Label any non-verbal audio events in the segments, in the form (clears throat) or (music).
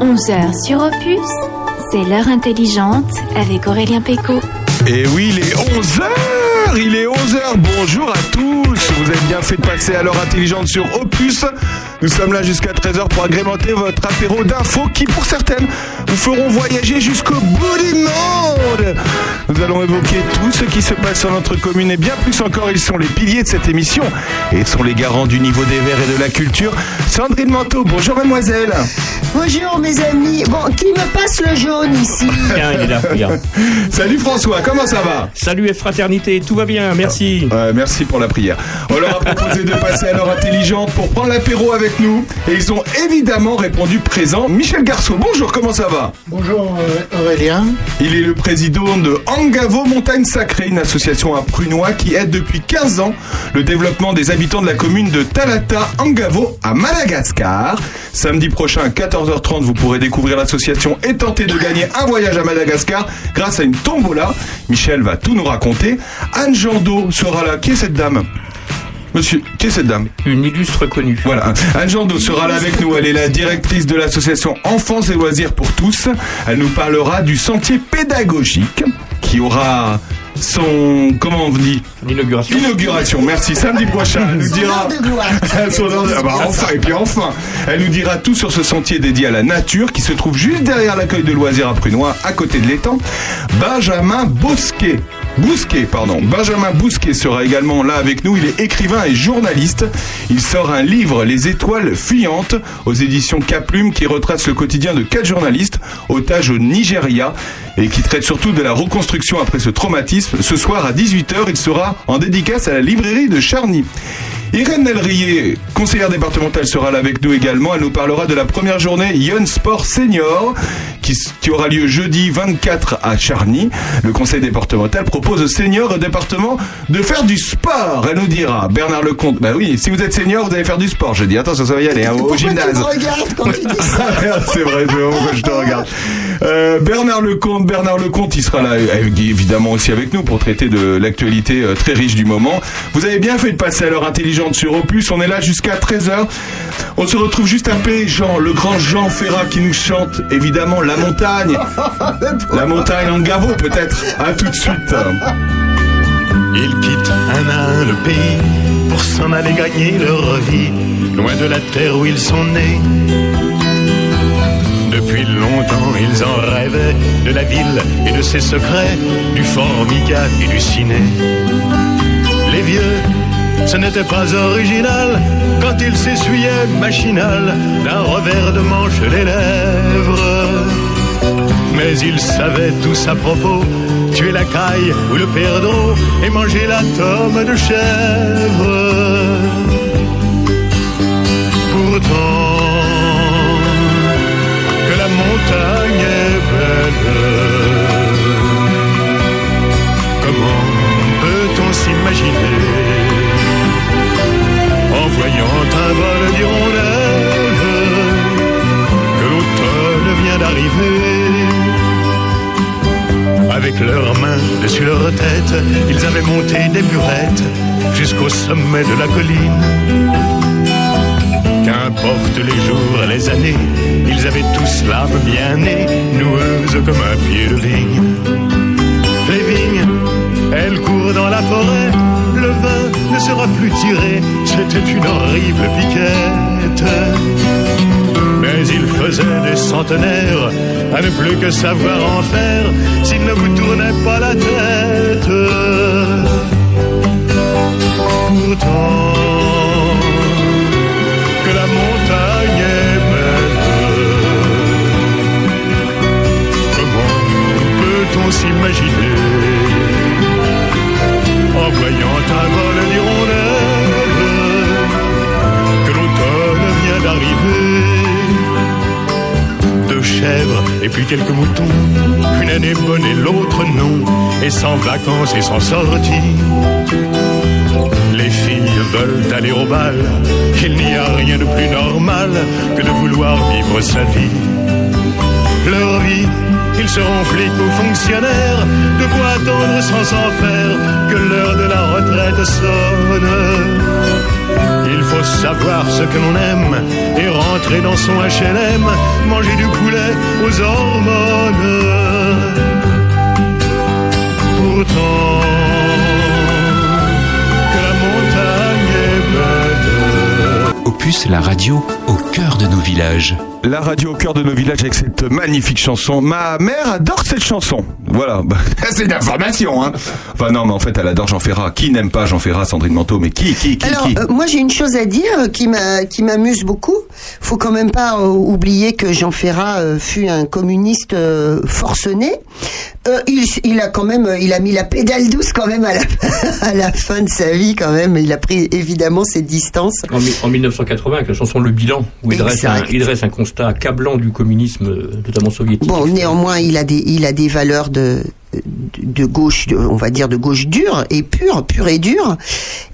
11h sur Opus, c'est l'heure intelligente avec Aurélien Péco. Et oui, il est 11h Il est 11h Bonjour à tous Vous avez bien fait de passer à l'heure intelligente sur Opus. Nous sommes là jusqu'à 13h pour agrémenter votre apéro d'infos qui, pour certaines, vous feront voyager jusqu'au bout du monde Nous allons évoquer tout ce qui se passe sur notre commune et bien plus encore, ils sont les piliers de cette émission et sont les garants du niveau des verts et de la culture. Sandrine Manteau, bonjour mademoiselle Bonjour mes amis. Bon, qui me passe le jaune ici il est là, regarde. (laughs) Salut François, comment ça va Salut et fraternité, tout va bien, merci. Merci pour la prière. On leur a proposé de passer à l'heure intelligente pour prendre l'apéro avec nous. Et ils ont évidemment répondu présent. Michel Garceau, bonjour, comment ça va Bonjour euh, Aurélien. Il est le président de Angavo Montagne Sacrée, une association à Prunois qui aide depuis 15 ans le développement des habitants de la commune de Talata Angavo à Madagascar. Samedi prochain à 14h30, vous pourrez découvrir l'association et tenter de gagner un voyage à Madagascar grâce à une tombola. Michel va tout nous raconter. Anne Jandot sera là. Qui est cette dame? Monsieur, qui est cette dame? Une illustre connue. Voilà, Anne Jandot sera là avec nous. Elle est la directrice de l'association Enfance et Loisirs pour tous. Elle nous parlera du sentier pédagogique qui aura son comment on dit L'inauguration. Inauguration, merci. Samedi prochain, elle nous dira. Heure de gloire. (laughs) Son heure de- ah bah, enfin, et puis enfin, elle nous dira tout sur ce sentier dédié à la nature qui se trouve juste derrière l'accueil de loisirs à Prunois, à côté de l'étang. Benjamin Bosquet. Bousquet, pardon. Benjamin Bousquet sera également là avec nous. Il est écrivain et journaliste. Il sort un livre, Les étoiles fuyantes, aux éditions Caplume, qui retrace le quotidien de quatre journalistes otages au Nigeria et qui traite surtout de la reconstruction après ce traumatisme. Ce soir à 18h, il sera en dédicace à la librairie de Charny. Irène Nelrier, conseillère départementale, sera là avec nous également. Elle nous parlera de la première journée Young Sport Senior qui, aura lieu jeudi 24 à Charny. Le conseil départemental propose aux seniors au département de faire du sport. Elle nous dira, Bernard Lecomte, bah oui, si vous êtes senior, vous allez faire du sport. Je dis, attention, ça va y aller, hein, au tu gymnase. me regardes quand tu dis ça? (laughs) C'est vrai, je je te regarde. Euh, Bernard Lecomte, Bernard Lecomte, il sera là euh, évidemment aussi avec nous pour traiter de l'actualité euh, très riche du moment. Vous avez bien fait de passer à l'heure intelligente sur Opus, on est là jusqu'à 13h. On se retrouve juste après Jean, le grand Jean Ferrat qui nous chante évidemment La Montagne. (laughs) La Montagne en Gavo peut-être. À tout de suite. Ils quittent un à un le pays pour s'en aller gagner leur vie, loin de la terre où ils sont nés. Depuis longtemps, ils en rêvaient de la ville et de ses secrets, du formica et du ciné. Les vieux, ce n'était pas original quand ils s'essuyaient machinal d'un revers de manche les lèvres. Mais ils savaient tous à propos tuer la caille ou le perdreau et manger la tome de chèvre. Pourtant, montagne est belle, comment peut-on s'imaginer en voyant un vol d'hirondelles que l'automne vient d'arriver? Avec leurs mains dessus leur tête, ils avaient monté des burettes jusqu'au sommet de la colline. Qu'importe les jours, les années, ils avaient tous l'âme bien née, noueuse comme un pied de vigne. Les vignes, elles courent dans la forêt, le vin ne sera plus tiré, c'était une horrible piquette. Mais il faisait des centenaires à ne plus que savoir en faire s'il ne vous tournait pas la tête. Pourtant, que la montagne peut-on s'imaginer en voyant un vol d'hirondelles que l'automne vient d'arriver deux chèvres et puis quelques moutons. Une année bonne et l'autre non, et sans vacances et sans sortie. Les filles veulent aller au bal, il n'y a rien de plus normal que de vouloir vivre sa vie. Leur vie, Ils seront flics ou fonctionnaires, de quoi attendre sans s'en faire que l'heure de la retraite sonne. Il faut savoir ce que l'on aime et rentrer dans son HLM, manger du poulet aux hormones. Pourtant, que la montagne est. Opus, la radio au cœur de nos villages. La radio au cœur de nos villages avec cette magnifique chanson. Ma mère adore cette chanson. Voilà, (laughs) Bah, c'est une information. Hein. Enfin non, mais en fait, elle adore Jean Ferrat. Qui n'aime pas Jean Ferrat, Sandrine Manteau? Mais qui, qui, qui, Alors, qui? euh, moi j'ai une chose à dire euh, qui m'a qui m'amuse beaucoup. Faut quand même pas euh, oublier que Jean Ferrat euh, fut un communiste forcené. Euh, il, il a quand même euh, il a mis la pédale douce quand même à la (laughs) à la fin de sa vie quand même. Il a pris évidemment ses distances. En, mi- en 1980, avec la chanson Le Bilan, où il dresse, un, Exact. il dresse un constat accablant du communisme, euh, notamment soviétique. Bon, néanmoins, il a des, il a des valeurs de, de, gauche, on va dire de gauche dure et pure, pure et dure.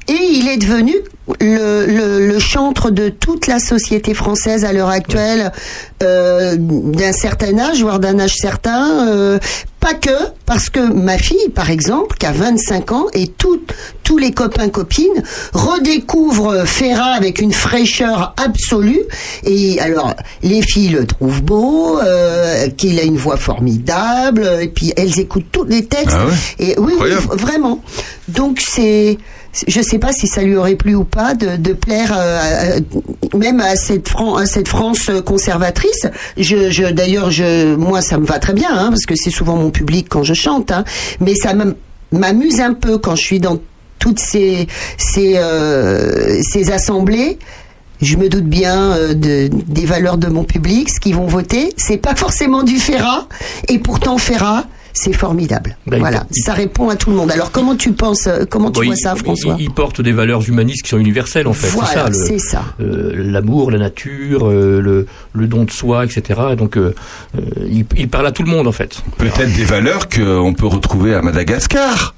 Et il est devenu le, le, le chantre de toute la société française à l'heure actuelle, euh, d'un certain âge, voire d'un âge certain. euh, pas que, parce que ma fille, par exemple, qui a 25 ans, et tout- tous les copains copines redécouvrent Ferrat avec une fraîcheur absolue. Et alors, les filles le trouvent beau, euh, qu'il a une voix formidable, et puis elles écoutent tous les textes. Ah ouais? Et oui, oui, vraiment. Donc c'est, je sais pas si ça lui aurait plu ou pas de, plaire euh, à- même à cette, France conservatrice. Je, d'ailleurs, moi, ça me va très bien, hein, parce que c'est souvent mon public quand je chante. hein. mais ça m'am- m'amuse un peu quand je suis dans toutes ces euh, assemblées. Je me doute bien euh, de, des valeurs de mon public, ce qu'ils vont voter. C'est pas forcément du Ferrat, et pourtant Ferrat, c'est formidable. Bah, voilà, il- ça répond à tout le monde. Alors comment tu penses, euh, comment tu Bon, vois il- ça, François il, il porte des valeurs humanistes qui sont universelles, en fait. Voilà, c'est ça, le- c'est ça. euh, l'amour, la nature, euh, le, le don de soi, etc. Et donc, euh, il, il parle à tout le monde, en fait. Peut-être des valeurs qu'on peut retrouver à Madagascar.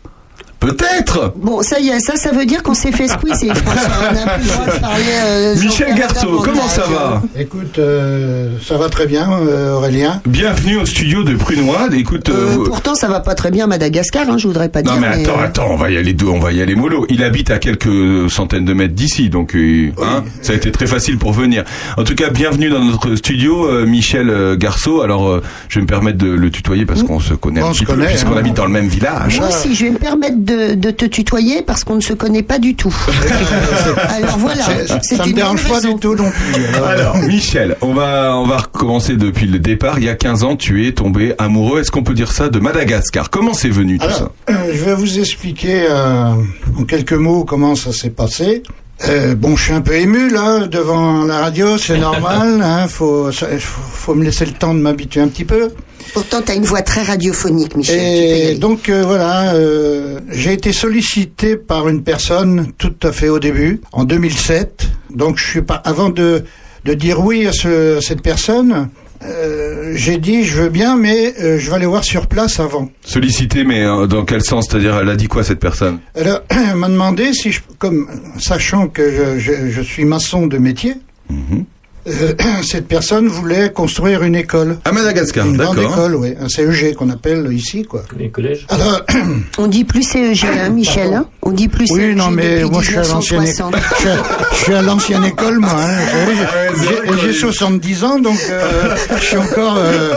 Peut-être Bon, ça y est, ça, ça veut dire qu'on s'est fait squeezer, (laughs) François. On n'a plus le droit de parler. euh, Michel Jean-Pierre Garceau, comment ça va Écoute, euh, ça va très bien, euh, Aurélien. Bienvenue au studio de Prunois. Écoute, Euh, euh, pourtant, ça va pas très bien à Madagascar, hein, je voudrais pas Non dire. mais attends, euh, attends, on va y aller deux, on va y aller mollo. Il habite à quelques centaines de mètres d'ici, donc euh, hein, ça a été très facile pour venir. En tout cas, bienvenue dans notre studio, euh, Michel euh, Garceau. Alors, euh, je vais me permettre de le tutoyer parce qu'on se connaît On un se petit peu, connaît, puisqu'on hein. habite dans le même village. Moi aussi, je vais me permettre de, de te tutoyer parce qu'on ne se connaît pas du tout. (laughs) Alors voilà, C'est- ça me une dérange pas du tout non plus. Alors, Alors, (laughs) Michel, on va on va recommencer depuis le départ. Il y a 15 ans, tu es tombé amoureux. Est-ce qu'on peut dire ça de Madagascar? Comment c'est venu tout ça? Alors, euh, je vais vous expliquer euh, en quelques mots comment ça s'est passé. Euh, bon, je suis un peu ému là devant la radio, c'est (laughs) normal. Hein, faut, ça- faut, faut me laisser le temps de m'habituer un petit peu. Pourtant, tu as une voix très radiophonique, Michel. Et donc euh, voilà, euh, j'ai été sollicité par une personne tout à fait au début, en 2007. Donc je suis pas avant de de dire oui à, ce, à cette personne. euh, j'ai dit je veux bien, mais euh, je vais aller voir sur place avant. Sollicité, mais euh, dans quel sens? C'est-à-dire, elle a dit quoi cette personne? Alors, (clears throat) elle m'a demandé si je, comme sachant que je, je, je suis maçon de métier, Mhm. Euh, (clears throat) cette personne voulait construire une école. À Madagascar, Une grande d'accord. école, oui, un CEG qu'on appelle ici, quoi. Les collèges. Alors, (clears throat) On dit plus CEG, hein, Michel. hein on dit plus Oui, CEG non, mais moi je suis à l'ancienne 1960. école. (laughs) Je, suis- à l'ancienne école, moi. hein. Ah J'ai- J'ai j'ai 70 ans, donc euh, je suis encore, euh,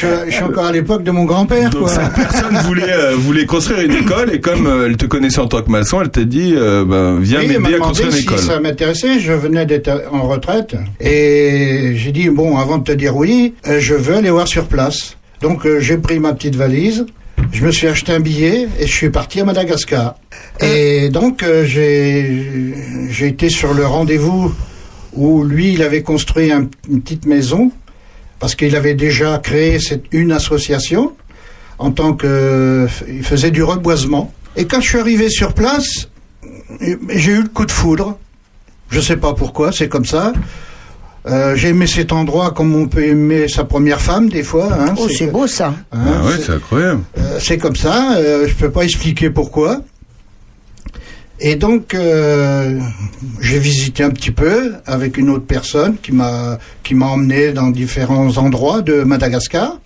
je, je suis encore à l'époque de mon grand-père, Donc quoi. cette personne voulait euh, voulait construire une école et comme euh, elle te connaissait en tant que maçon, elle t'a dit euh, ben, viens m'aider à construire une si école. ça m'intéressait. Je venais d'être en retraite et j'ai dit bon, avant de te dire oui, euh, je veux aller voir sur place. Donc euh, j'ai pris ma petite valise, je me suis acheté un billet et je suis parti à Madagascar. Et donc euh, j'ai j'ai été sur le rendez-vous où lui il avait construit un- une petite maison parce qu'il avait déjà créé cette, une association en tant que il faisait du reboisement. Et quand je suis arrivé sur place, j'ai eu le coup de foudre. Je sais pas pourquoi, c'est comme ça. Euh, j'ai aimé cet endroit comme on peut aimer sa première femme des fois. Hein, Oh, c'est beau ça. hein, Ah ouais, c'est- incroyable. euh, c'est comme ça. euh, je peux pas expliquer pourquoi. Et donc euh, j'ai visité un petit peu avec une autre personne qui m'a qui m'a emmené dans différents endroits de Madagascar.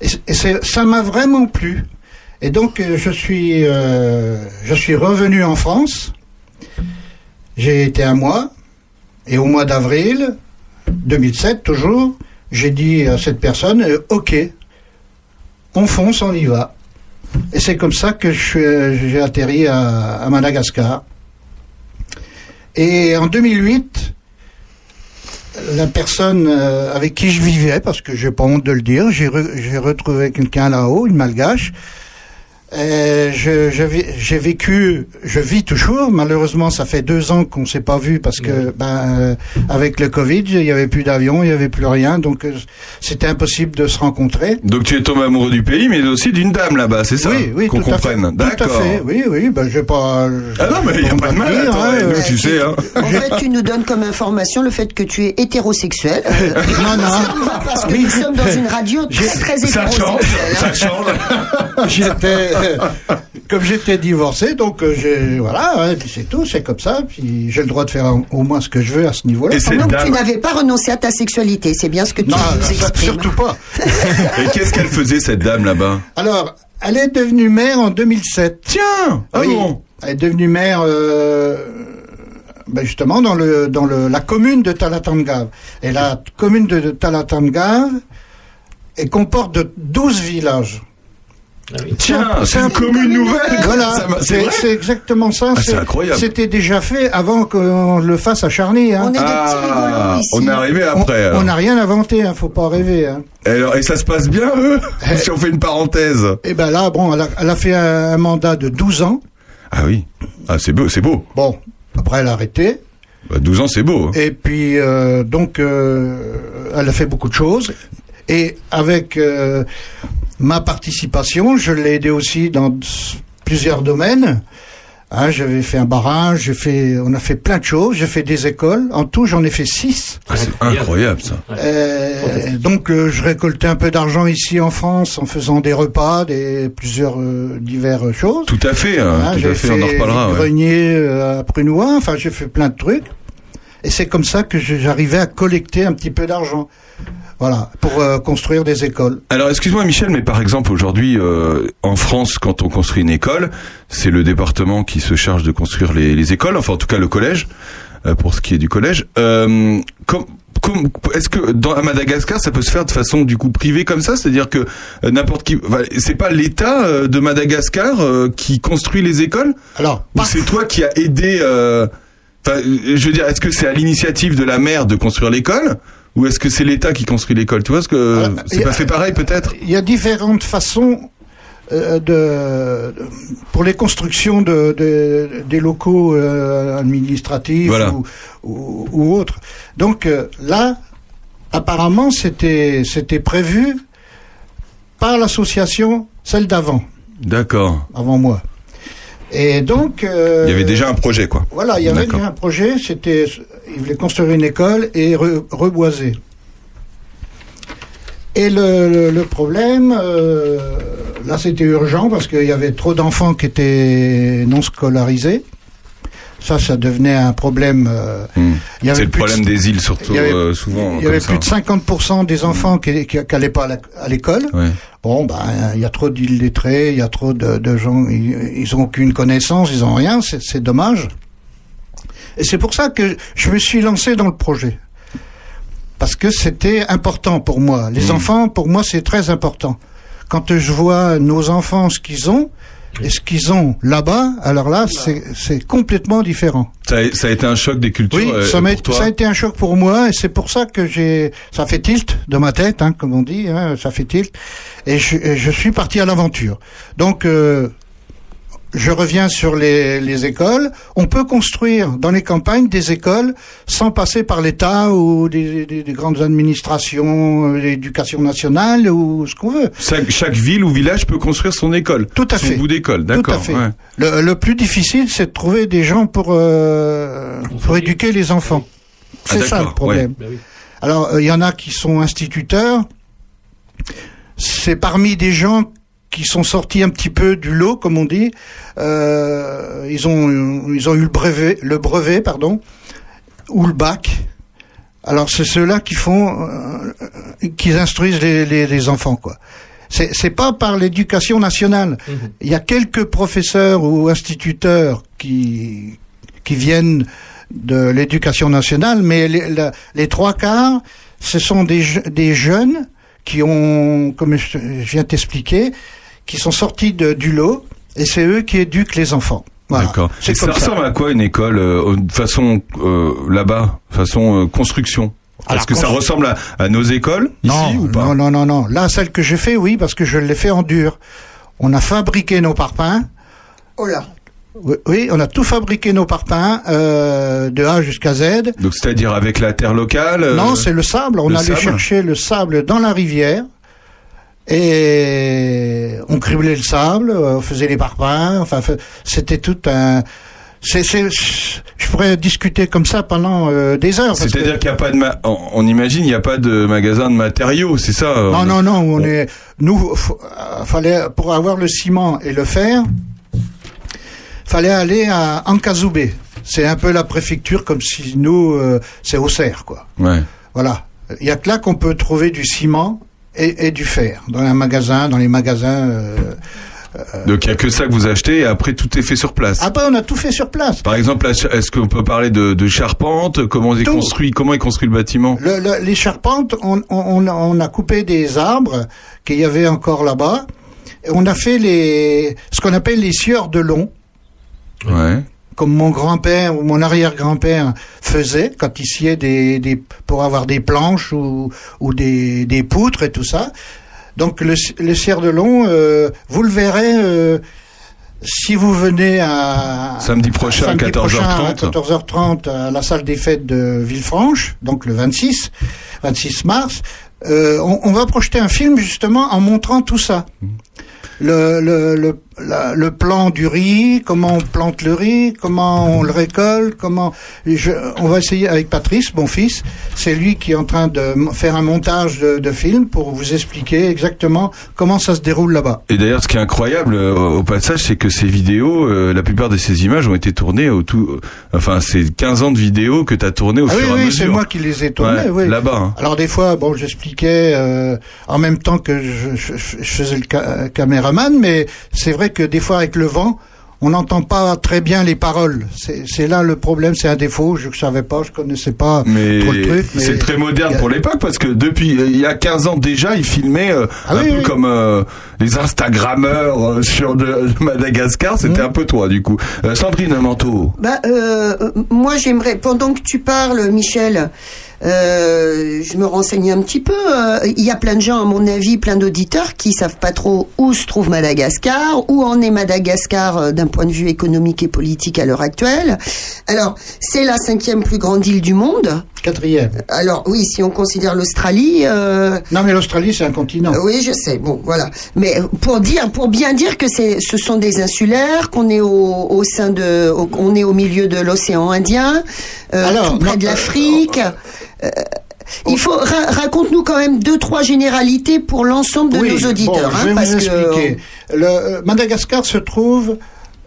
Et, et ça m'a vraiment plu. Et donc je suis, euh, je suis revenu en France. J'ai été un mois. Et au mois d'avril 2007, toujours, j'ai dit à cette personne, OK, on fonce, on y va. Et c'est comme ça que j'ai atterri à, Madagascar. Et en 2008, la personne euh, avec qui je vivais, parce que j'ai pas honte de le dire, j'ai re- j'ai retrouvé quelqu'un là-haut, une malgache. Euh, je- J'ai vécu, je vis toujours. Malheureusement, ça fait deux ans qu'on s'est pas vu parce que, ben, euh, avec le Covid, il y avait plus d'avion, il y avait plus rien, donc euh, c'était impossible de se rencontrer. Donc tu es tombé amoureux du pays, mais aussi d'une dame là-bas, c'est ça oui, oui, Qu'on comprenne. Tout à D'accord. fait. Oui, oui. Ben, j'ai pas. Ah non, mais il n'y a pas de mal. dire, attends, hein, nous, tu sais, hein. En fait, tu nous donnes comme information le fait que tu es hétérosexuel. Euh, (laughs) Non, non. ça nous va parce que Oui. nous sommes dans une radio très, très Ça hétérosexuelle. change, hein. ça change. j'étais (laughs) comme j'étais divorcé donc euh, j'ai voilà hein, puis c'est tout c'est comme ça puis j'ai le droit de faire au moins ce que je veux à ce niveau-là Donc dame- tu n'avais pas renoncé à ta sexualité, c'est bien ce que tu non nous ça, (laughs) exprimes. surtout pas. Et qu'est-ce qu'elle faisait cette dame là-bas? Alors elle est devenue mère en 2007 Tiens! Ah Oui, bon? elle est devenue mère euh, ben justement dans le dans le la commune de Talatangave et la commune de, de Talatangave elle comporte de 12 villages Ah oui. Tiens, c'est un- commune nouvelle Voilà, C'est exactement ça. Ah, c'est incroyable. C'était déjà fait avant qu'on le fasse à Charny. Hein. On est des petits Ah, on est arrivé après. On n'a rien inventé, hein, faut pas rêver. Hein. Et, alors, et ça se passe bien, eux (laughs) Si on fait une parenthèse. Et ben là, bon, elle a, elle a fait un, un mandat de 12 ans. Ah oui. Ah, c'est beau, c'est beau. Bon, après elle a arrêté. Bah, 12 ans, c'est beau. hein. Et puis euh, donc, euh, elle a fait beaucoup de choses. Et avec euh, ma participation, je l'ai aidé aussi dans plusieurs domaines. Hein, J'avais fait un barrage, j'ai fait, on a fait plein de choses. J'ai fait des écoles. En tout, j'en ai fait six. Ah, c'est incroyable, ça. Euh, donc euh, je récoltais un peu d'argent ici en France en faisant des repas, des plusieurs euh, diverses choses. Tout à fait, hein, Hein, tout j'ai à fait, on en fait reparlera. ouais. euh, à Prunois, enfin j'ai fait plein de trucs. Et c'est comme ça que j'arrivais à collecter un petit peu d'argent. Voilà, pour euh, construire des écoles. Alors, excuse-moi, Michel, mais par exemple, aujourd'hui, euh, en France, quand on construit une école, c'est le département qui se charge de construire les, les écoles, enfin, en tout cas, le collège, euh, pour ce qui est du collège. Est-ce que dans, à Madagascar, ça peut se faire de façon du coup privée comme ça, c'est-à-dire que n'importe qui, enfin, c'est pas l'État de Madagascar qui construit les écoles, Alors, ou c'est toi qui as aidé je veux dire, est-ce que c'est à l'initiative de la mère de construire l'école ou est-ce que c'est l'État qui construit l'école? Tu vois ce que Ah, c'est pas fait pareil peut-être? Il y a différentes façons euh, de, pour les constructions de, de- des locaux euh, administratifs Voilà. ou, ou, ou autres. Donc euh, là, apparemment, c'était c'était prévu par l'association, celle d'avant, D'accord. avant moi. Et donc, euh, Il y avait déjà un projet quoi. voilà, il y avait déjà un projet. C'était, ils voulaient construire une école et re- reboiser. Et le, le- le problème, euh, là, c'était urgent parce qu'il y avait trop d'enfants qui étaient non scolarisés. Ça, ça devenait un problème. euh, Hmm. C'est le de- problème des îles surtout il y avait- euh, souvent. il y avait plus de 50% des enfants qui qui n'allaient pas à l'école. Ouais. Bon, ben, il y a trop d'illettrés, il y a trop de, de gens, ils, ils ont aucune connaissance, ils ont rien, c'est dommage. Et c'est pour ça que je me suis lancé dans le projet. Parce que c'était important pour moi. Les Mhm. enfants, pour moi, c'est très important. Quand je vois nos enfants, ce qu'ils ont, et ce qu'ils ont là-bas, alors là, c'est c'est complètement différent. Ça, a, ça a été un choc des cultures. Oui, euh, ça, m'a- pour toi ça a été un choc pour moi et c'est pour ça que j'ai, ça fait tilt de ma tête, hein, comme on dit, hein, ça fait tilt. Et je, et je suis parti à l'aventure. Donc, euh, je reviens sur les, les écoles. On peut construire dans les campagnes des écoles sans passer par l'État ou des, des- des grandes administrations, euh, l'éducation nationale ou ce qu'on veut. chaque, chaque ville ou village peut construire son école. Tout à son fait. bout d'école, Tout à d'accord. fait. ouais. Le, le plus difficile, c'est de trouver des gens pour euh, pour éduquer les enfants. Ah, C'est ça le problème. Oui. Alors, euh, il y en a qui sont instituteurs. C'est parmi des gens qui sont sortis un petit peu du lot, comme on dit. Euh, ils ont ils ont eu le brevet, le brevet, pardon, ou le bac. Alors c'est ceux-là qui font, euh, qui instruisent les, les, les enfants, quoi. C'est c'est pas par l'éducation nationale. Mhm. Il y a quelques professeurs ou instituteurs qui qui viennent de l'éducation nationale, mais les, la- les trois quarts, ce sont des, des jeunes qui ont, comme je je viens t'expliquer, qui sont sortis de, du lot, et c'est eux qui éduquent les enfants. Voilà. D'accord. Et ça comme ça. ressemble à quoi une école euh, de façon euh, là-bas, façon euh, construction? Est-ce que ça ressemble à, à nos écoles ici non, ou pas? Non, non, non, non. Là, celle que j'ai fait, oui, parce que je l'ai fait en dur. On a fabriqué nos parpaings. Oh là. Oui, oui, on a tout fabriqué nos parpaings euh, de A jusqu'à Z. Donc c'est-à-dire avec la terre locale euh, Non, c'est le sable. On le allait sable chercher le sable dans la rivière et on criblait le sable, euh, on faisait les parpaings. Enfin, c'était tout un. Je pourrais discuter comme ça pendant euh, des heures. C'est-à-dire qu'il n'y a pas de ma- on, on imagine il n'y a pas de magasin de matériaux, c'est ça euh, Non, on- non, non. On est. Nous, fallait pour avoir le ciment et le fer, fallait aller à Ankazoubé. C'est un peu la préfecture, comme si nous, euh, c'est Auxerre, quoi. Ouais. Voilà. Il y a que là qu'on peut trouver du ciment et, et du fer dans un magasin, dans les magasins. euh. Donc il n'y a que ça que vous achetez et après tout est fait sur place. Après, on a tout fait sur place. Par exemple, est-ce qu'on peut parler de, de charpente? Comment est Tout. construit Comment est construit le bâtiment? Le- le- les charpentes, on, on, on a- coupé des arbres qu'il y avait encore là-bas. On a fait les, ce qu'on appelle les sieurs de long. Ouais. Comme mon grand-père ou mon arrière-grand-père faisait quand il sciait des, des pour avoir des planches ou, ou des, des poutres et tout ça. Donc le, le de long, euh, vous le verrez euh, si vous venez à Samedi prochain, samedi 14h30. prochain à 14h30 à la salle des fêtes de Villefranche, donc le 26, 26 mars. Euh, on, on va projeter un film justement en montrant tout ça. Le, le, le, la- le plan du riz, comment on plante le riz, comment on le récolte, comment je, on va essayer avec Patrice, mon fils, c'est lui qui est en train de faire un montage de, de film pour vous expliquer exactement comment ça se déroule là-bas. Et d'ailleurs, ce qui est incroyable euh, au passage, c'est que ces vidéos, euh, la plupart de ces images ont été tournées au tout, euh, enfin, c'est 15 ans de vidéos que tu as tournées au Ah oui, fur et à oui, mesure. c'est moi qui les ai tournés. Ouais, oui. Là-bas. hein. Alors des fois, bon, j'expliquais euh, en même temps que je, je- je- faisais le ca- euh, caméraman, mais c'est vrai que des fois avec le vent, on n'entend pas très bien les paroles. C'est là le problème, c'est un défaut. Je ne savais pas, je connaissais pas Mais trop le truc. mais c'est très moderne a- pour l'époque parce que depuis euh, il y a 15 ans déjà, ils filmaient euh, Ah un oui, peu oui. comme euh, les Instagrammeurs euh, (laughs) sur de, de Madagascar. C'était Mmh. un peu toi du coup. Euh, Sandrine Manteau. Bah, moi, j'aimerais, pendant que tu parles, Michel, euh, je me renseigne un petit peu. euh, Il y a plein de gens, à mon avis, plein d'auditeurs qui savent pas trop où se trouve Madagascar, où en est Madagascar euh, d'un point de vue économique et politique à l'heure actuelle. Alors, c'est la cinquième plus grande île du monde. Quatrième. Alors, oui, si on considère l'Australie. euh, Non, mais l'Australie, c'est un continent. Oui, je sais. Bon, voilà. Mais pour dire, pour bien dire que c'est, ce sont des insulaires, qu'on est au, au sein de, au- on est au milieu de l'océan Indien, euh, Alors, tout près non, de l'Afrique. Euh, il faut ra- raconte-nous quand même deux trois généralités pour l'ensemble de oui, nos auditeurs, bon, hein, je vais parce vous que expliquer. Le, euh, Madagascar se trouve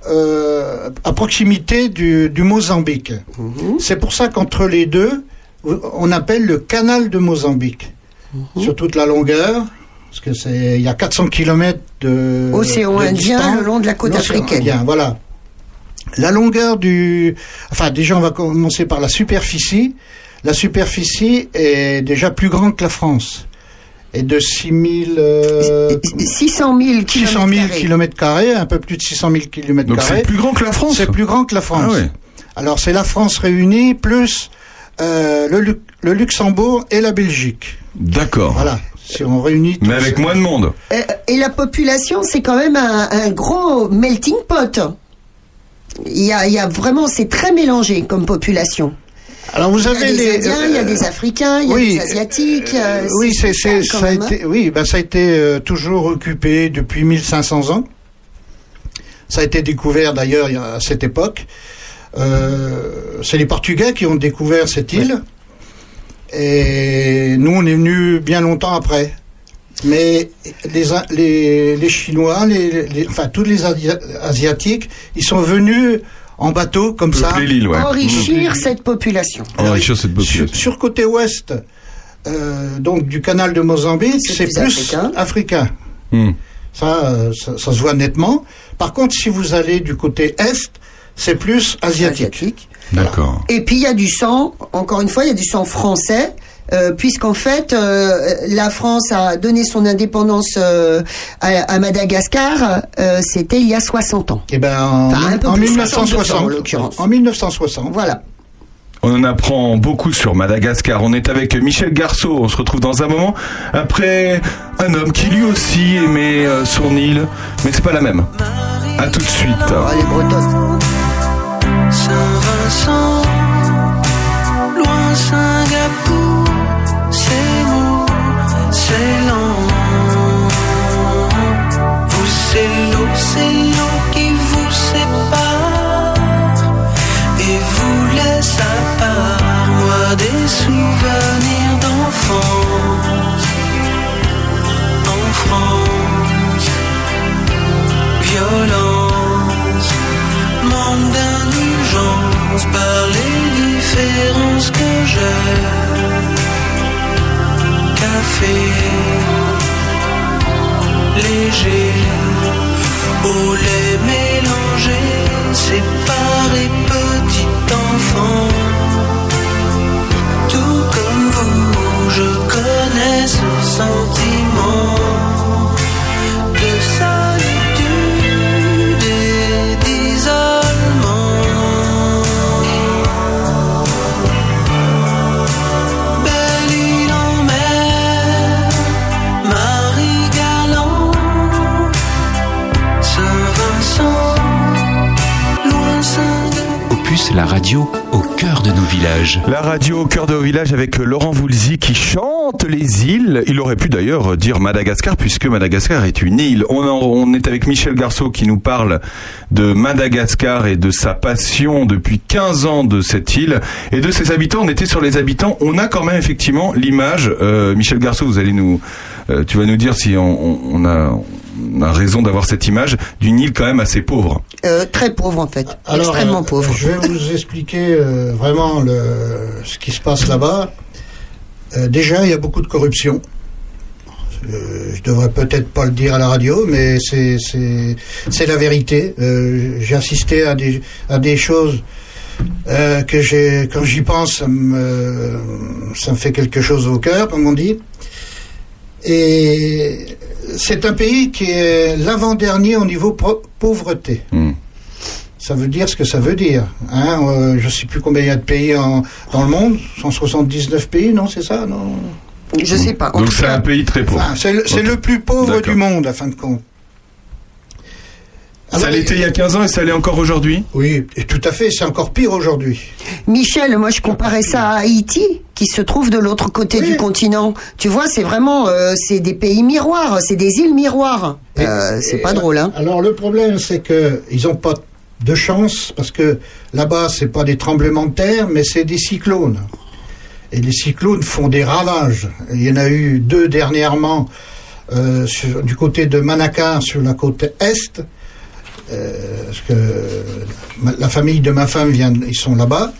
euh, à proximité du, du Mozambique. Mhm. C'est pour ça qu'entre les deux, on appelle le canal de Mozambique. Mhm. Sur toute la longueur, parce que c'est il y a 400 km de océan de Indien distance. le long de la côte africaine. Indien, voilà. La longueur du, enfin déjà on va commencer par la superficie. La superficie est déjà plus grande que la France, et de 6000 euh, 600 000 kilomètres 600 000 carrés. kilomètres carrés, un peu plus de 600 000 kilomètres Donc c'est carrés. plus grand que la France. C'est plus grand que la France. Ah ouais. Alors c'est la France réunie plus euh, le, Lu- le Luxembourg et la Belgique. D'accord. Voilà. Si on réunit. tout Mais avec moins de monde. Euh, Et la population, c'est quand même un, un gros melting pot. Il y a, il y a vraiment, c'est très mélangé comme population. Alors vous Il y a avez des les. Indiens, il y a des Africains, il y a oui, des Asiatiques. euh, oui, c'est c'est ça a été oui, ben ça a été euh, toujours occupé depuis 1500 ans. Ça a été découvert d'ailleurs à cette époque. Euh, c'est les Portugais qui ont découvert cette île. Et nous, on est venus bien longtemps après. Mais les, les, les Chinois, les, les- enfin tous les Asia- Asiatiques, ils sont venus en bateau comme ça. Ouais. Enrichir cette population. Enrichir cette Sur, population. sur côté ouest, euh, donc du canal de Mozambique, C'est plus plus africain. africain. Ça, euh, ça, ça se voit nettement. Par contre, si vous allez du côté est, c'est plus asiatique. Asiatique. D'accord. Et puis il y a du sang, encore une fois, il y a du sang français. Euh, Puisqu'en fait, euh, la France a donné son indépendance euh, à, à Madagascar, euh, c'était il y a 60 ans. Et ben en, Enfin, un peu en plus, 1960, 62 ans, en l'occurrence. en 1960. Voilà. On en apprend beaucoup sur Madagascar. On est avec Michel Garceau. On se retrouve dans un moment après un homme qui lui aussi aimait son île, mais c'est pas la même. À tout de suite. Oh, les Bretonnes. Saint-Vincent, loin Singapour, c'est c'est l'eau, c'est l'eau qui vous sépare et vous laisse à part. Moi, des souvenirs d'enfance en France, violence manque d'indulgence par les différences que j'ai. Léger, au lait mélangé, séparé petit enfant. Tout comme vous, je connais ce sentiment La radio au cœur de nos villages. La radio au cœur de village avec Laurent Voulzy qui chante les îles. Il aurait pu d'ailleurs dire Madagascar puisque Madagascar est une île. On, est avec Michel Garceau qui nous parle de Madagascar et de sa passion depuis 15 ans de cette île et de ses habitants. On était sur les habitants. On a quand même effectivement l'image. euh, Michel Garceau, vous allez nous, euh, tu vas nous dire si on, on- a, a raison d'avoir cette image d'une île quand même assez pauvre. Euh, très pauvre en fait, Alors, extrêmement euh, pauvre. Je vais vous expliquer euh, vraiment le, ce qui se passe là-bas. Euh, déjà, il y a beaucoup de corruption. Euh, je devrais peut-être pas le dire à la radio, mais c'est la vérité. Euh, j'ai assisté à des à des choses euh, que j'ai quand j'y pense, ça me ça me fait quelque chose au cœur, comme on dit. Et c'est un pays qui est l'avant-dernier au niveau pauvreté. Hmm. Ça veut dire ce que ça veut dire. Hein euh, je ne sais plus combien il y a de pays en- dans le monde. 179 pays, non, c'est ça non? Je sais pas. En Donc c'est un pays très pauvre. Enfin, C'est le, plus pauvre du monde, à fin de compte. Ça Alors, l'était il y a 15 ans et ça l'est encore aujourd'hui? Oui, et tout à fait. C'est encore pire aujourd'hui. Michel, moi je comparais ça à Haïti, qui se trouve de l'autre côté Oui. du continent. Tu vois, c'est vraiment, euh, c'est des pays miroirs, c'est des îles miroirs. Euh, c'est pas drôle, hein. Alors le problème, c'est que ils n'ont pas de chance parce que là-bas, c'est pas des tremblements de terre, mais c'est des cyclones. Et les cyclones font des ravages. Il y en a eu deux dernièrement euh, sur- du côté de Manakar, sur la côte est. euh, parce que ma- la famille de ma femme vient, ils sont là-bas.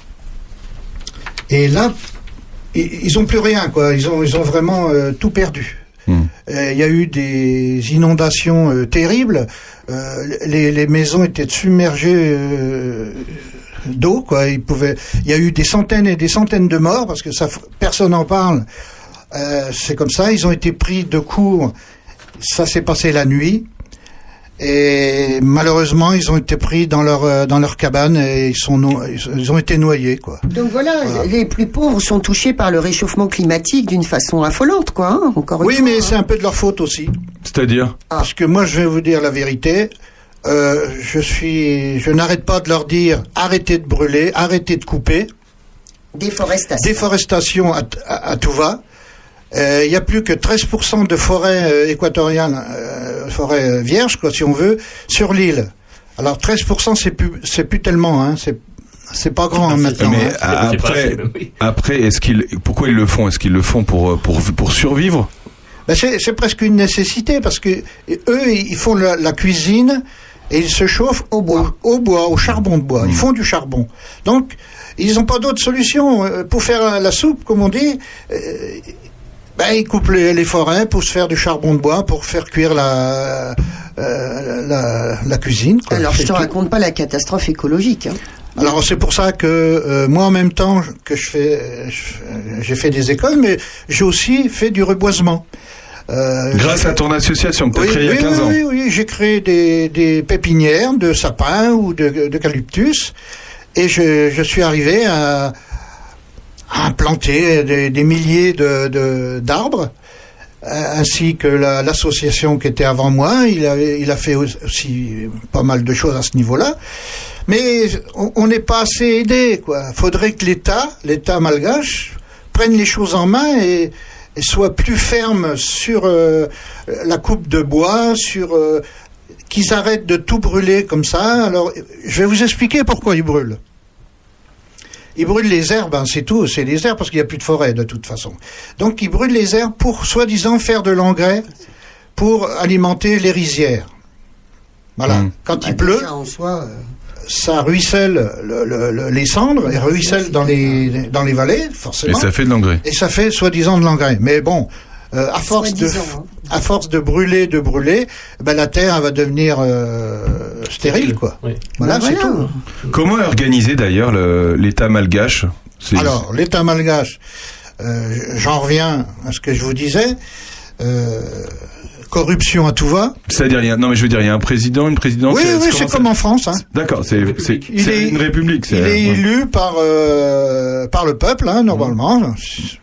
Et là, ils, ils ont plus rien, quoi. Ils ont, ils ont vraiment euh, tout perdu. Hmm. Euh, Il y a eu des inondations terribles. Les, les maisons étaient submergées d'eau. Quoi. Il, y a eu des centaines et des centaines de morts parce que ça, personne n'en parle. C'est comme ça. Ils ont été pris de court. Ça s'est passé la nuit. Et malheureusement, ils ont été pris dans leur euh, dans leur cabane et ils sont no- ils ont été noyés quoi. Donc voilà, les plus pauvres sont touchés par le réchauffement climatique d'une façon affolante, quoi. hein, encore une Oui, fois, mais hein. c'est un peu de leur faute aussi. C'est-à-dire? Parce que moi, je vais vous dire la vérité. Euh, je suis, je n'arrête pas de leur dire arrêtez de brûler, arrêtez de couper, déforestation. déforestation à, à- à tout va. Euh, Il n'y a plus que 13% de forêt euh, équatoriale, euh, forêt euh, vierge, quoi, si on veut, sur l'île. Alors 13%, c'est plus, c'est plus tellement, hein, c'est, c'est pas grand hein, maintenant. Mais hein. après, oui. après, est-ce qu'ils, pourquoi ils le font? Est-ce qu'ils le font pour, euh, pour, pour survivre? Ben, c'est, c'est presque une nécessité parce que eux, ils font la, la cuisine et ils se chauffent au bois, au, bois, au charbon de bois. Ils font du charbon. Donc, ils n'ont pas d'autre solution Euh, pour faire la soupe, comme on dit. Ben, ils coupent les, les forêts pour se faire du charbon de bois, pour faire cuire la, euh, la, la cuisine. quoi. Alors, je te tout. raconte pas la catastrophe écologique. hein. Alors c'est pour ça que euh, moi en même temps que je fais, j'ai fait des écoles, mais j'ai aussi fait du reboisement. Euh, Grâce à ton association que tu as oui, créée il y a oui, 15 oui, ans. oui, oui, j'ai créé des, des pépinières de sapins ou de- d'eucalyptus et je, je suis arrivé à, implanter des, des milliers de d'arbres euh, ainsi que la- l'association qui était avant moi. Il a, il a fait aussi pas mal de choses à ce niveau-là. Mais on on n'est pas assez aidé. Il faudrait que l'État, l'État malgache, prenne les choses en main et, et soit plus ferme sur euh, la coupe de bois, sur euh, qu'ils arrêtent de tout brûler comme ça. Alors, je vais vous expliquer pourquoi ils brûlent. Ils brûlent les herbes, hein, c'est tout, c'est les herbes parce qu'il n'y a plus de forêt de toute façon. Donc ils brûlent les herbes pour soi-disant faire de l'engrais pour alimenter les rizières. Voilà. Mm. Quand il pleut, déjà, en soi, euh, ça ruisselle le- le- le- les cendres, et ruisselle dans les, dans les vallées, Et forcément. ça fait de l'engrais. Et ça fait soi-disant de l'engrais. Mais bon, euh, à force de hein. à force de brûler, de brûler, ben la terre elle va devenir euh, stérile, quoi. Oui. Voilà, bah c'est voilà. tout. Comment est organisé d'ailleurs le- l'État malgache? Alors, l'État malgache, euh, j'en reviens à ce que je vous disais. Euh, corruption à tout va. C'est-à-dire, il y a- non mais je veux dire, il y a un président, une présidente. Oui, oui, c'est comme en France. Hein. D'accord, c'est c'est- Il c'est est- une république. c'est- Il est ouais. élu par euh, par le peuple, hein, normalement.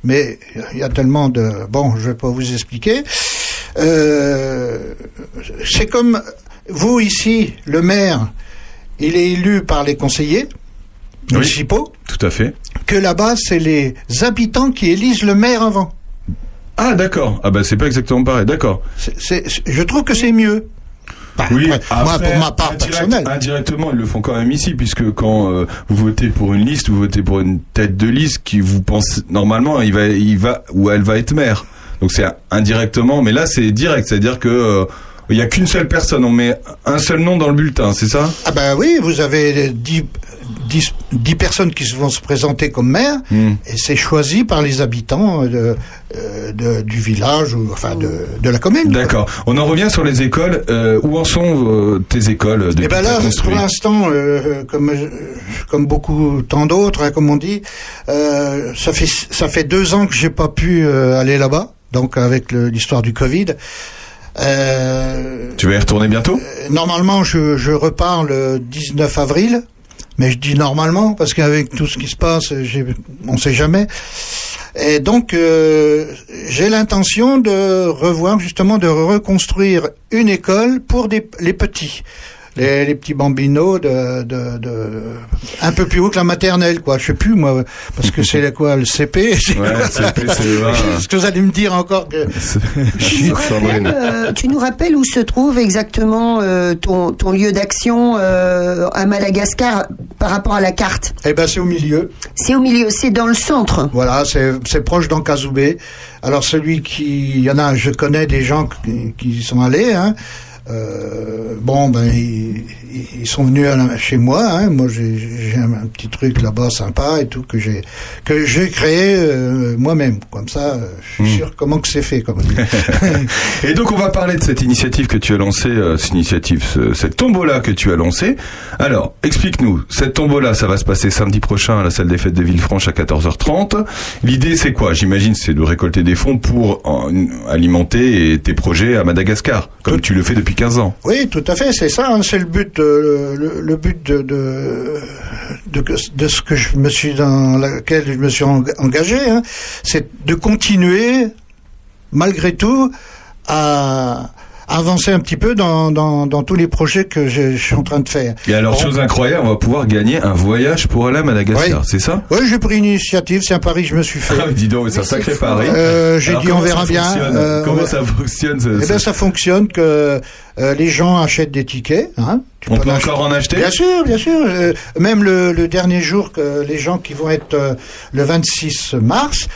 Mais il y a tellement de bon, je vais pas vous expliquer. Euh, c'est comme vous ici, le maire, il est élu par les conseillers Oui. municipaux. Tout à fait. Que là-bas, c'est les habitants qui élisent le maire avant. Ah d'accord. Ah bah c'est pas exactement pareil. D'accord. Je trouve que c'est mieux. Bah, Oui, après, moi, pour ma part indirect- personnelle. Indirectement, ils le font quand même ici, puisque quand euh, vous votez pour une liste, vous votez pour une tête de liste qui vous pense normalement, il va, il va ou elle va être maire. Donc c'est indirectement, mais là c'est direct, c'est-à-dire que euh, il y a qu'une seule personne, on met un seul nom dans le bulletin, c'est ça? Ah ben oui, vous avez 10, 10, 10 personnes qui vont se présenter comme maire Hmm. et c'est choisi par les habitants de, euh, de- du village ou enfin de, de la commune. D'accord. On en revient sur les écoles. Euh, où en sont euh, tes écoles depuis Et ben là, pour l'instant, euh, comme euh, comme beaucoup tant d'autres, hein, comme on dit, euh, ça fait ça fait deux ans que j'ai pas pu euh, aller là-bas, donc avec l'histoire du Covid. Euh, Tu vas y retourner bientôt? Normalement, je, je repars le 19 avril, mais je dis normalement parce qu'avec tout ce qui se passe, on ne sait jamais. Et donc, euh, j'ai l'intention de revoir justement de reconstruire une école pour des, les petits. Les, les petits bambinos de, de, de un peu plus haut que la maternelle quoi je sais plus moi parce que c'est quoi le CP c'est Ouais, CP, CE1. Est-ce que vous allez me dire encore que Tu nous, rappelles, euh, tu nous rappelles où se trouve exactement euh, ton, ton lieu d'action euh, à Madagascar par rapport à la carte? Eh ben c'est au milieu C'est au milieu, c'est dans le centre. Voilà, c'est c'est proche d'Ankazoubé. Alors celui qui, il y en a, je connais des gens qui, qui y sont allés. Hein. Euh, bon, ben ils, ils sont venus à la- chez moi. Hein. Moi, j'ai un, un petit truc là-bas sympa et tout que j'ai que j'ai créé euh, moi-même. Comme ça, euh, je suis sûr comment que c'est fait. Comme. (laughs) Et donc on va parler de cette initiative que tu as lancée, cette initiative, ce- cette tombola que tu as lancée. Alors, explique-nous, cette tombola, ça va se passer samedi prochain à la salle des fêtes de Villefranche à 14h30. L'idée c'est quoi? J'imagine c'est de récolter des fonds pour alimenter tes projets à Madagascar, comme tu le fais depuis 15 ans. Oui, tout à fait, c'est ça, hein, c'est le but, euh, le, but de, de, ce que je me suis dans lequel je me suis eng- engagé, hein, c'est de continuer, malgré tout, à avancer un petit peu dans, dans, dans tous les projets que je, je suis en train de faire. Et alors, Bon. chose incroyable, on va pouvoir gagner un voyage pour aller à Madagascar, Oui. c'est ça? Oui, j'ai pris une initiative, c'est un pari que je me suis fait. Ah, dis donc, c'est un sacré pari. Euh, j'ai dit, on ça verra bien, euh, comment ça fonctionne ce- Eh bien, ça fonctionne que euh, les gens achètent des tickets. Hein, Tu On peut en encore en acheter? Bien sûr, bien sûr. Euh, même le, le dernier jour que les gens qui vont être euh, le 26 mars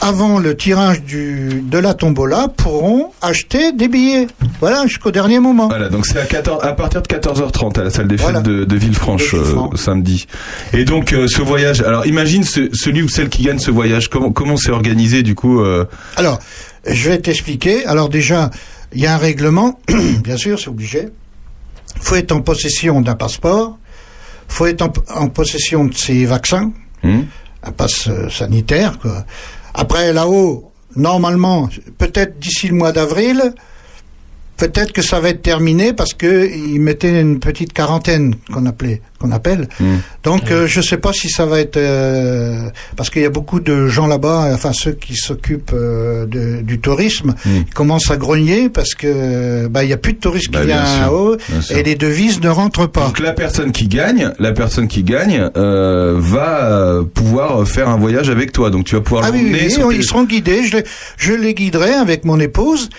avant le tirage du, de la tombola, pourront acheter des billets. Voilà, jusqu'au dernier moment. Voilà, donc c'est à, 14 à partir de 14h30 à la salle des fêtes Voilà. de, de Villefranche De Villefranche. euh, samedi. Et donc euh, ce voyage, alors imagine ce- celui ou celle qui gagne ce voyage, comment comment c'est organisé du coup euh, Alors, je vais t'expliquer. Alors déjà, il y a un règlement, (clears throat) bien sûr, c'est obligé. faut être en possession d'un passeport. faut être en, en possession de ses vaccins, hmm un passe euh, sanitaire. Quoi. Après, là-haut, normalement, peut-être d'ici le mois d'avril, peut-être que ça va être terminé parce que ils mettaient une petite quarantaine qu'on appelait, qu'on appelle. Hmm. Donc, euh, je sais pas si ça va être euh, parce qu'il y a beaucoup de gens là-bas, enfin ceux qui s'occupent euh, de- du tourisme, Mm. ils commencent à grogner parce que bah il y a plus de touristes Bah, qui viennent sûr, haut bien sûr. et les devises ne rentrent pas. Donc la personne qui gagne, la personne qui gagne euh, va euh, pouvoir faire un voyage avec toi. Donc tu vas pouvoir Ah oui, oui, ils seront guidés. Je les, je les guiderai avec mon épouse.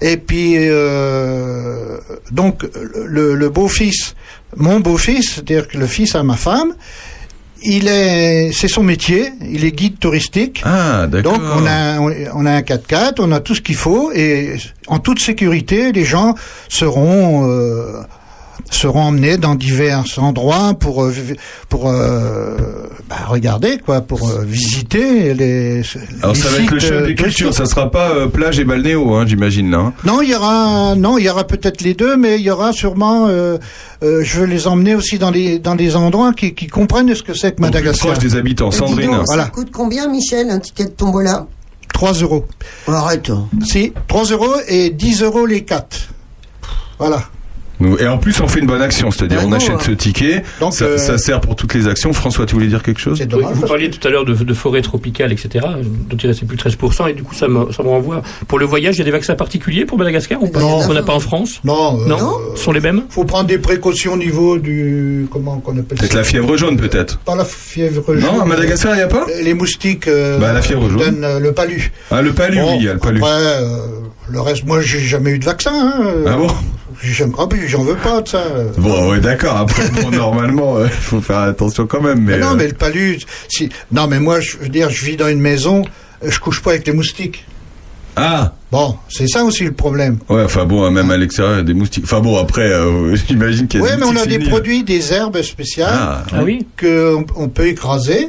Et puis, euh, donc, le, le beau-fils, mon beau-fils, c'est-à-dire que le fils à ma femme, il est, c'est son métier, il est guide touristique. Ah, d'accord. Donc on a on on a un 4x4, on a tout ce qu'il faut et en toute sécurité, les gens seront euh, seront emmenés dans divers endroits pour euh, pour euh, bah, regarder quoi, pour euh, visiter les. Alors les ça va être le chef des cultures, ça sera pas euh, plage et balnéo, hein, j'imagine là. hein. Non, il y aura non, il y aura peut-être les deux, mais il y aura sûrement. euh, euh, je veux les emmener aussi dans les dans des endroits qui, qui comprennent ce que c'est que Madagascar. proche des habitants. Sandrine. donc, Voilà. Ça coûte combien, Michel, un ticket de tombola? 3 euros. Arrête. Si, 3 euros et 10 euros les quatre. Voilà. Nous- Et en plus, on fait une bonne action, c'est-à-dire on non, achète ce ticket, Donc, ça, euh, ça sert pour toutes les actions. François, tu voulais dire quelque chose Oui, vous parliez tout à l'heure de, de forêt tropicale, etc., dont il restait plus 13%, et du coup, ça me, ça me renvoie. Pour le voyage, il y a des vaccins particuliers pour Madagascar ou pas Non. Qu'on n'a pas en France Non, euh, Non Ce sont les mêmes faut prendre des précautions au niveau du comment qu'on appelle Peut-être ça la fièvre jaune, peut-être. Pas la fièvre Non, jaune. à Madagascar, il n'y a pas Les moustiques euh, Bah, la fièvre jaune. donnent euh, le palu. Ah, le palu, Bon, oui, il y a le palu. Après, euh, le reste, moi, j'ai jamais eu de vaccin. Hein, euh, Ah bon j'ai jamais- ah, puis j'en veux pas de ça. euh. Bon, ouais, d'accord. Après, bon, (laughs) normalement, il faut faire attention quand même. Mais, Mais non, euh, mais le palu, si. Non, mais moi, je veux dire, je vis dans une maison, euh, je couche pas avec les moustiques. Ah, Bon, c'est ça aussi le problème. ouais, enfin bon, même à l'extérieur, il y a des moustiques. Enfin bon, après, euh, (laughs) j'imagine qu'il y a Oui, des mais on a des produits, des herbes spéciales. Ah, Ah oui qu'on on peut écraser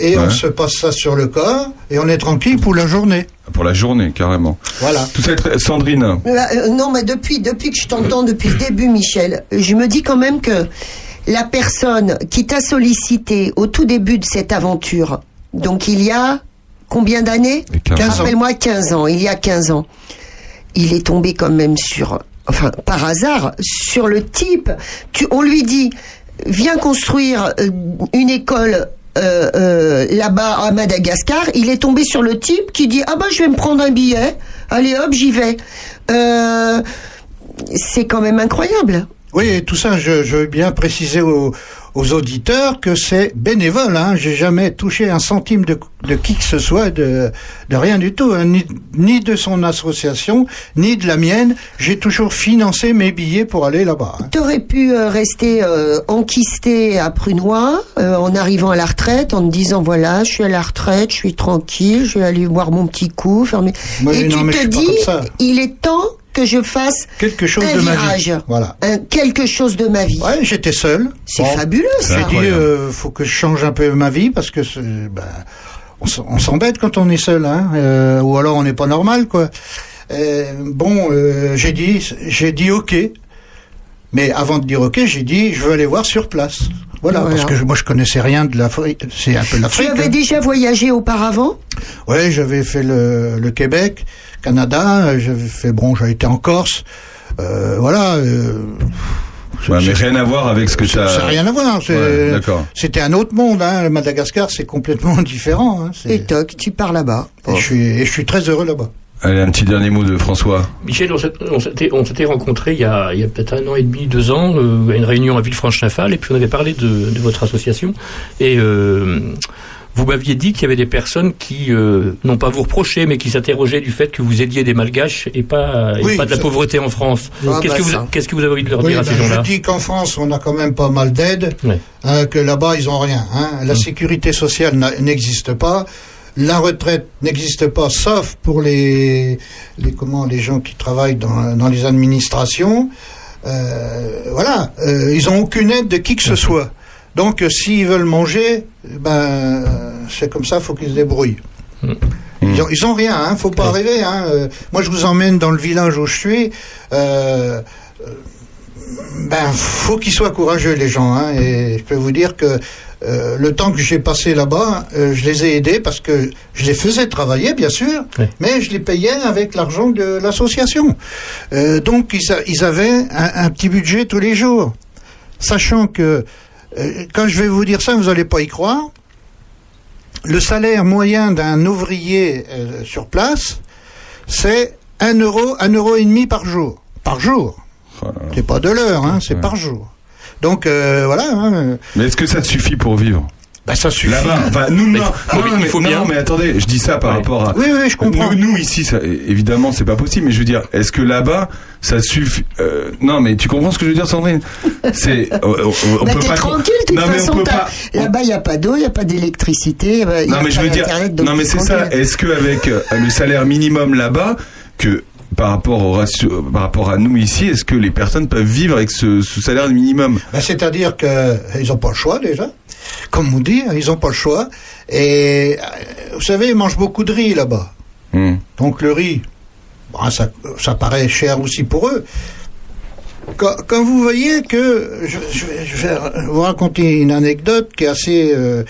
et Ouais. on se passe ça sur le corps et on est tranquille pour la journée. pour la journée, carrément. Voilà. Tout ça. Sandrine, Euh, euh, non, mais depuis, depuis que je t'entends depuis le début, Michel, je me dis quand même que la personne qui t'a sollicité au tout début de cette aventure, donc il y a combien d'années 15 ans. Rappelle-moi 15 ans, il y a 15 ans. Il est tombé quand même sur, enfin, par hasard, sur le type. Tu, on lui dit, viens construire euh, une école euh, euh, là-bas à Madagascar. Il est tombé sur le type qui dit, ah bah je vais me prendre un billet. Allez hop, j'y vais. Euh, c'est quand même incroyable. Oui, et tout ça, je, veux bien préciser aux, aux auditeurs que c'est bénévole. Hein. J'ai jamais touché un centime de, de qui que ce soit, de, de rien du tout, hein. ni, ni de son association, ni de la mienne. J'ai toujours financé mes billets pour aller là-bas. hein. T'aurais pu euh, rester euh, enquisté à Prunois euh, en arrivant à la retraite, en te disant voilà, je suis à la retraite, je suis tranquille, je vais aller boire mon petit coup, Moi, Et non, tu te dis, il est temps que je fasse Quelque chose un de ma vie. Voilà. un quelque chose de ma vie. Ouais, j'étais seul. C'est Bon. fabuleux ça. J'ai dit, euh, faut que je change un peu ma vie parce que c'est- ben, on s'embête quand on est seul, hein, euh, ou alors on n'est pas normal, quoi. Euh, bon, euh, j'ai dit, j'ai dit ok, mais avant de dire ok, j'ai dit, je veux aller voir sur place. Voilà, Voilà. parce que je- moi je connaissais rien de l'Afrique, c'est un peu Tu l'Afrique. avais hein. déjà voyagé auparavant? Ouais, j'avais fait le, le Québec, Canada, j'avais fait bon, j'ai été en Corse, euh, voilà. euh, ouais, mais rien à voir avec ce que tu ça n'a as. rien à voir. c'est- Ouais, D'accord. C'était un autre monde, hein. Le Madagascar, c'est complètement (laughs) différent. Hein. Et toc, tu pars là-bas. Et je suis, et je suis très heureux là-bas. Allez, un petit dernier mot de François. Michel, on s'était on s'était rencontrés il y a, il y a peut-être un an et demi, deux ans, euh, à une réunion à Villefranche-Saint-Phal, et puis on avait parlé de, de votre association. Et euh, vous m'aviez dit qu'il y avait des personnes qui, euh, non pas vous reprochaient, mais qui s'interrogeaient du fait que vous aidiez des malgaches et pas, et Oui, pas de la ça- pauvreté en France. Ah, Qu'est-ce bah, que vous, ça. qu'est-ce que vous avez envie de leur Oui, dire à ben, ces gens-là je dis qu'en France, on a quand même pas mal d'aide, Ouais. hein, que là-bas, ils ont rien. Hein. La sécurité sociale n'existe pas. La retraite n'existe pas, sauf pour les, les comment les gens qui travaillent dans, dans les administrations. Euh, voilà, euh, ils ont aucune aide de qui que ce soit. Donc, euh, s'ils veulent manger, ben, c'est comme ça, faut qu'ils se débrouillent. Ils ont, ils ont rien, hein, faut pas rêver. Hein. Moi, je vous emmène dans le village où je suis. Euh, ben, faut qu'ils soient courageux, les gens. Hein, et je peux vous dire que euh, le temps que j'ai passé là-bas, euh, je les ai aidés parce que je les faisais travailler, bien sûr, Oui. mais je les payais avec l'argent de l'association. Euh, donc, ils, a- ils avaient un, un petit budget tous les jours. Sachant que, quand je vais vous dire ça, vous n'allez pas y croire, le salaire moyen d'un ouvrier sur place, c'est 1 euro, 1 euro et demi par jour. Par jour. C'est pas de l'heure, hein, c'est Ouais. par jour. Donc euh, voilà, hein, Mais est-ce que ça te suffit pour vivre bah, ça suffit. Là-bas, enfin nous Mais non, il faut- non, mais, faut non, bien. mais attendez, je dis ça par Ouais. rapport à Oui, oui, je comprends. Nous, nous, ici, ça, évidemment, c'est pas possible. Mais je veux dire, est-ce que là-bas, ça suffit euh, Non, mais tu comprends ce que je veux dire, Sandrine? C'est, on, on- on Bah, peut t'es pas. tranquille, de toute non, mais façon, on peut t'as- pas. là-bas, il n'y a pas d'eau, il n'y a pas d'électricité, Non, mais je veux dire, non, mais c'est ça. Est-ce qu'avec euh, le salaire minimum là-bas, que par rapport au ratio, par rapport à nous ici, est-ce que les personnes peuvent vivre avec ce, ce salaire minimum? Ben, C'est-à-dire qu'ils n'ont pas le choix déjà. Comme on dit, ils n'ont pas le choix. Et euh, vous savez, ils mangent beaucoup de riz là-bas. Hmm. Donc le riz, bon, ça, ça paraît cher aussi pour eux. Quand, quand vous voyez que, je, je vais, je vais vous raconter une anecdote qui est assez euh,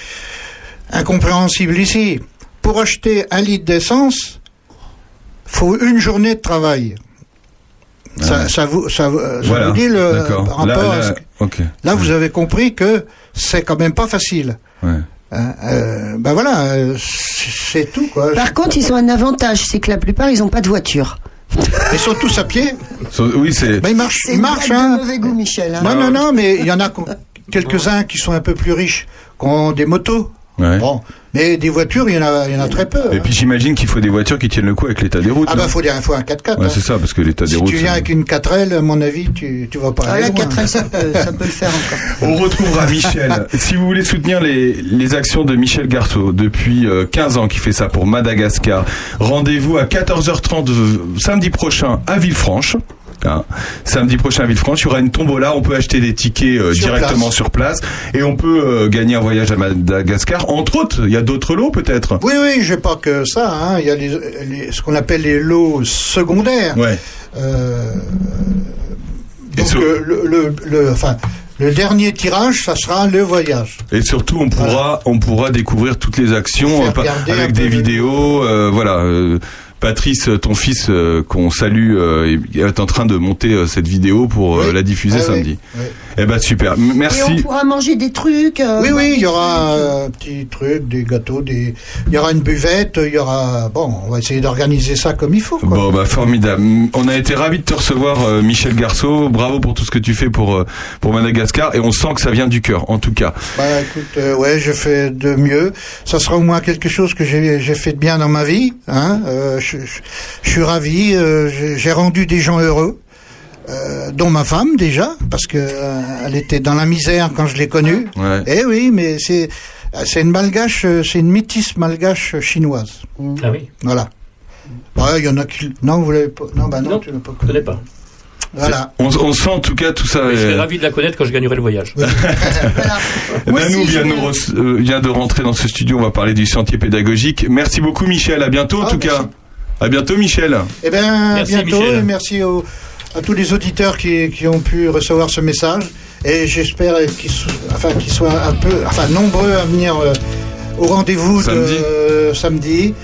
incompréhensible ici. Pour acheter un litre d'essence, faut une journée de travail. Ça, ça vous, ça, vous- ça Voilà. vous dit le, Là, rapport à là, ce que- ok. Là, vous avez compris que c'est quand même pas facile. Ouais. Hein, euh, ben voilà, euh, c'est tout quoi. Par contre, ils ont un avantage, c'est que la plupart, ils n'ont pas de voiture. Ils sont tous à pied. Oui, c'est. Ben ils marchent, C'est ils marchent. Hein. de mauvais goût, Michel. hein. Non, non, non, mais il y en a quelques-uns qui sont un peu plus riches, qui ont des motos. Ouais. Bon, mais des voitures, il y en a, il y en a très peu. Et hein. puis j'imagine qu'il faut des voitures qui tiennent le coup avec l'état des routes. ah non ben, faut, dire, faut un 4x4. Ouais, hein. c'est ça, parce que l'état des Si routes. tu viens avec une 4L, à mon avis, tu, tu vas pas Ah, aller la loin. 4L, ça peut, ça peut le faire encore. (laughs) On retrouvera Michel. (laughs) si vous voulez soutenir les, les actions de Michel Garceau depuis euh, 15 ans qui fait ça pour Madagascar, rendez-vous à 14h30 euh, samedi prochain à Villefranche. Hein. Samedi prochain à Villefranche, il y aura une tombola, on peut acheter des tickets euh, Sur directement place. sur place et on peut euh, gagner un voyage à Madagascar. Entre autres, il y a d'autres lots peut-être. Oui, oui, j'ai pas que ça. Hein. Il y a les, les- ce qu'on appelle les lots secondaires. Ouais. Euh, donc sur- le, le, le, le- enfin, le dernier tirage, ça sera le voyage. Et surtout, on pourra, on pourra découvrir toutes les actions avec des vidéos. euh, voilà. euh, Patrice, ton fils, euh, qu'on salue, euh, est en train de monter euh, cette vidéo pour Oui. la diffuser Ah oui, samedi. oui. Eh ben super. M- Et on Merci. pourra manger des trucs. euh, Oui, oui, il y aura un petit truc, des gâteaux, des, il y aura une buvette, il y aura, bon, on va essayer d'organiser ça comme il faut. Quoi. Bon bah formidable. On a été ravis de te recevoir, euh, Michel Garceau. Bravo pour tout ce que tu fais pour euh, pour Madagascar et on sent que ça vient du cœur, en tout cas. Bah écoute, euh, ouais, je fais de mieux. Ça sera au moins quelque chose que j'ai j'ai fait de bien dans ma vie. Hein. Euh, je, je- je suis ravi. euh, j'ai- j'ai rendu des gens heureux, euh, dont ma femme déjà, parce que euh, elle était dans la misère quand je l'ai connue. Ouais. Eh oui, mais c'est c'est une malgache, euh, c'est une métisse malgache chinoise. Ah oui, Voilà. Ouais, il y en a qui. Non, vous l'avez pas. Non, bah non, Non. tu l'as pas connais pas. Voilà. On, on sent en tout cas tout ça. Mais je serais euh, ravi de la connaître quand je gagnerai le voyage. (laughs) Voilà. Moi Nanou aussi, vient, nous euh, vient de rentrer dans ce studio. On va parler du chantier pédagogique. Merci beaucoup, Michel. À bientôt, en Ah, tout merci. cas. À bientôt, Michel. Eh bien, Merci, bientôt Michel. et merci aux- à tous les auditeurs qui, qui ont pu recevoir ce message. Et j'espère qu'ils so- enfin, qu'ils soient un peu, enfin, nombreux à venir euh, au rendez-vous Samedi. de euh, samedi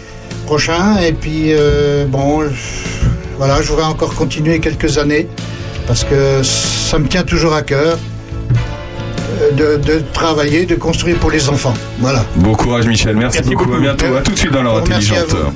prochain. Et puis, euh, bon, je- voilà, je voudrais encore continuer quelques années parce que ça me tient toujours à cœur de, de travailler, de construire pour les enfants. Voilà. Bon courage, Michel. Merci, Merci beaucoup. beaucoup. À bientôt. À tout de suite dans l'heure Merci à intelligente.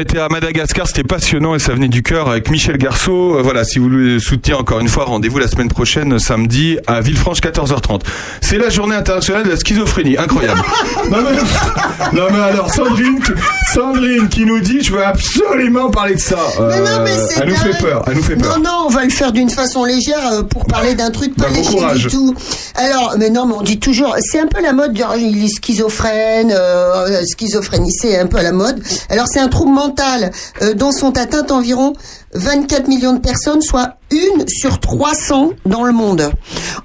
Était à Madagascar, c'était passionnant et ça venait du cœur avec Michel Garceau. Euh, Voilà, si vous le soutenez encore une fois, rendez-vous la semaine prochaine, samedi, à Villefranche, 14h30. C'est la journée internationale de la schizophrénie, incroyable. (laughs) non, mais, non, mais alors, Sandrine, qui- Sandrine qui nous dit, je veux absolument parler de ça. Mais non, mais Euh, elle nous fait peur, elle nous fait peur. Non, non, on va le faire d'une façon légère euh, pour parler d'un truc pas Bah, bon léger courage. du tout. Alors, mais non, mais on dit toujours, c'est un peu la mode, genre, il est schizophrène, euh, schizophrénie, c'est un peu à la mode. Alors, c'est un trouble mental euh, dont sont atteintes environ 24 millions de personnes, soit une sur 300 dans le monde.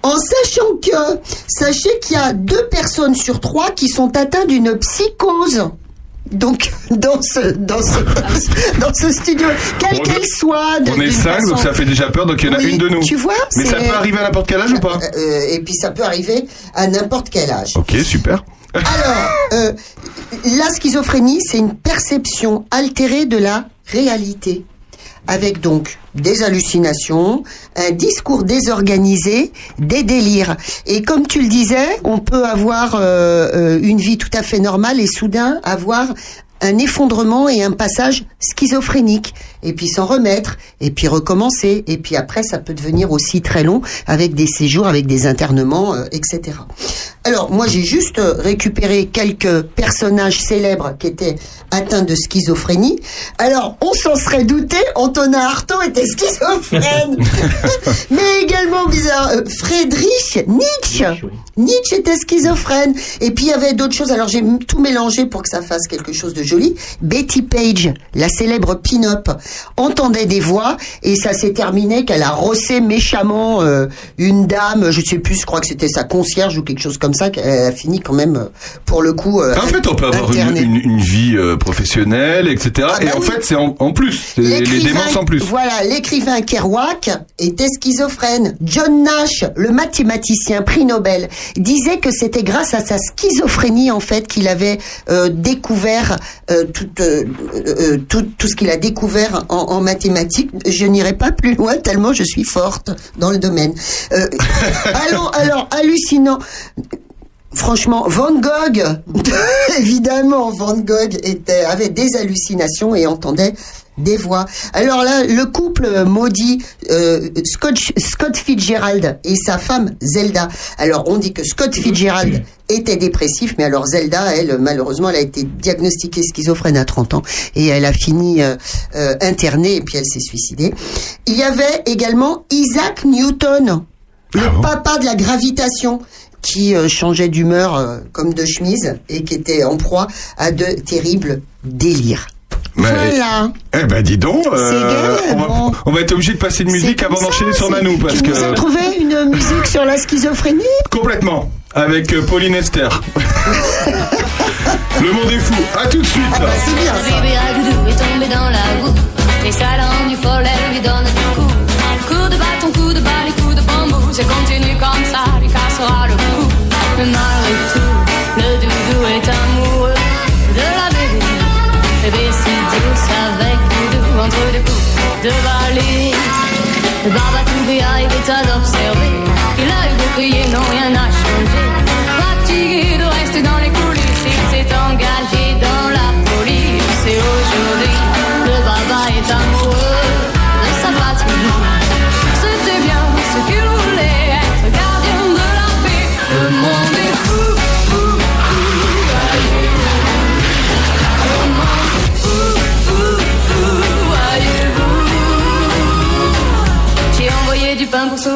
En sachant que, sachez qu'il y a deux personnes sur trois qui sont atteintes d'une psychose. Donc, dans ce, dans ce, (laughs) dans ce studio, quelle qu'elle soit, de- On est cinq, donc ça fait déjà peur, donc il y en a Oui, une de nous. tu vois, Mais ça peut arriver à n'importe quel âge ou pas Euh, et puis ça peut arriver à n'importe quel âge. Ok, super. Alors, euh, la schizophrénie, c'est une perception altérée de la réalité, avec donc des hallucinations, un discours désorganisé, des délires. Et comme tu le disais, on peut avoir euh, euh, une vie tout à fait normale et soudain avoir un effondrement et un passage schizophrénique, et puis s'en remettre, et puis recommencer, et puis après ça peut devenir aussi très long avec des séjours, avec des internements, euh, etc. Alors moi j'ai juste euh, récupéré quelques personnages célèbres qui étaient atteints de schizophrénie. Alors on s'en serait douté, Antonin Artaud était (laughs) schizophrène, (laughs) mais également bizarre, euh, Friedrich Nietzsche. Nietzsche était schizophrène. Et puis il y avait d'autres choses. Alors j'ai tout mélangé pour que ça fasse quelque chose de joli. Betty Page, la célèbre pin-up, entendait des voix et ça s'est terminé qu'elle a rossé méchamment euh, une dame, je sais plus, je crois que c'était sa concierge ou quelque chose comme ça, qu'elle a fini quand même euh, pour le coup. euh, En fait, on peut avoir une, internée. une, une vie professionnelle, etc. Ah et bah en oui. fait, c'est en, en plus. Les démences en plus. Voilà, l'écrivain Kerouac était schizophrène. John Nash, le mathématicien prix Nobel, disait que c'était grâce à sa schizophrénie en fait qu'il avait euh, découvert tout, tout, tout ce qu'il a découvert en, en mathématiques. Je n'irai pas plus loin tellement je suis forte dans le domaine. Euh, (laughs) alors, alors hallucinant. Franchement, Van Gogh, (laughs) évidemment, Van Gogh était, avait des hallucinations et entendait des voix. Alors là, le couple maudit euh, Scott, Scott Fitzgerald et sa femme Zelda. Alors on dit que Scott Fitzgerald était dépressif, mais alors Zelda, elle, malheureusement, elle a été diagnostiquée schizophrène à 30 ans et elle a fini euh, euh, internée et puis elle s'est suicidée. Il y avait également Isaac Newton, le papa de la gravitation qui euh, changeait d'humeur euh, comme de chemise et qui était en proie à de terribles délires. Mais- Voilà. Eh ben dis donc, euh, gay, on, va, bon. on va être obligé de passer une musique avant d'enchaîner sur Nanou parce tu que nous as trouvé une musique sur la schizophrénie complètement avec Pauline Esther. Le monde est fou. À tout de suite. Ah bah, c'est bien ça. Bébé Ragoudou est tombé dans la boue. Et ça l'a rendu folle, elle lui donne des coups. Coup de bâton, coup de balle et coup de bambou. Ça continue comme ça, malgré tout, le doudou est amoureux de la bébé. Bébé si douce avec doudou entre deux coups de valise? Le barbatoubi arrive à l'observer. Il a eu beau crier, non, rien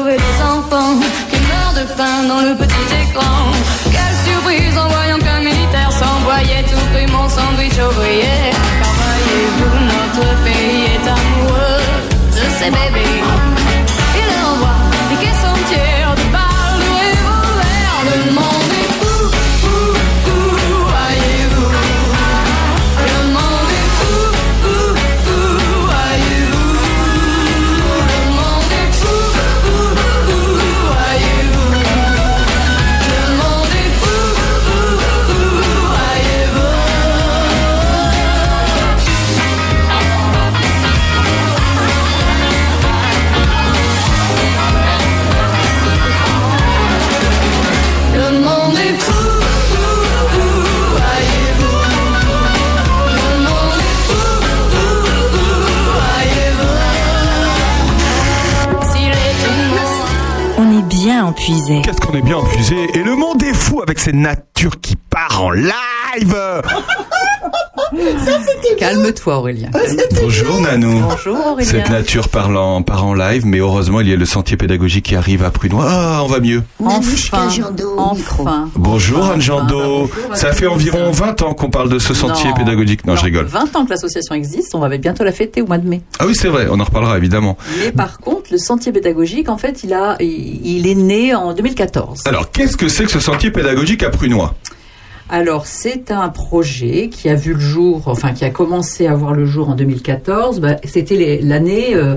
sauver les enfants qui meurent de faim dans le petit écran. Quelle surprise en voyant qu'un militaire s'envoyait tout pris mon sandwich ouvrier. Car voyez-vous, notre pays est amoureux de ses bébés. Qu'est-ce qu'on est bien épuisé Et le monde est fou avec cette nature qui part en live (laughs) Calme-toi, Aurélien. Bonjour Nanou. Bonjour, Aurélien. Cette nature parlant part en live, mais heureusement il y a le sentier pédagogique qui arrive à Prunois. Ah, on va mieux. Enfin, enfin. Bonjour Anne Jando. bonjour, Ça fait environ 20 ans qu'on parle de ce sentier Non. pédagogique. Non, je rigole. 20 ans que l'association existe, on va bientôt la fêter au mois de mai. Ah oui, c'est vrai, on en reparlera évidemment. Mais par contre, le sentier pédagogique, en fait, il, a, il il est né en 2014. Alors, qu'est-ce que c'est que ce sentier pédagogique à Prunois? Alors, c'est un projet qui a vu le jour, enfin, qui a commencé à voir le jour en 2014. Bah, C'était l'année, euh,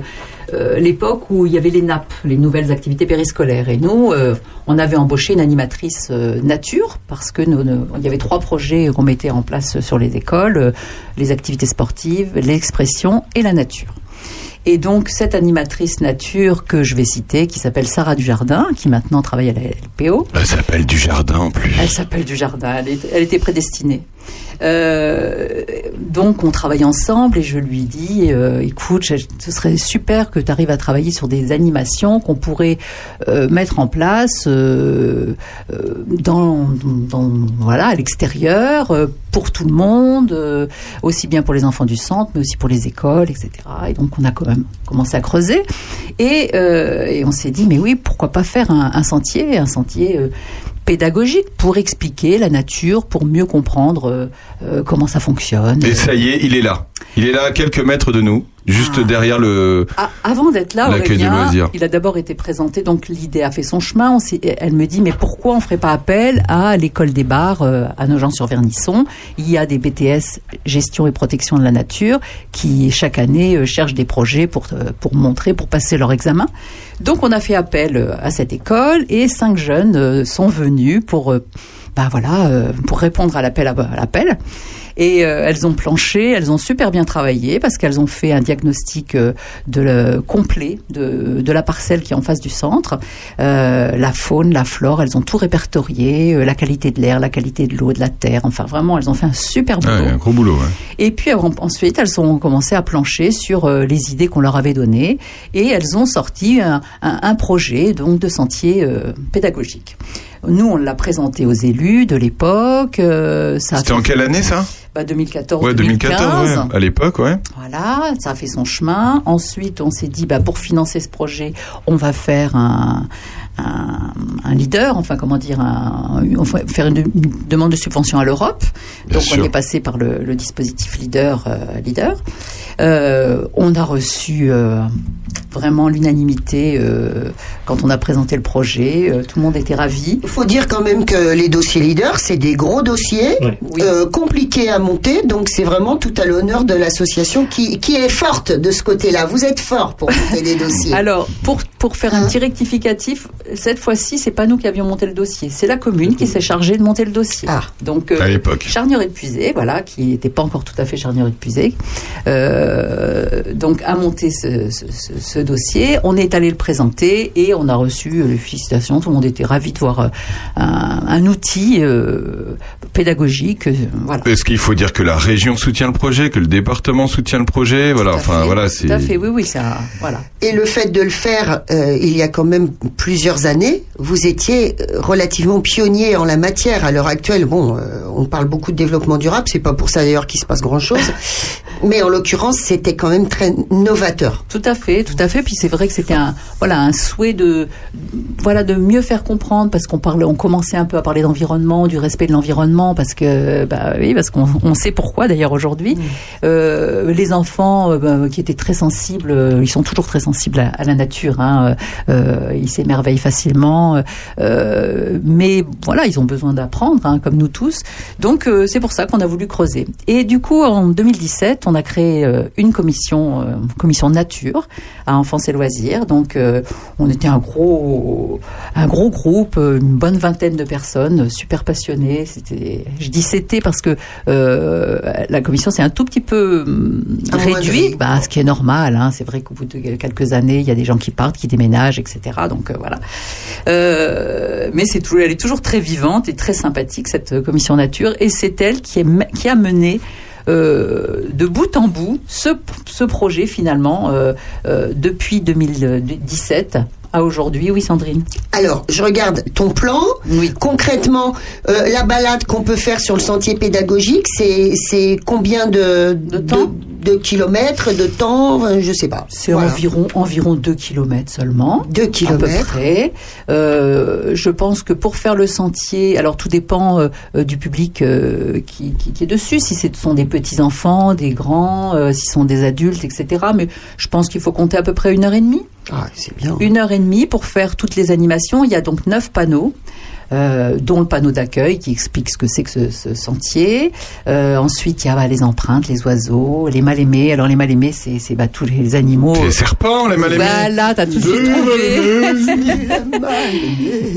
euh, l'époque où il y avait les NAP, les nouvelles activités périscolaires. Et nous, euh, on avait embauché une animatrice nature parce que nous, nous- il y avait trois projets qu'on mettait en place sur les écoles les activités sportives, l'expression et la nature. Et donc cette animatrice nature que je vais citer, qui s'appelle Sarah Dujardin, qui maintenant travaille à la LPO, Elle s'appelle du jardin en plus. elle s'appelle Dujardin, elle, est- elle était prédestinée. Euh, donc on travaille ensemble et je lui dis, euh, écoute, ce serait super que tu arrives à travailler sur des animations qu'on pourrait euh, mettre en place dans, voilà à l'extérieur pour tout le monde, aussi bien pour les enfants du centre, mais aussi pour les écoles, etc. Et donc on a quand même commencé à creuser et, on s'est dit, mais oui, pourquoi pas faire un, sentier, un sentier pédagogique pour expliquer la nature, pour mieux comprendre euh, euh, comment ça fonctionne. Et ça y est, il est là. Il est là à quelques mètres de nous, juste derrière le. Ah, avant d'être là, Aurélien, il a d'abord été présenté, donc l'idée a fait son chemin. On elle me dit, mais pourquoi on ferait pas appel à l'école des bars euh, à Nogent-sur-Vernisson? Il y a des BTS gestion et protection de la nature qui chaque année euh, cherchent des projets pour euh, pour montrer, pour passer leur examen. Donc on a fait appel à cette école et cinq jeunes sont venus pour bah voilà euh, pour répondre à l'appel à, à l'appel. Et euh, elles ont planché, elles ont super bien travaillé parce qu'elles ont fait un diagnostic euh, de le, complet de, de la parcelle qui est en face du centre, la faune, la flore, elles ont tout répertorié, la qualité de l'air, la qualité de l'eau, de la terre. Enfin vraiment, elles ont fait un super boulot. Ah, un gros boulot. ouais. Et puis ensuite, elles ont commencé à plancher sur les idées qu'on leur avait données et elles ont sorti un, un- un projet donc de sentier pédagogique. Nous, on l'a présenté aux élus de l'époque. euh, C'était en quelle année ça bah, 2014, Ouais, 2014, 2015. ouais. À l'époque, ouais. Voilà, ça a fait son chemin. Ensuite, on s'est dit, bah, pour financer ce projet, on va faire un, un, un leader, enfin, comment dire, un, on va faire une, une demande de subvention à l'Europe. Donc, on sûr. est passé par le, le dispositif leader. euh, leader. Euh, on a reçu euh, vraiment l'unanimité euh, quand on a présenté le projet. Euh, tout le monde était ravi. Il faut dire quand même que les dossiers leaders, c'est des gros dossiers, euh, compliqués à monter, donc c'est vraiment tout à l'honneur de l'association qui, qui est forte de ce côté-là. Vous êtes fort pour monter des dossiers. (laughs) Alors, pour, pour faire Hein un petit rectificatif, cette fois-ci, c'est pas nous qui avions monté le dossier, c'est la commune qui s'est chargée de monter le dossier. Ah. Donc, euh, À l'époque. Charnier épuisé, voilà, qui n'était pas encore tout à fait charnier épuisé, euh, donc a monté ce, ce- ce- dossier. On est allé le présenter et on a reçu euh, les félicitations. Tout le monde était ravi de voir euh, un, un outil euh, pédagogique. euh, voilà. Est-ce qu'il faut dire que la région soutient le projet, que le département soutient le projet? Voilà, enfin voilà, c'est. Tout à fait, oui, oui, ça, voilà. Et le fait de le faire euh, il y a quand même plusieurs années, vous étiez relativement pionnier en la matière. À l'heure actuelle, bon, euh, on parle beaucoup de développement durable, c'est pas pour ça d'ailleurs qu'il se passe grand-chose, (laughs) mais en l'occurrence, c'était quand même très novateur. Tout à fait, tout à fait. Puis c'est vrai que c'était un, voilà, un souhait de, voilà, de mieux faire comprendre parce qu'on parlait, on commençait un peu à parler d'environnement, du respect de l'environnement parce que, bah oui, parce qu'on on sait pourquoi d'ailleurs aujourd'hui. Euh, les enfants euh, bah, qui étaient très sensibles, euh, ils sont toujours très sensibles à, à la nature. Hein, euh, ils s'émerveillent facilement, mais voilà, ils ont besoin d'apprendre, hein, comme nous tous. Donc c'est pour ça qu'on a voulu creuser. Et du coup, en 2017, on a créé une commission, commission nature à Enfance et Loisirs. Donc euh, on était un gros, un gros groupe, euh, une bonne vingtaine de personnes, super passionnées. C'était, je dis c'était parce que euh, la commission c'est un tout petit peu hum, Amoindrie. réduite, bah, ce qui est normal. Hein. C'est vrai qu'au bout de quelques années, il y a des gens qui partent, qui déménagent, etc. Donc voilà. Mais c'est elle est toujours très vivante et très sympathique cette commission nature, et c'est elle qui, est, qui a mené. Euh, de bout en bout, ce, ce projet finalement, euh, euh, depuis 2017, à aujourd'hui. Oui, Sandrine. Alors, je regarde ton plan. Concrètement, euh, la balade qu'on peut faire sur le sentier pédagogique, c'est combien de, de, de kilomètres, de temps, je sais pas. C'est Voilà. environ environ 2 km seulement. 2 À peu kilomètres. près. Euh, je pense que pour faire le sentier, alors tout dépend euh, du public qui, qui- qui est dessus, si ce sont des petits enfants, des grands, si ce sont des adultes, etc. Mais je pense qu'il faut compter à peu près une heure et demie. Ah, c'est bien. Une heure et demie pour faire toutes les animations. Il y a donc neuf panneaux. euh, dont le panneau d'accueil qui explique ce que c'est que ce, ce sentier. Euh, ensuite, il y a bah, les empreintes, les oiseaux, les mal-aimés. Alors les mal-aimés, c'est c'est, bah, tous les animaux. Les serpents, les mal-aimés. Voilà, t'as tout de.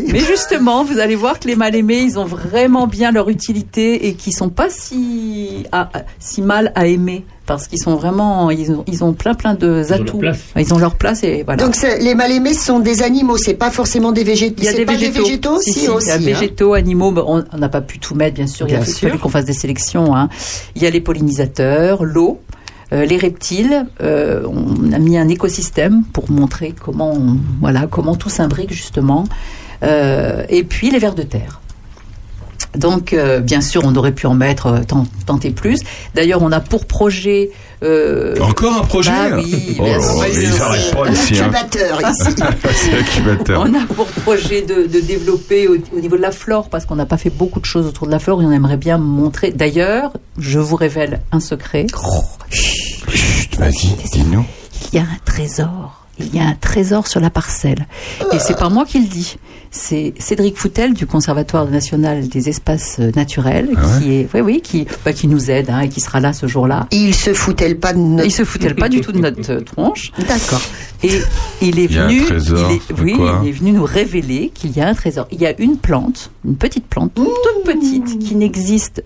(laughs) Mais justement, vous allez voir que les mal-aimés, ils ont vraiment bien leur utilité et qui sont pas si, à- si mal à aimer. Parce qu'ils sont vraiment, ils ont, ils ont plein plein de leur atouts. place. Ils ont leur place et voilà. Donc les mal-aimés sont des animaux, c'est pas forcément des végétaux. Il y a c'est des pas végétaux. des végétaux Si, aussi, si, aussi. Il y a hein. végétaux, animaux. on n'a pas pu tout mettre, bien sûr. il a Bien fallu sûr. qu'on fasse des sélections. hein. Il y a les pollinisateurs, l'eau. euh, les reptiles, euh, on a mis un écosystème pour montrer comment, on- voilà, comment tout s'imbrique justement, Euh, et puis les vers de terre. Donc, euh, bien sûr, on aurait pu en mettre euh, tant, tant et plus. D'ailleurs, on a pour projet. euh, Encore un projet Bah oui, Oh bien là ils pas ici. (laughs) hein. On a pour projet de, de développer au, au niveau de la flore, parce qu'on n'a pas fait beaucoup de choses autour de la flore, et on aimerait bien montrer. D'ailleurs, je vous révèle un secret. Chut, Vas-y, dis-nous. Il y a un trésor. Il y a un trésor sur la parcelle. Et c'est pas moi qui le dis. C'est Cédric Foutel du Conservatoire national des espaces euh, naturels Ah qui est, oui, oui, qui, bah, qui nous aide hein, et qui sera là ce jour-là. Il se foutait pas de notre... Il se foutait pas du tout de notre euh, tronche. D'accord. Et il est Il y a un venu, trésor, il est, de oui, il est venu nous révéler qu'il y a un trésor. Il y a une plante, une petite plante, toute, toute petite, qui n'existe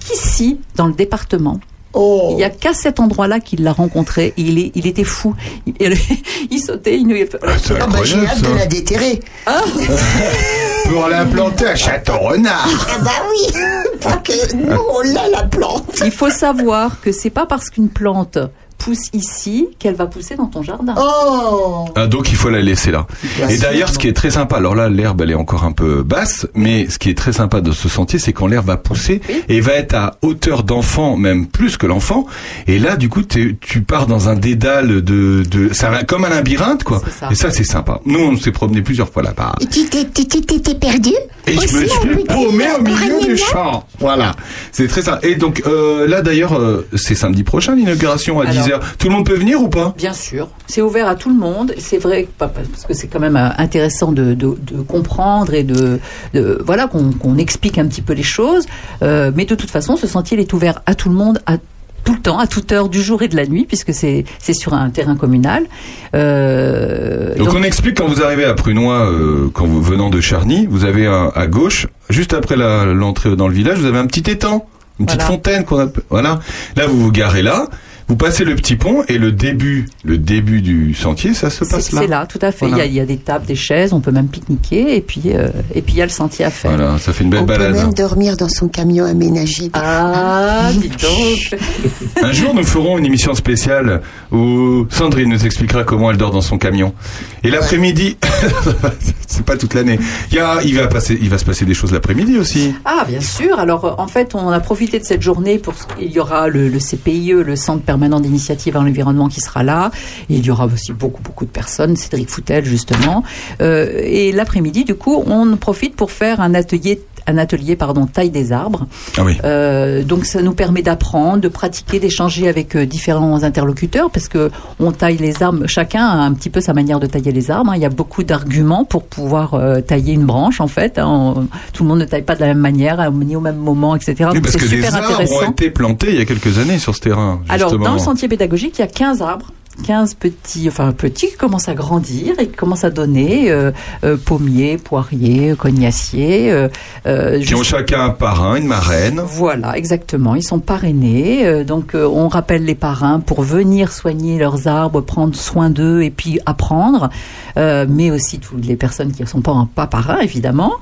qu'ici dans le département. Oh. Il n'y a qu'à cet endroit-là qu'il l'a rencontré. Et il, est, il était fou. Il, (laughs) il sautait, il nous. C'est Ah bah, j'ai hâte de la déterrer. Pour l'implanter à Château-Renard. Ah bah oui, parce que nous on l'a la plante. Il faut savoir que c'est pas parce qu'une plante pousse ici qu'elle va pousser dans ton jardin. Oh Ah, donc il faut la laisser là. Bien Et d'ailleurs, ce qui est très sympa, alors là, l'herbe, elle est encore un peu basse, mais ce qui est très sympa de ce sentier, c'est quand l'herbe va pousser et va être à hauteur d'enfant, même plus que l'enfant. Et là, du coup, t'es- tu pars dans un dédale de, de, ça va comme un labyrinthe, quoi. Ça. Et ça, c'est sympa. Nous, on s'est promené plusieurs fois là-bas. Et tu t'es- tu t'es- t'étais perdu Et je me suis paumé au milieu du champ. Voilà. C'est très ça. Et donc, euh, là, d'ailleurs, euh, c'est samedi prochain, l'inauguration à Alors. 10h. Tout le monde peut venir ou pas? Bien sûr, c'est ouvert à tout le monde. C'est vrai parce que c'est quand même euh, intéressant de, de- de comprendre et de, de- voilà qu'on explique un petit peu les choses. Euh, mais de toute façon, ce sentier il est ouvert à tout le monde à tout le temps, à toute heure du jour et de la nuit, puisque c'est sur un terrain communal. Euh, Donc, donc- on explique quand vous arrivez à Prunois, euh, quand vous venant de Charny, vous avez un, à gauche, juste après l'entrée dans le village, vous avez un petit étang, une petite fontaine qu'on appelle. Voilà. Là, vous vous garez là, vous passez le petit pont et le début, le début du sentier, ça se passe là. c'est là, tout à fait. Il y a- Voilà. Il, y a, des tables, des chaises, on peut même pique-niquer, et puis euh, et puis il y a le sentier à faire. Voilà, ça fait une belle On peut balade. même hein. dormir dans son camion aménagé. Ah, dis donc. (laughs) Un jour, nous ferons une émission spéciale où Sandrine nous expliquera comment elle dort dans son camion. Et l'après-midi, (laughs) c'est pas toute l'année. Il y a, il va passer, il va se passer des choses l'après-midi aussi. Ah, bien sûr. Alors, en fait, on a profité de cette journée pour. Il y aura le, le CPIE, le Centre permanent d'initiative à l'environnement, qui sera là. Il y aura aussi beaucoup, beaucoup de personnes. Cédric Foutel, justement. Euh, et l'après-midi, du coup, on profite pour faire un atelier un atelier pardon taille des arbres. Ah oui. Euh, donc ça nous permet d'apprendre, de pratiquer, d'échanger avec euh, différents interlocuteurs parce que on taille les arbres. Chacun a un petit peu sa manière de tailler les arbres. hein. Il y a beaucoup d'arguments pour pouvoir euh, tailler une branche en fait. hein. On- tout le monde ne taille pas de la même manière euh, ni au même moment, etc. Oui, Donc parce c'est que des super arbres intéressant. ont été plantés il y a quelques années sur ce terrain. Alors, dans le sentier pédagogique, il y a 15 arbres. 15 petits, enfin petits qui commencent à grandir et qui commencent à donner euh, euh, pommiers, poiriers, cognaciers. euh, euh, Qui ont chacun un parrain, une marraine. voilà, exactement. Ils sont parrainés. euh, donc, euh, on rappelle les parrains pour venir soigner leurs arbres, prendre soin d'eux et puis apprendre. Euh, mais aussi toutes les personnes qui ne sont pas, pas parrains, évidemment.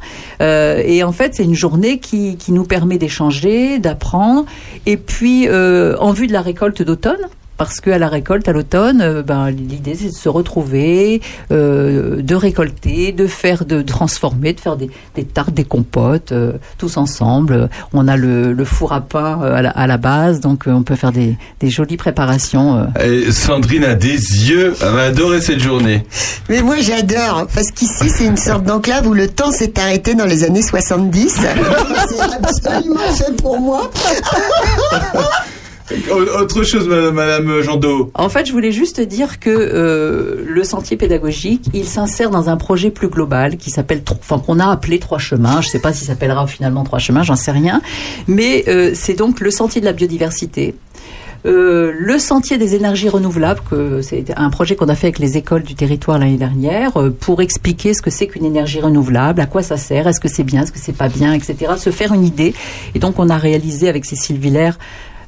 Euh, et en fait, c'est une journée qui, qui nous permet d'échanger, d'apprendre. Et puis, euh, en vue de la récolte d'automne, parce qu'à la récolte, à l'automne, euh, ben, l'idée c'est de se retrouver, euh, de récolter, de faire, de transformer, de faire des, des tartes, des compotes, euh, tous ensemble. On a le, le four à pain à la, à la base, donc euh, on peut faire des, des jolies préparations. euh. Et Sandrine a des yeux, elle va adorer cette journée. Mais moi j'adore, parce qu'ici c'est une sorte d'enclave où le temps s'est arrêté dans les années 70. (laughs) c'est absolument fait pour moi. (laughs) Autre chose, madame, Jandot. En fait, je voulais juste dire que euh, le sentier pédagogique, il s'insère dans un projet plus global qui s'appelle, enfin qu'on a appelé Trois Chemins. Je ne sais pas s'il s'appellera finalement Trois Chemins, j'en sais rien. Mais euh, c'est donc le sentier de la biodiversité. Euh, le sentier des énergies renouvelables, que c'est un projet qu'on a fait avec les écoles du territoire l'année dernière, euh, pour expliquer ce que c'est qu'une énergie renouvelable, à quoi ça sert, est-ce que c'est bien, est-ce que c'est pas bien, etc. Se faire une idée. Et donc on a réalisé avec Cécile Villers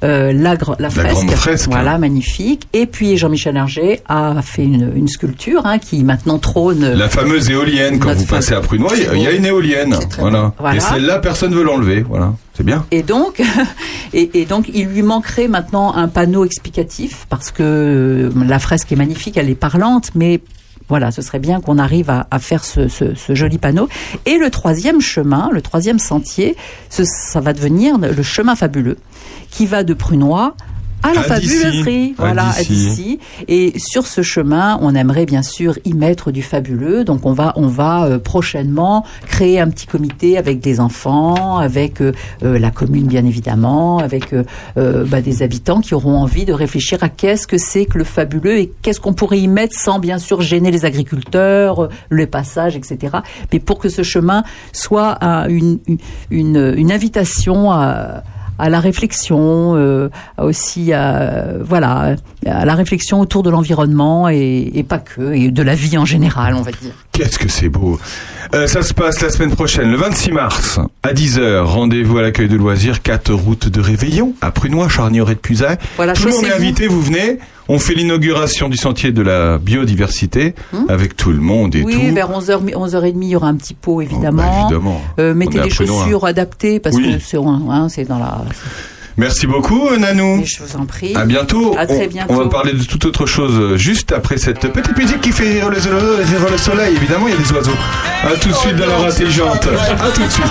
euh, la, gr- la, fresque, fresque. voilà, magnifique. Et puis Jean-Michel Hergé a fait une, une sculpture hein, qui maintenant trône. La fameuse éolienne, quand vous passez à Prunois, il y a- une éolienne. Voilà. Voilà. Et celle-là, personne veut l'enlever. Voilà. C'est bien. Et donc, (laughs) et, et donc, il lui manquerait maintenant un panneau explicatif parce que euh, la fresque est magnifique, elle est parlante, mais voilà, ce serait bien qu'on arrive à, faire ce, joli panneau. Et le troisième chemin, le troisième sentier, ça va devenir le chemin fabuleux qui va de Prunois à la À À voilà, à d'ici. d'ici. Et sur ce chemin, on aimerait bien sûr y mettre du fabuleux. Donc on va, on va euh, prochainement créer un petit comité avec des enfants, avec euh, euh, la commune bien évidemment, avec euh, euh, bah, des habitants qui auront envie de réfléchir à qu'est-ce que c'est que le fabuleux et qu'est-ce qu'on pourrait y mettre sans bien sûr gêner les agriculteurs, euh, le passage, etc. Mais pour que ce chemin soit un- une, une, une invitation à à la réflexion, euh, aussi à, voilà, à la réflexion autour de l'environnement et, et pas que, et de la vie en général, on va dire. Qu'est-ce que c'est beau. Euh, ça se passe la semaine prochaine, le 26 mars, à 10h. Rendez-vous à l'accueil de loisirs, 4 route de Réveillon, à Prunois, Charnieret de Puisac. Voilà, tout le monde est invité, vous venez. On fait l'inauguration du sentier de la biodiversité avec tout le monde et Hmm oui, tout. vers 11h, 11h30, il y aura un petit pot, évidemment. bah, évidemment. Euh, On mettez Prunois. chaussures adaptées parce Oui. que c'est hein, c'est dans la. Merci beaucoup, Nanou. Je vous en prie. À bientôt. À très On- bientôt. On, va parler de toute autre chose euh, juste après cette petite musique qui fait rire le, rire le soleil. Évidemment, il y a des oiseaux. À tout de suite dans l'heure intelligente. À tout de suite.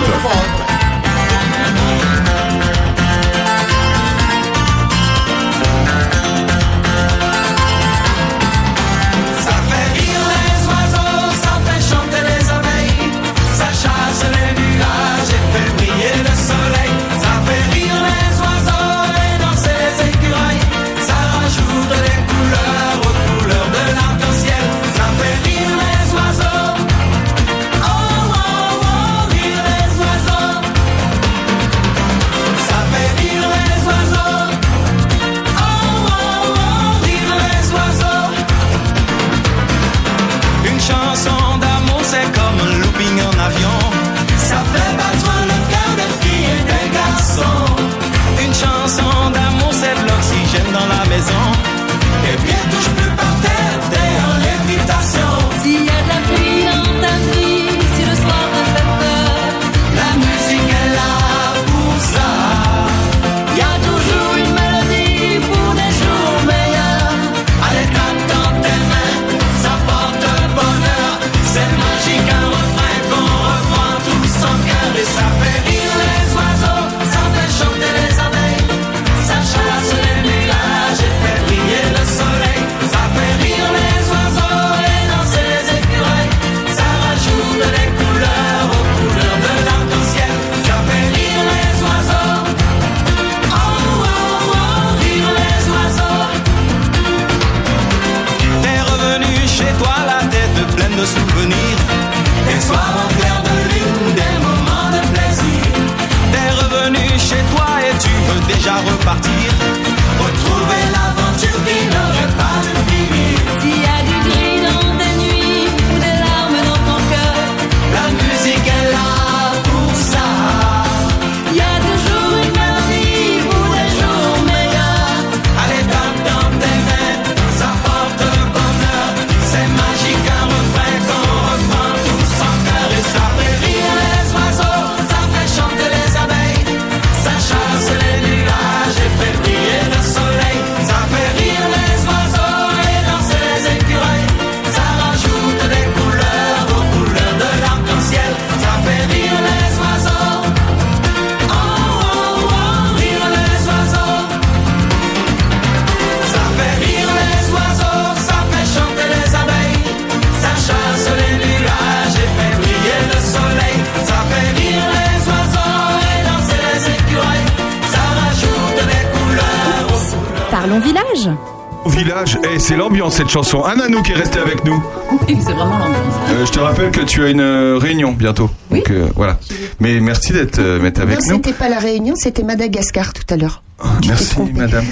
Cette chanson. Un Nanou qui est resté avec nous. c'est vraiment l'ambiance. Euh, je te rappelle que tu as une euh, réunion bientôt. Donc euh, voilà. Mais merci d'être euh, avec non, nous. c'était pas la Réunion, c'était Madagascar tout à l'heure. Merci madame.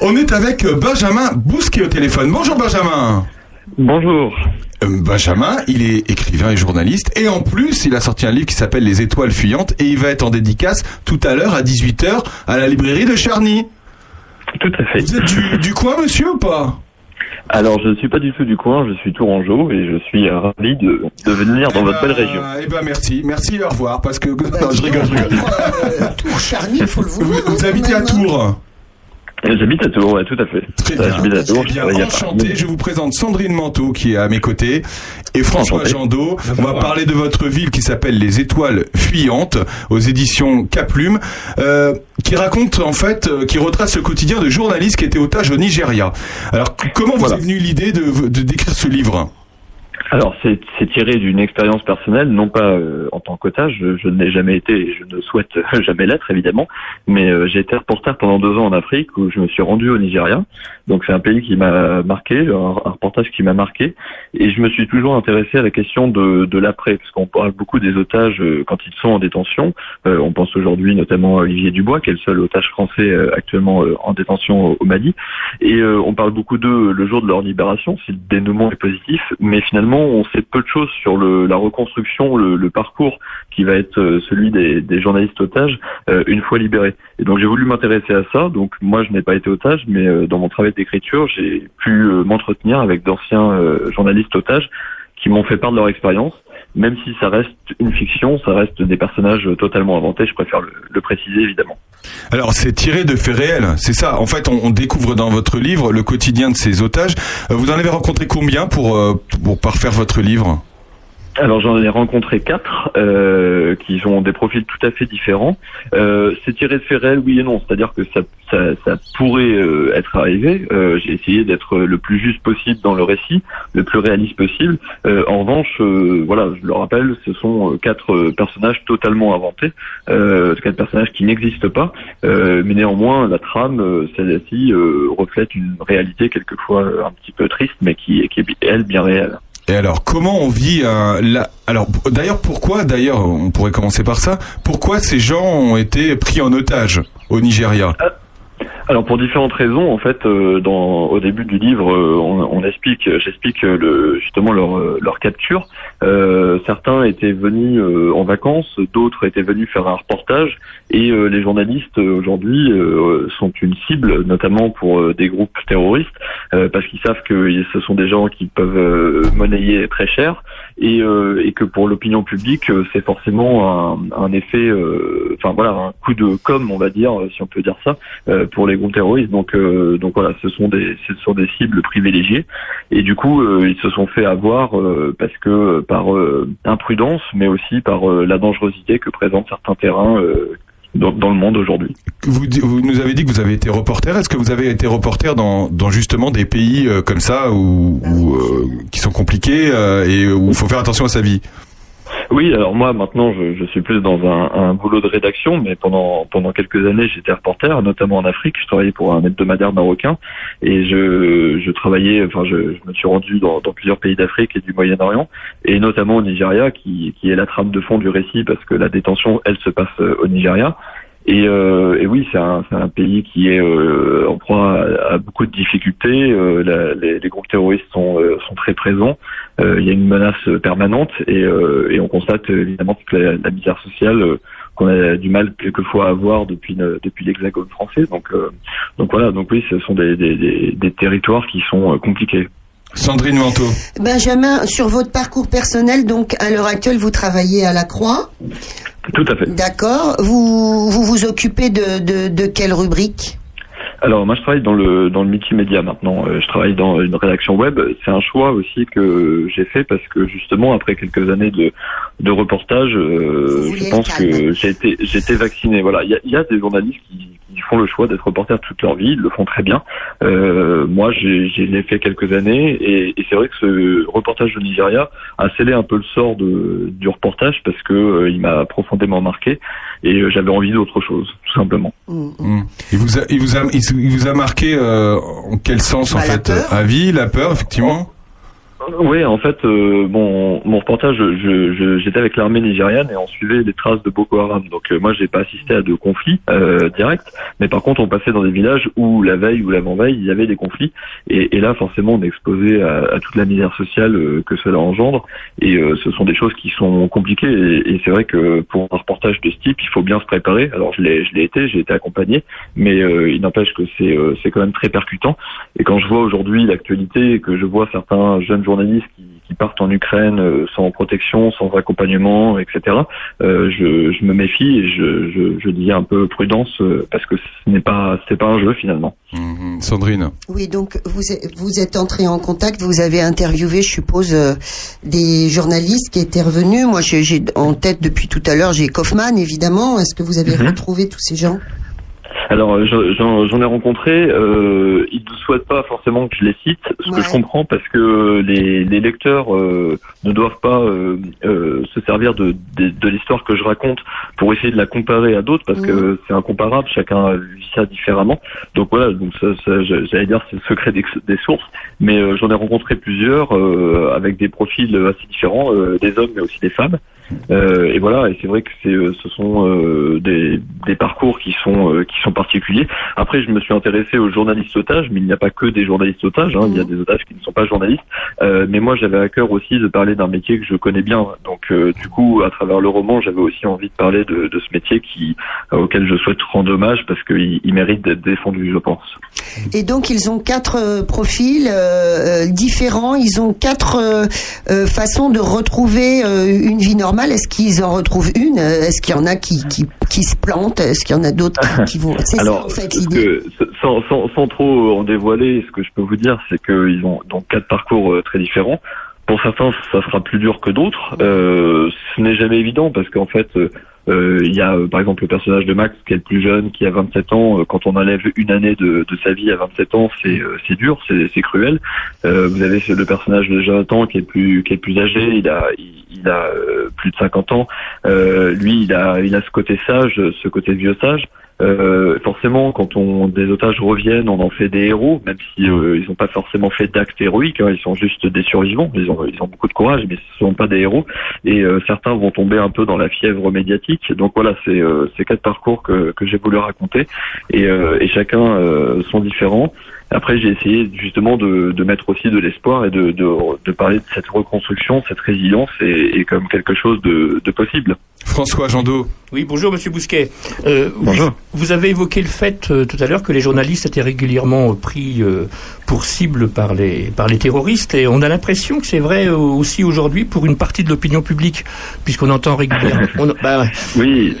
On est avec Benjamin Bousquet au téléphone. Bonjour Benjamin. Bonjour. Benjamin, il est écrivain et journaliste et en plus il a sorti un livre qui s'appelle Les étoiles fuyantes et il va être en dédicace tout à l'heure à 18h à la librairie de Charny. Tout à fait. Vous êtes du, du coin monsieur ou pas? Alors, je ne suis pas du tout du coin, je suis tourangeau et je suis euh, ravi de, de venir dans votre belle région. Eh ben merci, merci et au revoir parce que non, je rigole, je rigole. Tour Charny, il faut le vouloir. Vous, vous habitez à Tours. J'habite à Tours, ouais, tout à fait. Très bien. J'habite à Tours, Eh je bien, à enchanté, je vous présente Sandrine Manteau qui est à mes côtés et François. Jandot. On va parler de votre ville qui s'appelle Les Étoiles Fuyantes aux éditions Caplume, euh, qui raconte en fait, euh, qui retrace le quotidien de journalistes qui étaient otages au Nigeria. Alors comment vous est venue l'idée de, de décrire ce livre? Alors, c'est tiré d'une expérience personnelle, non pas euh, en tant qu'otage, je, je ne l'ai jamais été et je ne souhaite (laughs) jamais l'être, évidemment, mais euh, j'ai été reporter pendant deux ans en Afrique où je me suis rendu au Nigeria. Donc, c'est un pays qui m'a marqué, un, un reportage qui m'a marqué, et je me suis toujours intéressé à la question de, de l'après, parce qu'on parle beaucoup des otages euh, quand ils sont en détention. Euh, on pense aujourd'hui notamment à Olivier Dubois, qui est le seul otage français euh, actuellement euh, en détention au, Mali. Et on parle beaucoup d'eux le jour de leur libération, si le dénouement est positif, mais finalement on sait peu de choses sur le, la reconstruction, le, parcours qui va être euh, celui des, journalistes otages euh, une fois libérés. Et donc j'ai voulu m'intéresser à ça. Donc moi je n'ai pas été otage, mais euh, dans mon travail d'écriture j'ai pu m'entretenir avec d'anciens journalistes otages qui m'ont fait part de leur expérience. Même si ça reste une fiction, ça reste des personnages totalement inventés. Je préfère le, préciser évidemment. Alors c'est tiré de faits réels, c'est ça. En fait, on, on découvre dans votre livre le quotidien de ces otages. Euh, vous en avez rencontré combien pour euh, pour parfaire votre livre? Alors j'en ai rencontré quatre euh, qui ont des profils tout à fait différents. Euh, c'est tiré de réels, oui et non. C'est-à-dire que ça, ça, ça pourrait euh, être arrivé. Euh, J'ai essayé d'être le plus juste possible dans le récit, le plus réaliste possible. Euh, en revanche, euh, voilà, je le rappelle, ce sont quatre personnages totalement inventés, quatre personnages qui n'existent pas. Mais néanmoins, la trame, celle-ci, reflète une réalité quelquefois un petit peu triste, mais qui, qui est elle bien réelle. Et alors, comment on vit la- Alors, d'ailleurs, pourquoi D'ailleurs, on pourrait commencer par ça. Pourquoi ces gens ont été pris en otage au Nigeria? Alors pour différentes raisons, en fait, euh, dans, au début du livre, euh, on, on explique, j'explique euh, le, justement leur, leur capture. Euh, certains étaient venus en vacances, d'autres étaient venus faire un reportage, et euh, les journalistes aujourd'hui euh, sont une cible, notamment pour des groupes terroristes, parce qu'ils savent que ce sont des gens qui peuvent monnayer très cher, et, et que pour l'opinion publique, c'est forcément un, un effet, enfin voilà, un coup de com, on va dire, si on peut dire ça, pour les groupes terroristes. Donc, euh, donc voilà, ce sont des, ce sont des cibles privilégiées. Et du coup, euh, ils se sont fait avoir euh, parce que par imprudence, mais aussi par la dangerosité que présentent certains terrains dans, le monde aujourd'hui. vous, vous nous avez dit que vous avez été reporter. Est-ce que vous avez été reporter dans, dans justement des pays comme ça où, qui sont compliqués et où il faut faire attention à sa vie? Oui, alors moi maintenant je, suis plus dans un, boulot de rédaction, mais pendant pendant quelques années j'étais reporter, notamment en Afrique. Je travaillais pour un hebdomadaire marocain et je, travaillais, enfin je, je me suis rendu dans, dans plusieurs pays d'Afrique et du Moyen-Orient et notamment au Nigeria, qui, qui est la trame de fond du récit parce que la détention elle se passe euh, au Nigeria. Et, euh, et oui, c'est un, pays qui est euh, en proie à, à beaucoup de difficultés. Euh, la- les, les groupes terroristes sont, euh, sont très présents. Euh, il y a une menace permanente et, euh, et on constate évidemment toute la, la misère sociale euh, qu'on a du mal quelquefois à voir depuis, depuis l'hexagone français. Donc, euh, donc voilà, donc oui, ce sont des, des, des, des territoires qui sont euh, compliqués. Sandrine Manteau. Benjamin, sur votre parcours personnel, donc à l'heure actuelle, vous travaillez à la Croix. Tout à fait. D'accord. Vous vous, vous occupez de, de, de quelle rubrique? Alors moi je travaille dans le dans le multimédia maintenant. Euh, je travaille dans une rédaction web. C'est un choix aussi que j'ai fait parce que justement après quelques années de de reportage, euh, je pense que j'ai été été vacciné. Voilà, il y a, il y a des journalistes qui ils font le choix d'être reporters toute leur vie, ils le font très bien. Euh, moi, j'ai fait quelques années et, et c'est vrai que ce reportage de Nigeria a scellé un peu le sort de, du reportage parce que euh, il m'a profondément marqué et euh, j'avais envie d'autre chose, tout simplement. Mm. Il vous a, il vous a, il, vous a marqué euh, en quel sens en Bah, la fait peur. À vie, la peur, effectivement? Oui, en fait, euh, mon, mon reportage, je- je- j'étais avec l'armée nigériane et on suivait les traces de Boko Haram. Donc euh, moi, j'ai pas assisté à de conflits euh, directs, mais par contre, on passait dans des villages où la veille ou l'avant-veille, il y avait des conflits. Et, et là, forcément, on est exposé à, à toute la misère sociale euh, que cela engendre. Et euh, ce sont des choses qui sont compliquées. Et, c'est vrai que pour un reportage de ce type, il faut bien se préparer. Alors je l'ai, je l'ai été, j'ai été accompagné, mais euh, il n'empêche que c'est, c'est quand même très percutant. Et quand je vois aujourd'hui l'actualité que je vois certains jeunes journalistes qui, qui partent en Ukraine euh, sans protection, sans accompagnement, etc., euh, je, je me méfie et je, je, je dis un peu prudence euh, parce que ce n'est pas, c'est pas un jeu finalement. Mhm. Sandrine. Oui, donc vous êtes, vous êtes entré en contact, vous avez interviewé, je suppose, euh, des journalistes qui étaient revenus. Moi, j'ai j'ai en tête depuis tout à l'heure, j'ai Kaufman, évidemment. Est-ce que vous avez Mhm. retrouvé tous ces gens? Alors euh, je- j'en j'en ai rencontré, euh, ils ne souhaitent pas forcément que je les cite, ce que je comprends parce que les, les lecteurs euh, ne doivent pas euh, se servir de, de, de l'histoire que je raconte pour essayer de la comparer à d'autres parce que c'est incomparable, chacun vit ça différemment. Donc voilà, donc ça, j'allais dire c'est le secret des, des sources, mais j'en ai rencontré plusieurs avec des profils assez différents, des hommes mais aussi des femmes. Euh, et voilà, et c'est vrai que c'est, euh, ce sont euh, des, des parcours qui sont qui sont particuliers. Après, je me suis intéressé aux journalistes otages, mais il n'y a pas que des journalistes otages. hein, Il y a des otages qui ne sont pas journalistes. Mais moi, j'avais à cœur aussi de parler d'un métier que je connais bien. Donc, du coup, à travers le roman, j'avais aussi envie de parler de, de ce métier qui auquel je souhaite rendre hommage parce qu'il il mérite d'être défendu, je pense. Et donc ils ont quatre profils euh, différents. Ils ont quatre euh, façons de retrouver euh, une vie normale. Est-ce qu'ils en retrouvent une? Est-ce qu'il y en a qui, qui, qui se plantent? Est-ce qu'il y en a d'autres qui, (laughs) qui vont C'est ça Alors, en fait l'idée. que- sans, sans, sans trop en dévoiler, ce que je peux vous dire, c'est qu'ils ont donc quatre parcours euh, très différents. Pour certains, ça sera plus dur que d'autres. Euh, ce n'est jamais évident parce qu'en fait, euh, il y a euh, par exemple le personnage de Max qui est le plus jeune, qui a 27 ans. Euh, Quand on enlève une année de, sa vie à 27 ans, c'est euh, dur, c'est cruel. Euh, vous avez le personnage de Jonathan qui est le plus qui est plus âgé. Il a il, il a euh, plus de 50 ans. Euh, lui, il a il a ce côté sage, ce côté vieux sage. Euh, forcément, quand on des otages reviennent, on en fait des héros, même si euh, ils n'ont pas forcément fait d'actes héroïques. hein, ils sont juste des survivants. Ils ont ils ont beaucoup de courage, mais ce sont pas des héros. Et euh, certains vont tomber un peu dans la fièvre médiatique. Donc voilà, c'est euh, ces quatre parcours que que j'ai voulu raconter, et, euh, et chacun sont différents. Après, j'ai essayé justement de, de mettre aussi de l'espoir et de, de, de parler de cette reconstruction, cette résilience et, et comme quelque chose de, de possible. François Jandot. Oui, bonjour Monsieur Bousquet. Euh, Bonjour. Vous, vous avez évoqué le fait euh, tout à l'heure que les journalistes étaient régulièrement euh, pris euh, pour cible par les par les terroristes et on a l'impression que c'est vrai euh, aussi aujourd'hui pour une partie de l'opinion publique puisqu'on entend régulièrement. (laughs) on- bah. Oui,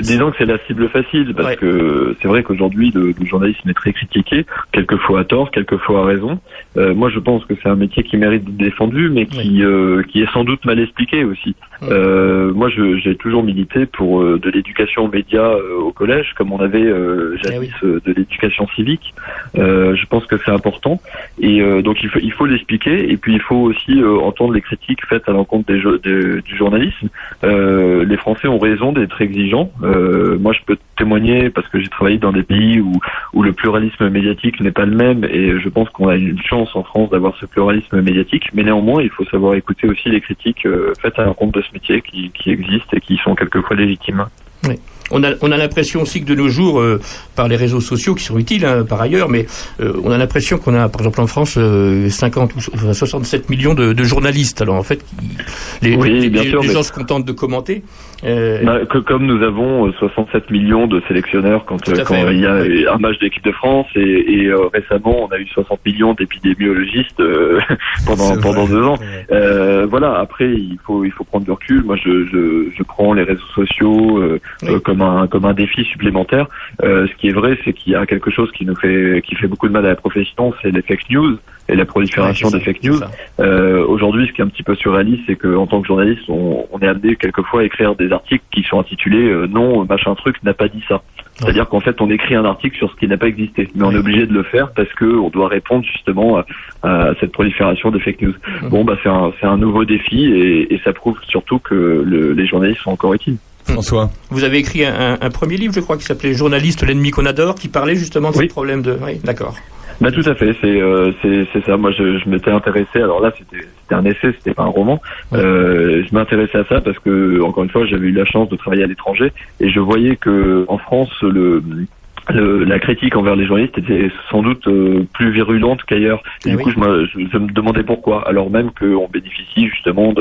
disons que c'est la cible facile parce que c'est vrai qu'aujourd'hui le, le journalisme est très critiqué, quelquefois à tort, quelquefois à raison. Euh, moi, je pense que c'est un métier qui mérite d'être défendu, mais qui euh, qui est sans doute mal expliqué aussi. Euh, moi, j'ai toujours milité pour de l'éducation aux médias au collège, comme on avait jadis euh, de l'éducation civique. Je pense que c'est important, et donc il faut il faut l'expliquer, et puis il faut aussi entendre les critiques faites à l'encontre des du journalisme. Les Français ont raison d'être exigeants. Moi, je peux témoigner parce que j'ai travaillé dans des pays où où le pluralisme médiatique n'est pas le même, et je pense qu'on a une chance en France d'avoir ce pluralisme médiatique. Mais néanmoins, il faut savoir écouter aussi les critiques euh, faites à l'encontre de ce métier qui, qui existent et qui sont quelquefois légitimes. On a, on a l'impression aussi que de nos jours, euh, par les réseaux sociaux qui sont utiles hein, par ailleurs, mais euh, on a l'impression qu'on a, par exemple en France, euh, 50 ou so- enfin, 67 millions de, de journalistes. Alors en fait, qui- les, Oui, les- bien les- sûr, les mais- gens se contentent de commenter. Euh, Bah, que, comme nous avons euh, 67 millions de sélectionneurs quand, euh, fait, il y a un match d'équipe de France et, et, euh, récemment on a eu 60 millions d'épidémiologistes euh, (laughs) pendant pendant deux ans. Euh, voilà. Après il faut il faut prendre du recul. Moi je je, je prends les réseaux sociaux euh, euh, comme un comme un défi supplémentaire. Euh, ce qui est vrai, c'est qu'il y a quelque chose qui nous fait qui fait beaucoup de mal à la profession, c'est les fake news et la prolifération Ouais, des fake news. Euh, Aujourd'hui, ce qui est un petit peu surréaliste, c'est qu'en tant que journaliste, on, on est amené quelquefois à écrire des articles qui sont intitulés euh, Non, machin truc n'a pas dit ça. C'est-à-dire qu'en fait, on écrit un article sur ce qui n'a pas existé, mais on est obligé de le faire parce que on doit répondre justement à, à cette prolifération des fake news. Bon, bah c'est un, nouveau défi et, et ça prouve surtout que le- les journalistes sont encore utiles. François. Vous avez écrit un, un- un premier livre, je crois, qui s'appelait Journaliste, l'ennemi qu'on adore, qui parlait justement de Oui. ce problème de. Oui, d'accord. Bah tout à fait, c'est euh, c'est ça. Moi, je, je m'étais intéressé. Alors là, c'était c'était un essai, c'était pas un roman. Euh, je m'intéressais à ça parce que encore une fois, j'avais eu la chance de travailler à l'étranger et je voyais que en France, le le- la critique envers les journalistes était sans doute euh, plus virulente qu'ailleurs. Et Eh du oui. coup, je me, je, je me demandais pourquoi, alors même qu'on bénéficie justement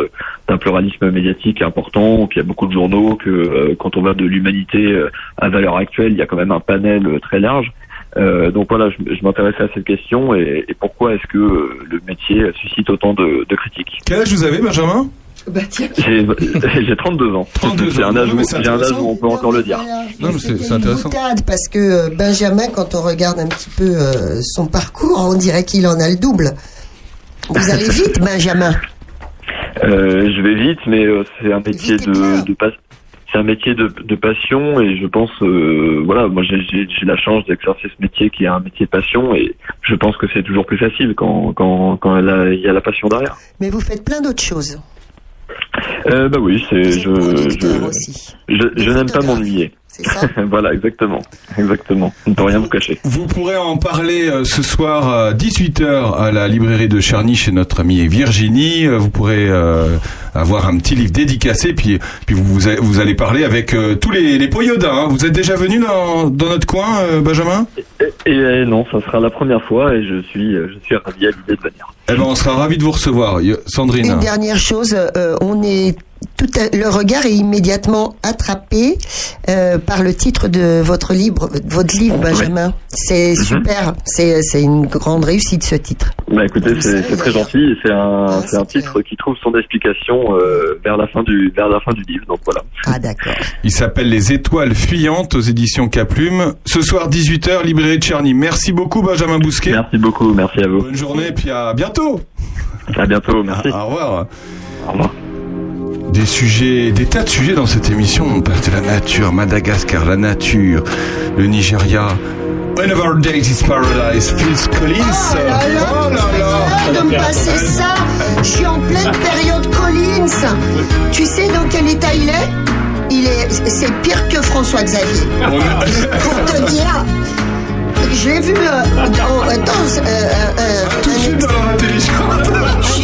d'un pluralisme médiatique important, qu'il y a beaucoup de journaux, que euh, quand on va de l'humanité euh, à valeur actuelle, il y a quand même un panel euh, très large. Euh, donc voilà, je, je m'intéressais à cette question et, et pourquoi est-ce que euh, le métier suscite autant de, de critiques. Quel âge vous avez, Benjamin? Bah tiens. J'ai (laughs) j'ai 32 ans. 32 C'est un âge Non, où, mais c'est j'ai un âge intéressant. où on peut encore le dire. Non, mais c'est intéressant. boutade, parce que euh, Benjamin, quand on regarde un petit peu euh, son parcours, on dirait qu'il en a le double. Vous allez (laughs) vite, Benjamin. Euh, je vais vite, mais euh, c'est un métier de, de pas- c'est un métier de, de passion et je pense, euh, voilà, moi j'ai la chance d'exercer ce métier qui est un métier de passion et je pense que c'est toujours plus facile quand quand quand il y a- il y a la passion derrière. Mais vous faites plein d'autres choses. Euh, bah oui, c'est je je je, je n'aime pas m'ennuyer. C'est ça (laughs) voilà, exactement, exactement. On ne peut rien vous cacher. Vous pourrez en parler euh, ce soir à 18h à la librairie de Charny chez notre amie Virginie. Euh, Vous pourrez euh, avoir un petit livre dédicacé, puis, puis vous, vous, allez- vous allez parler avec euh, tous les, les poyodins. hein. Vous êtes déjà venu dans, dans notre coin, euh, Benjamin? Et, et non, ça sera la première fois et je suis je suis ravi à l'idée de venir. Eh ben, on sera ravis de vous recevoir. Y- Sandrine. Une dernière chose, euh, on est tout à- le regard est immédiatement attrapé euh, par le titre de votre livre, votre livre, Benjamin. C'est Mhm. super, c'est c'est une grande réussite ce titre. Bah écoutez, c'est très gentil et c'est un Ah, c'est un titre qui trouve son explication euh, vers la fin du vers la fin du livre. Donc voilà. Ah d'accord. Il s'appelle Les Étoiles Fuyantes aux éditions Caplume. Ce soir 18h, librairie de Charny. Merci beaucoup, Benjamin Bousquet. Merci beaucoup, merci à vous. Bonne journée, et puis à bientôt. À bientôt, merci. Au revoir. Au revoir. Des sujets, des tas de sujets dans cette émission. On parle de la nature, Madagascar, la nature, le Nigeria. One of our days is paradise, Phil Collins. Oh là là, Oh là là. de me passer ça. Je suis en pleine période Collins. Tu sais dans quel état il est? Il est, c'est pire que François Xavier. Pour te dire, je l'ai vu euh, dans, euh, euh, Tout de suite dans.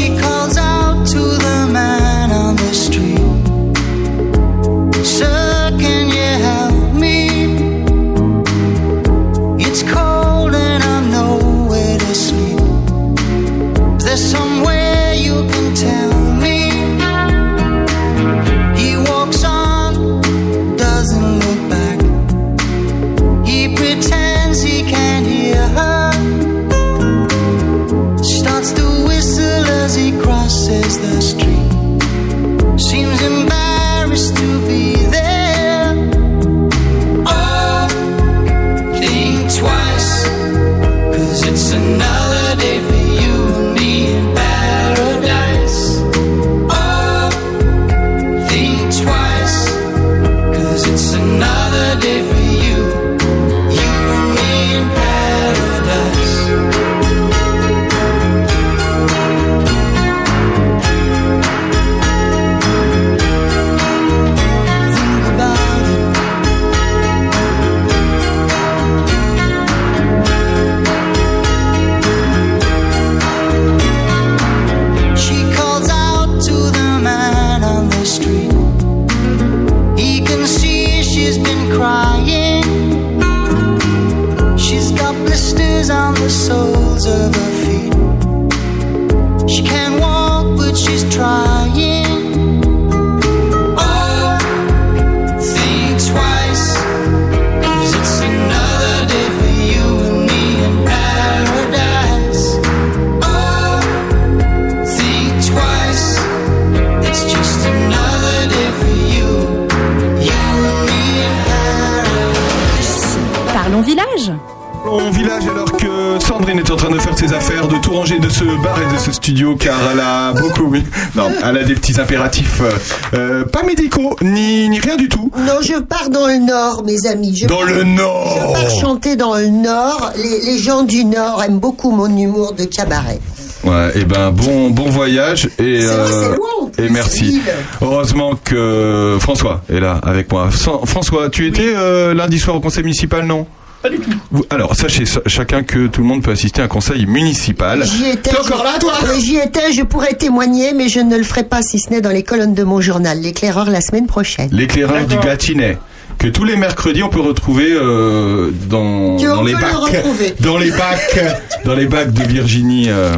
Nord, mes amis. Je Dans pars- le Nord. Je pars chanter dans le Nord. Les, les gens du Nord aiment beaucoup mon humour de cabaret. Ouais, et ben bon bon voyage et vrai, plus, et merci. Heureusement que François est là avec moi. François, tu étais euh, lundi soir au conseil municipal, non? Pas du tout. Alors, sachez sa- chacun que tout le monde peut assister à un conseil municipal. J'y étais. T'es encore je- là, toi? J'y étais, je pourrais témoigner, mais je ne le ferai pas si ce n'est dans les colonnes de mon journal, l'éclaireur, la semaine prochaine. L'éclaireur du Gâtinais. Que tous les mercredis on peut retrouver euh, dans, dans les bacs, retrouver. (laughs) dans les bacs, dans les bacs de Virginie euh,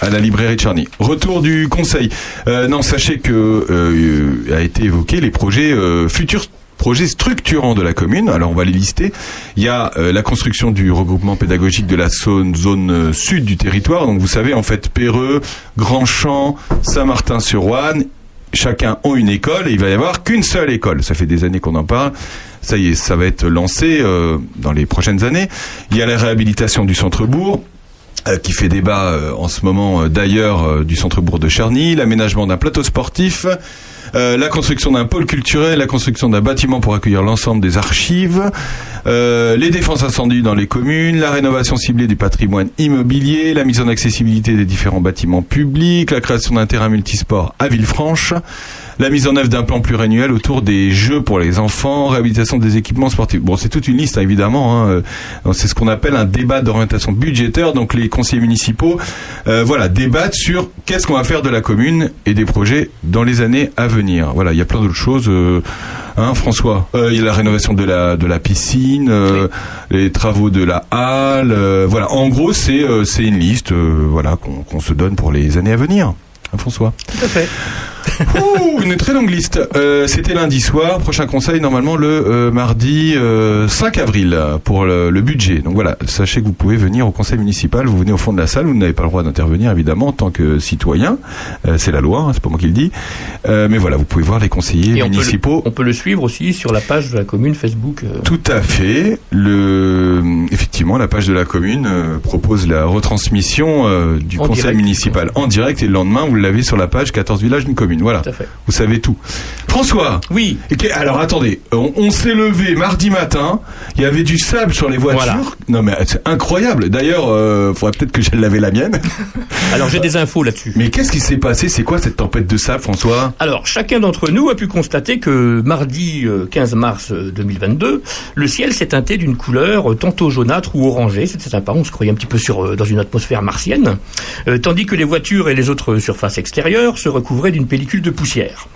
à la librairie de Charny. Retour du conseil. Euh, non, sachez que euh, a été évoqué les projets euh, futurs projets structurants de la commune. Alors on va les lister. Il y a euh, la construction du regroupement pédagogique de la zone, zone euh, sud du territoire. Donc vous savez en fait Péreux, Grandchamp, Saint-Martin-sur-Ouane, chacun ont une école et il va y avoir qu'une seule école. Ça fait des années qu'on en parle. Ça y est, ça va être lancé euh, dans les prochaines années. Il y a la réhabilitation du centre-bourg euh, qui fait débat euh, en ce moment d'ailleurs du centre-bourg de Charny, l'aménagement d'un plateau sportif, euh, la construction d'un pôle culturel, la construction d'un bâtiment pour accueillir l'ensemble des archives, euh, les défenses incendies dans les communes, la rénovation ciblée du patrimoine immobilier, la mise en accessibilité des différents bâtiments publics, la création d'un terrain multisport à Villefranche, la mise en œuvre d'un plan pluriannuel autour des jeux pour les enfants, réhabilitation des équipements sportifs. Bon, c'est toute une liste, hein, évidemment. hein, euh, C'est ce qu'on appelle un débat d'orientation budgétaire. Donc, les conseillers municipaux, euh, voilà, débattent sur qu'est-ce qu'on va faire de la commune et des projets dans les années à venir. Voilà, il y a plein d'autres choses. euh, hein, François, Euh, il y a la rénovation de la de la piscine, euh, les travaux de la halle. euh, voilà, en gros, c'est euh, c'est une liste, euh, voilà, qu'on qu'on se donne pour les années à venir. Hein, François? Tout à fait. Ouh, une très longue liste. Euh, C'était lundi soir. Prochain conseil, normalement, le euh, mardi euh, 5 avril pour le, le budget. Donc voilà, sachez que vous pouvez venir au conseil municipal. Vous venez au fond de la salle. Vous n'avez pas le droit d'intervenir, évidemment, en tant que citoyen. Euh, C'est la loi, hein, c'est pas moi qui le dis. Euh, mais voilà, vous pouvez voir les conseillers Et on peut, municipaux. le, on peut le suivre aussi sur la page de la commune Facebook. euh, Tout à fait. Le, effectivement, la page de la commune euh, propose la retransmission euh, du En conseil direct. municipal en direct et le lendemain, vous l'avez sur la page 14 villages d'une commune. Voilà. Tout à fait. Vous savez tout. François. Oui. alors attendez, on, on s'est levé mardi matin. Il y avait du sable sur les voitures. Voilà. Non mais c'est incroyable. D'ailleurs, euh, faudrait peut-être que j'aille laver la mienne. (laughs) Alors j'ai des infos là-dessus. Mais qu'est-ce qui s'est passé? C'est quoi cette tempête de sable, François? Alors, chacun d'entre nous a pu constater que mardi euh, 15 mars euh, 2022, le ciel s'est teinté d'une couleur euh, tantôt jaunâtre ou orangée. C'était sympa, on se croyait un petit peu sur, euh, dans une atmosphère martienne. Euh, tandis que les voitures et les autres surfaces extérieures se recouvraient d'une pellicule de poussière.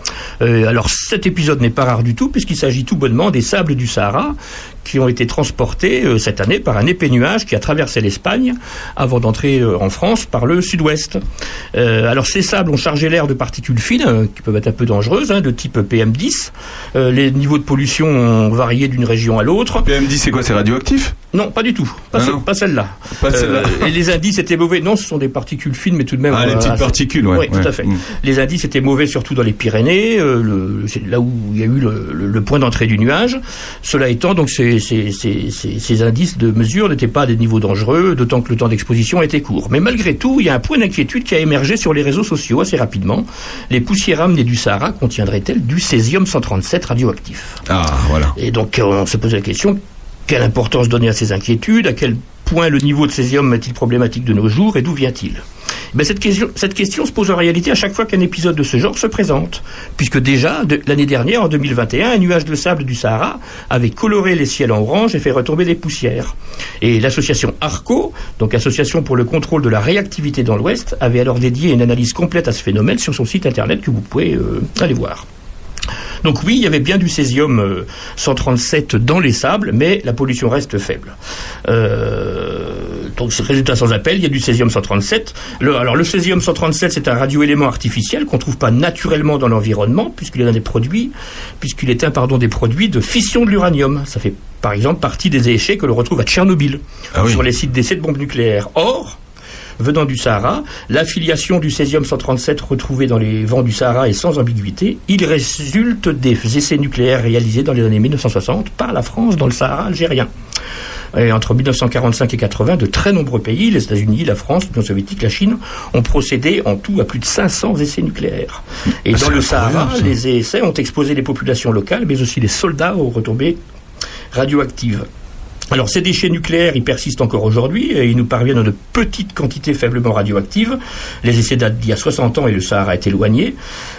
Euh, alors, cet épisode n'est pas rare du tout, puisqu'il s'agit tout bonnement des sables du Sahara qui ont été transportés euh, cette année par un épais nuage qui a traversé l'Espagne avant d'entrer euh, en France par le sud-ouest. Euh, alors ces sables ont chargé l'air de particules fines qui peuvent être un peu dangereuses, hein, de type PM10. Euh, les niveaux de pollution ont varié d'une région à l'autre. PM10, c'est quoi C'est radioactif? Non, pas du tout. Pas, Ah celle-là. Et les indices étaient mauvais. Non, ce sont des particules fines, mais tout de même. Ah, les petites assez- particules, ouais, Oui, ouais. tout à fait. Mm. Les indices étaient mauvais, surtout dans les Pyrénées. le- c'est là où il y a eu le, le- le point d'entrée du nuage. Cela étant, donc ces, ces- ces- ces- ces indices de mesure n'étaient pas à des niveaux dangereux, d'autant que le temps d'exposition était court. Mais malgré tout, il y a un point d'inquiétude qui a émergé sur les réseaux sociaux assez rapidement. Les poussières amenées du Sahara contiendraient-elles du césium 137 radioactif? Ah, voilà. et donc, euh, on se pose la question quelle importance donner à ces inquiétudes? À quel point le niveau de césium est-il problématique de nos jours? Et d'où vient-il? Ben cette, question, se pose en réalité à chaque fois qu'un épisode de ce genre se présente, puisque déjà, l'année dernière, en 2021, un nuage de sable du Sahara avait coloré les ciels en orange et fait retomber des poussières. Et l'association ARCO, donc Association pour le contrôle de la réactivité dans l'Ouest, avait alors dédié une analyse complète à ce phénomène sur son site internet que vous pouvez euh, aller voir. Donc oui, il y avait bien du césium euh, 137 dans les sables, mais la pollution reste faible. Euh, donc résultat sans appel, il y a du césium 137. Le- alors le césium 137, c'est un radioélément artificiel qu'on trouve pas naturellement dans l'environnement, puisqu'il est un des produits, puisqu'il est un pardon des produits de fission de l'uranium. Ça fait par exemple partie des déchets que l'on retrouve à Tchernobyl, Ah oui. sur les sites d'essais de bombes nucléaires. Or, venant du Sahara, l'affiliation du césium 137 retrouvé dans les vents du Sahara est sans ambiguïté. Il résulte des essais nucléaires réalisés dans les années 1960 par la France dans le Sahara algérien. Et entre 1945 et 80, de très nombreux pays, les États-Unis, la France, l'Union soviétique, la Chine, ont procédé en tout à plus de 500 essais nucléaires. Et Ah, dans le Sahara, les essais ont exposé les populations locales, mais aussi les soldats aux retombées radioactives. Alors ces déchets nucléaires, ils persistent encore aujourd'hui et ils nous parviennent en de petites quantités faiblement radioactives. Les essais datent d'il y a 60 ans et le Sahara est éloigné.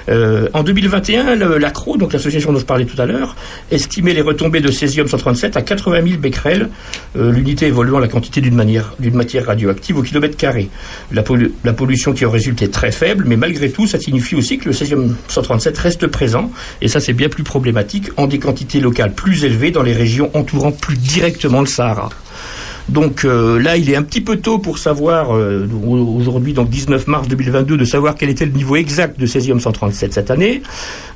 Euh, en 2021, le- l'ACRO, donc l'association dont je parlais tout à l'heure, estimait les retombées de césium-137 à 80 000 becquerels, euh, l'unité évoluant la quantité d'une matière radioactive au kilomètre carré. La, la pollution qui en résulte est très faible, mais malgré tout, ça signifie aussi que le césium-137 reste présent, et ça c'est bien plus problématique, en des quantités locales plus élevées dans les régions entourant plus directement le Sahara. Donc euh, là, il est un petit peu tôt pour savoir, euh, aujourd'hui, donc 19 mars 2022, de savoir quel était le niveau exact de césium-137 cette année.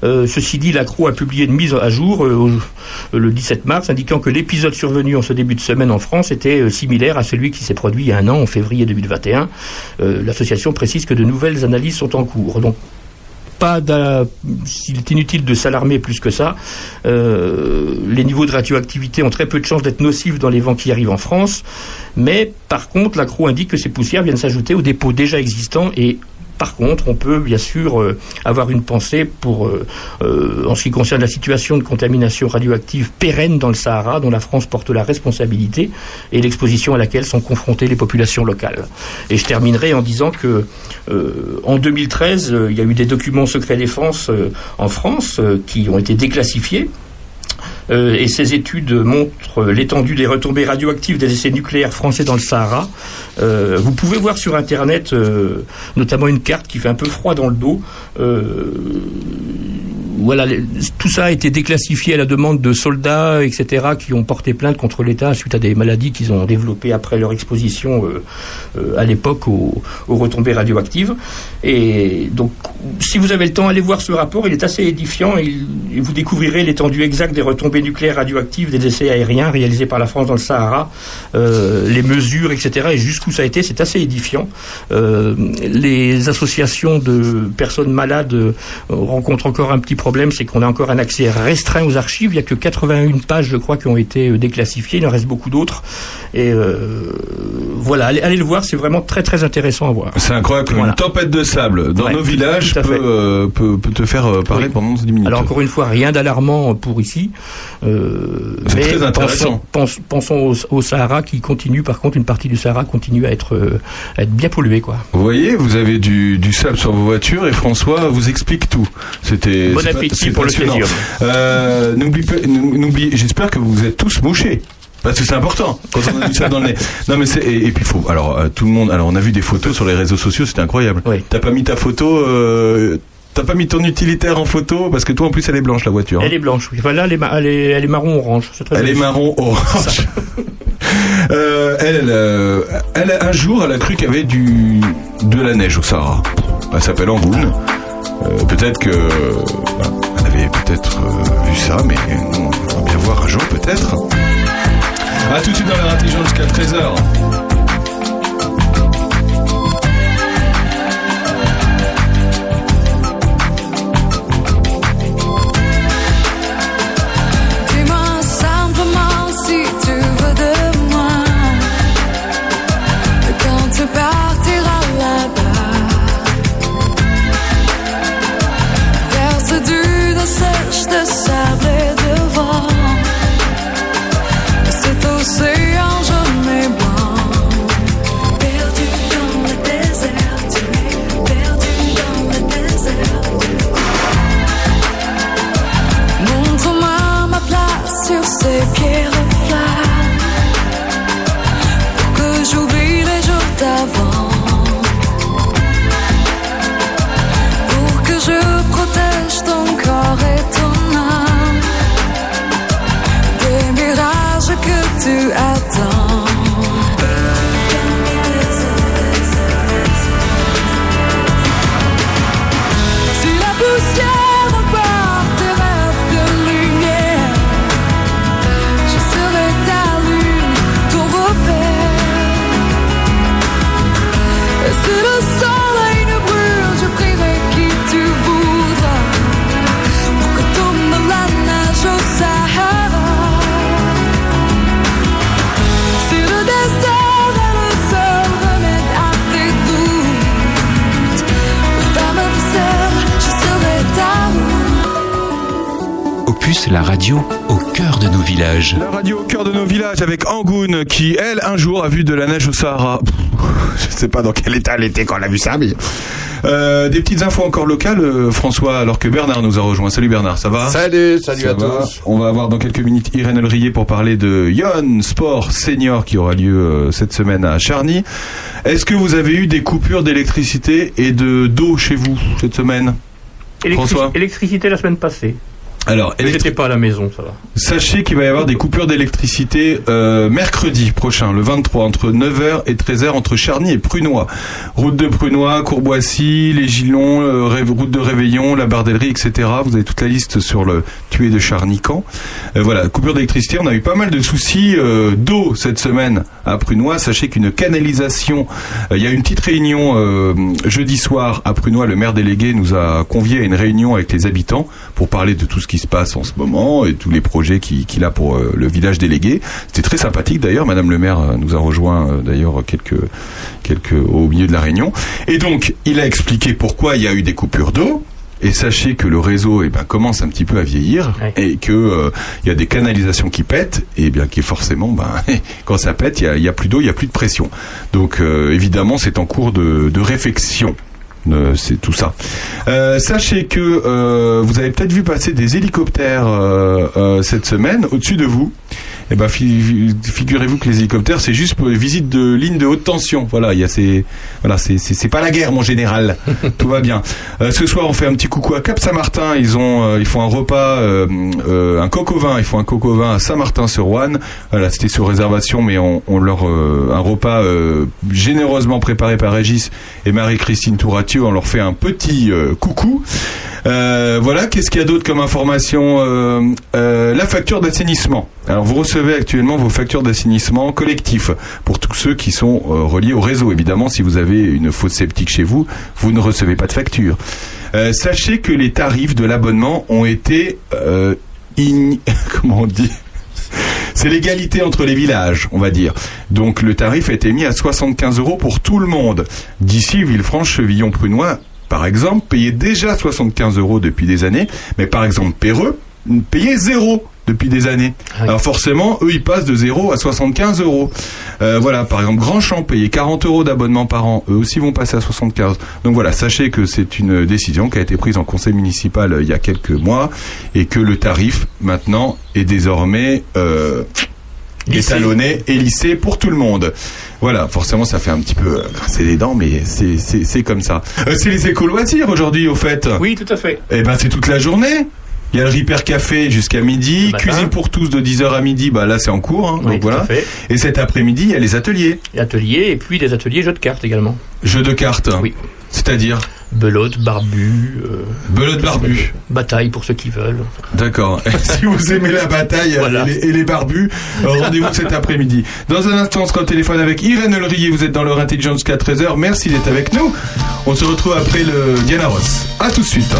Euh, ceci dit, l'ACRO a publié une mise à jour le 17 mars, indiquant que l'épisode survenu en ce début de semaine en France était similaire à celui qui s'est produit il y a un an, en février 2021. Euh, L'association précise que de nouvelles analyses sont en cours. Donc pas s'il est inutile de s'alarmer plus que ça. Euh, les niveaux de radioactivité ont très peu de chances d'être nocifs dans les vents qui arrivent en France, mais par contre, l'ACRO indique que ces poussières viennent s'ajouter aux dépôts déjà existants et par contre, on peut bien sûr euh, avoir une pensée pour, euh, en ce qui concerne la situation de contamination radioactive pérenne dans le Sahara, dont la France porte la responsabilité, et l'exposition à laquelle sont confrontées les populations locales. Et je terminerai en disant que euh, en 2013, euh, il y a eu des documents secret défense euh, en France euh, qui ont été déclassifiés. Euh, et ces études montrent l'étendue des retombées radioactives des essais nucléaires français dans le Sahara. Euh, vous pouvez voir sur Internet euh, notamment une carte qui fait un peu froid dans le dos. Voilà, tout ça a été déclassifié à la demande de soldats, etc., qui ont porté plainte contre l'État suite à des maladies qu'ils ont développées après leur exposition à l'époque aux, retombées radioactives. Et donc, si vous avez le temps, allez voir ce rapport. Il est assez édifiant. et vous découvrirez l'étendue exacte des retombées nucléaires radioactives des essais aériens réalisés par la France dans le Sahara, euh, les mesures, etc. Et jusqu'où ça a été, c'est assez édifiant. Euh, les associations de personnes malades euh, rencontrent encore un petit problème, c'est qu'on a encore un accès restreint aux archives. Il n'y a que 81 pages, je crois, qui ont été déclassifiées. Il en reste beaucoup d'autres. Et euh, voilà, allez, allez le voir, c'est vraiment très très intéressant à voir. C'est incroyable Voilà. une tempête de sable dans Ouais, nos villages peut, fait. peut, peut te faire parler Oui. pendant 10 minutes. Alors encore une fois, rien d'alarmant pour ici. Euh, mais très intéressant. Pensons, au, au Sahara qui continue, par contre, une partie du Sahara continue à être, euh, à être bien polluée, quoi. Vous voyez, vous avez du, du sable sur vos voitures et François vous explique tout. C'était Bon pas- appétit pour le césium. Euh, j'espère que vous êtes tous mouchés. Parce que c'est important quand on a du sable dans le nez. (laughs) Non mais c'est et, et puis faut alors euh, tout le monde alors on a vu des photos sur les réseaux sociaux c'était incroyable. T'as pas mis ta photo euh, T'as pas mis ton utilitaire en photo parce que toi en plus elle est blanche la voiture. hein. Elle est blanche, oui. Enfin, là, elle est, elle est, marron orange. Très Elle est marron orange. (laughs) Euh, elle, euh, elle, un jour, elle a cru qu'il y avait du, de la neige au Sahara. Elle s'appelle Angoune. Euh, peut-être que, voilà, elle avait peut-être vu ça, mais on va bien voir un jour, peut-être. A tout de suite dans l'air intelligent jusqu'à 13h. La radio au cœur de nos villages. La radio au cœur de nos villages avec Angoune qui, elle, un jour a vu de la neige au Sahara. Pff, Je sais pas dans quel état elle était quand elle a vu ça, mais... Euh, des petites infos encore locales, euh, François, alors que Bernard nous a rejoint. Salut Bernard, ça va? Salut, salut Ça à va tous. On va avoir dans quelques minutes Irène Elrier pour parler de Yon Sport Senior qui aura lieu euh, cette semaine à Charny. Est-ce que vous avez eu des coupures d'électricité et de d'eau chez vous cette semaine? François? Électricité la semaine passée. Alors, pas à la maison, ça va. Sachez qu'il va y avoir des coupures d'électricité euh, mercredi prochain, le 23, entre 9h et 13h, entre Charny et Prunois. Route de Prunois, Courboissy, les Gilons, euh, route de Réveillon, la Bardellerie, etc. Vous avez toute la liste sur le tué de Charny-Camp. Euh, voilà, coupure d'électricité. On a eu pas mal de soucis euh, d'eau cette semaine à Prunois. Sachez qu'une canalisation, euh, il y a une petite réunion euh, jeudi soir à Prunois. Le maire délégué nous a conviés à une réunion avec les habitants pour parler de tout ce qui se passe en ce moment et tous les projets qui- qu'il a pour euh, le village délégué. C'était très sympathique d'ailleurs. Madame le maire euh, nous a rejoint euh, d'ailleurs quelques, quelques au milieu de la réunion. Et donc, il a expliqué pourquoi il y a eu des coupures d'eau. Et sachez que le réseau eh ben, commence un petit peu à vieillir et que euh, il y a des canalisations qui pètent et bien qui forcément ben, (laughs) quand ça pète il y a, il y a plus d'eau, il y a plus de pression. Donc euh, évidemment c'est en cours de, de réfection. C'est tout ça. Euh, sachez que euh, vous avez peut-être vu passer des hélicoptères euh, cette semaine au-dessus de vous. Eh ben, fi- figurez-vous que les hélicoptères, c'est juste pour les visites de lignes de haute tension. Voilà, il y a ces, voilà, c'est, pas la guerre, mon général. (laughs) Tout va bien. Euh, ce soir, on fait un petit coucou à Cap Saint-Martin. Ils ont, euh, ils font un repas, euh, un coq au vin. Ils font un coq au vin à Saint-Martin-sur-Ouane. Voilà, c'était sur réservation, mais on, on leur un repas généreusement préparé par Régis et Marie-Christine Touratieu. On leur fait un petit coucou. Voilà, qu'est-ce qu'il y a d'autre comme information La facture d'assainissement. Alors vous recevez actuellement vos factures d'assainissement collectif pour tous ceux qui sont euh, reliés au réseau. Évidemment, si vous avez une fosse septique chez vous, vous ne recevez pas de facture. Euh, sachez que les tarifs de l'abonnement ont été euh, (laughs) comment on dit? C'est l'égalité entre les villages, on va dire. Donc le tarif a été mis à 75 euros pour tout le monde. D'ici Villefranche, Chevillon, Prunois, par exemple, payait déjà 75 euros depuis des années, mais par exemple Perreux payait zéro depuis des années. Alors forcément, eux, ils passent de 0 à 75 euros. Euh, voilà, par exemple, Grandchamp payait 40 euros d'abonnement par an. Eux aussi vont passer à 75. Donc voilà, sachez que c'est une décision qui a été prise en conseil municipal euh, il y a quelques mois et que le tarif, maintenant, est désormais... Euh, étalonné et lissé pour tout le monde. Voilà, forcément ça fait un petit peu euh, grincer les dents, mais c'est- comme ça. Euh, c'est les écoles loisirs aujourd'hui au fait. Oui, tout à fait. Eh ben c'est toute la journée. Il y a le Ripper Café jusqu'à midi, cuisine pour tous de 10h à midi, bah là c'est en cours, hein, Oui, donc voilà. Et cet après-midi, il y a les ateliers. Les ateliers et puis des ateliers jeux de cartes également. Jeux de cartes. Oui. C'est-à-dire Belote, barbu. euh, Belote, barbu. Bataille pour ceux qui veulent. D'accord. si vous aimez la bataille et, les, et les barbus, euh, rendez-vous cet après-midi. Dans un instant, on sera au téléphone avec Irène Elrier. Vous êtes dans leur intelligence jusqu'à 13h. Merci d'être avec nous. On se retrouve après le Diana Ross. À tout de suite.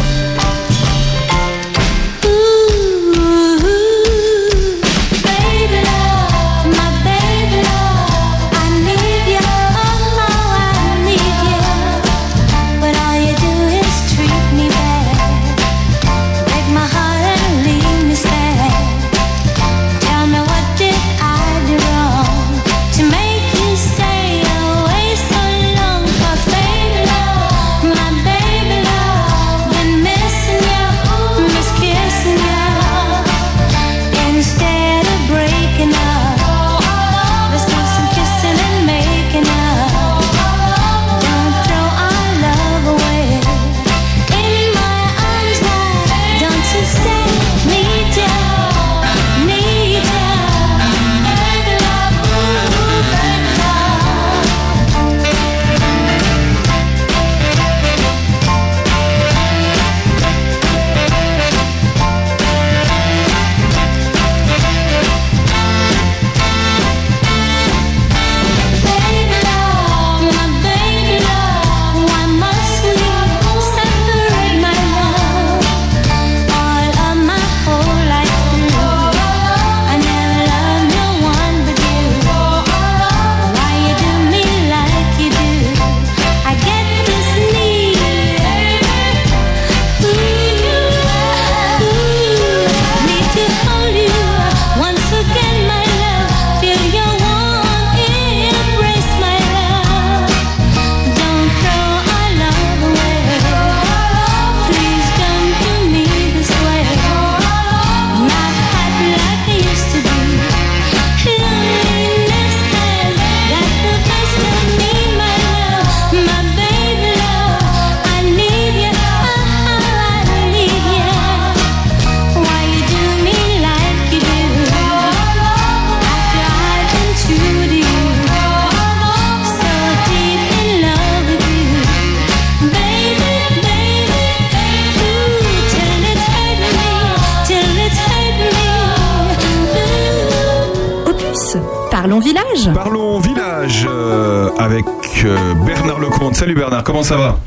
Salut Bernard, comment ça va?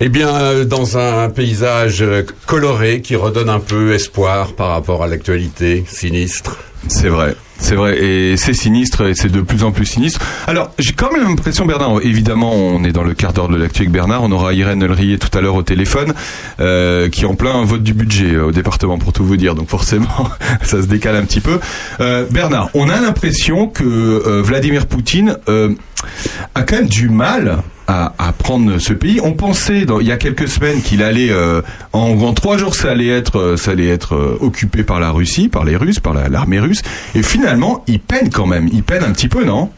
Eh bien, euh, dans un paysage euh, coloré qui redonne un peu espoir par rapport à l'actualité sinistre. C'est vrai. C'est vrai, et c'est sinistre, et c'est de plus en plus sinistre. Alors, j'ai quand même l'impression, Bernard, évidemment, on est dans le quart d'heure de l'actu avec Bernard, on aura Irène Elrier tout à l'heure au téléphone, euh, qui est en plein vote du budget euh, au département, pour tout vous dire, donc forcément, (laughs) ça se décale un petit peu. Euh, Bernard, on a l'impression que Vladimir Poutine a quand même du mal à, prendre ce pays. On pensait il y a quelques semaines qu'il allait euh, en, trois jours ça allait être euh, ça allait être euh, occupé par la Russie, par les Russes, par la- l'armée russe. Et finalement, il peine quand même. Il peine un petit peu, non?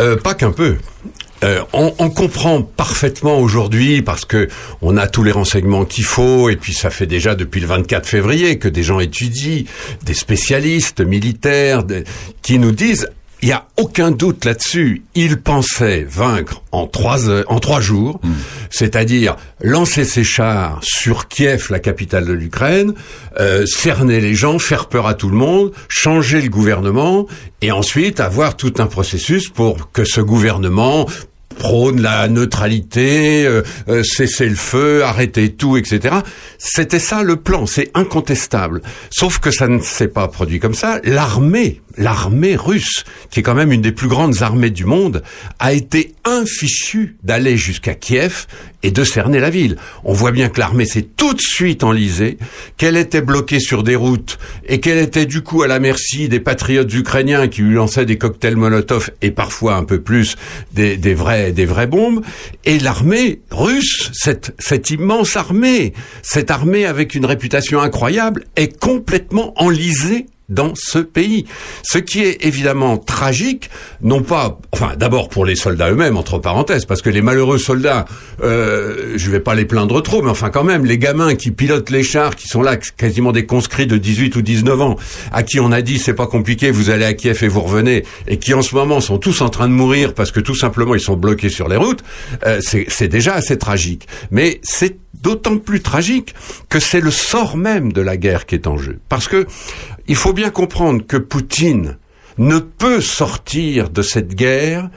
Euh, pas qu'un peu. On, comprend parfaitement aujourd'hui parce que on a tous les renseignements qu'il faut et puis ça fait déjà depuis le 24 février que des gens étudient, des spécialistes militaires qui nous disent il n'y a aucun doute là-dessus. Il pensait vaincre en trois heures, en trois jours, c'est-à-dire lancer ses chars sur Kiev, la capitale de l'Ukraine, euh, cerner les gens, faire peur à tout le monde, changer le gouvernement, et ensuite avoir tout un processus pour que ce gouvernement prône la neutralité, euh, euh, cesser le feu, arrêter tout, etc. C'était ça le plan, c'est incontestable. Sauf que ça ne s'est pas produit comme ça. L'armée, l'armée russe, qui est quand même une des plus grandes armées du monde, a été infichue d'aller jusqu'à Kiev et de cerner la ville. On voit bien que l'armée s'est tout de suite enlisée, qu'elle était bloquée sur des routes et qu'elle était du coup à la merci des patriotes ukrainiens qui lui lançaient des cocktails Molotov et parfois un peu plus des, vrais des vraies bombes. Et l'armée russe, cette, cette immense armée, cette armée avec une réputation incroyable, est complètement enlisée dans ce pays. Ce qui est évidemment tragique, non pas, enfin d'abord pour les soldats eux-mêmes, entre parenthèses, parce que les malheureux soldats, euh, je vais pas les plaindre trop, mais enfin quand même, les gamins qui pilotent les chars, qui sont là, quasiment des conscrits de 18 ou 19 ans, à qui on a dit c'est pas compliqué, vous allez à Kiev et vous revenez, et qui en ce moment sont tous en train de mourir parce que tout simplement ils sont bloqués sur les routes, euh, c'est déjà assez tragique. Mais c'est d'autant plus tragique que c'est le sort même de la guerre qui est en jeu. Parce que il faut bien comprendre que Poutine ne peut sortir de cette guerre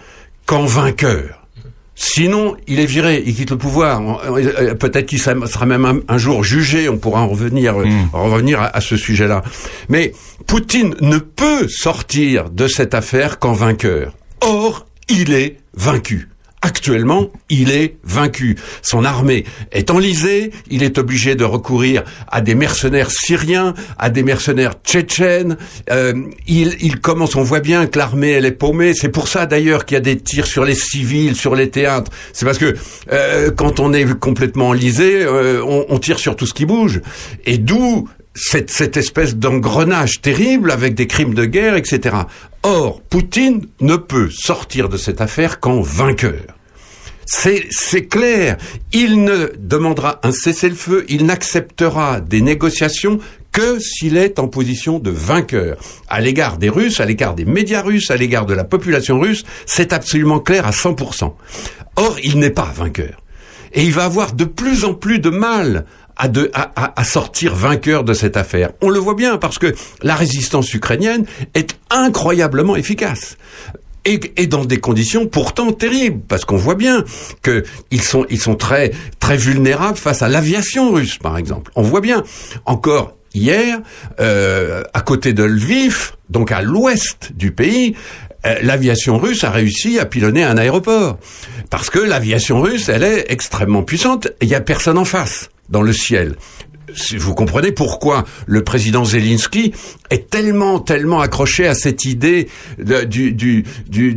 qu'en vainqueur. Sinon, il est viré, il quitte le pouvoir. Euh, Peut-être qu'il sera même un, jour jugé. On pourra en revenir, euh, en revenir à, à ce sujet-là. Mais Poutine ne peut sortir de cette affaire qu'en vainqueur. Or, il est vaincu. Actuellement, il est vaincu. Son armée est enlisée, il est obligé de recourir à des mercenaires syriens, à des mercenaires tchétchènes. Euh, il, il commence, on voit bien que l'armée, elle est paumée. C'est pour ça d'ailleurs qu'il y a des tirs sur les civils, sur les théâtres. C'est parce que euh, quand on est complètement enlisé, euh, on, on tire sur tout ce qui bouge. Et d'où cette, cette espèce d'engrenage terrible avec des crimes de guerre, etc. Or, Poutine ne peut sortir de cette affaire qu'en vainqueur. C'est, clair. Il ne demandera un cessez-le-feu, il n'acceptera des négociations que s'il est en position de vainqueur. À l'égard des Russes, à l'égard des médias russes, à l'égard de la population russe, c'est absolument clair à 100%. Or, il n'est pas vainqueur. Et il va avoir de plus en plus de mal à, de- à- à- sortir vainqueur de cette affaire. On le voit bien parce que la résistance ukrainienne est incroyablement efficace. Et, et dans des conditions pourtant terribles, parce qu'on voit bien que ils sont ils sont très très vulnérables face à l'aviation russe, par exemple. On voit bien encore hier, euh, à côté de Lviv, donc à l'ouest du pays, euh, l'aviation russe a réussi à pilonner un aéroport. Parce que l'aviation russe, elle est extrêmement puissante il n'y a personne en face dans le ciel. Vous comprenez pourquoi le président Zelensky est tellement, tellement accroché à cette idée du, du, du,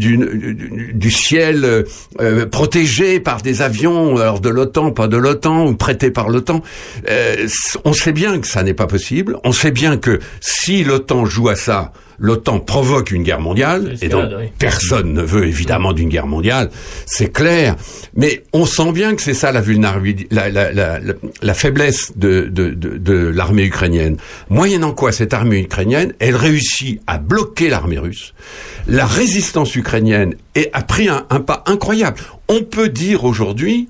du, ciel euh, protégé par des avions, alors de l'OTAN, pas de l'OTAN, ou prêté par l'OTAN. Euh, on sait bien que ça n'est pas possible. On sait bien que si l'OTAN joue à ça, l'OTAN provoque une guerre mondiale, et donc oui. personne ne veut évidemment d'une guerre mondiale, c'est clair. Mais on sent bien que c'est ça la vulnérabilité, la, la, la, la- la faiblesse de, de, de, de l'armée ukrainienne. Moyennant quoi cette armée ukrainienne, elle réussit à bloquer l'armée russe. La résistance ukrainienne est, a pris un, un pas incroyable. On peut dire aujourd'hui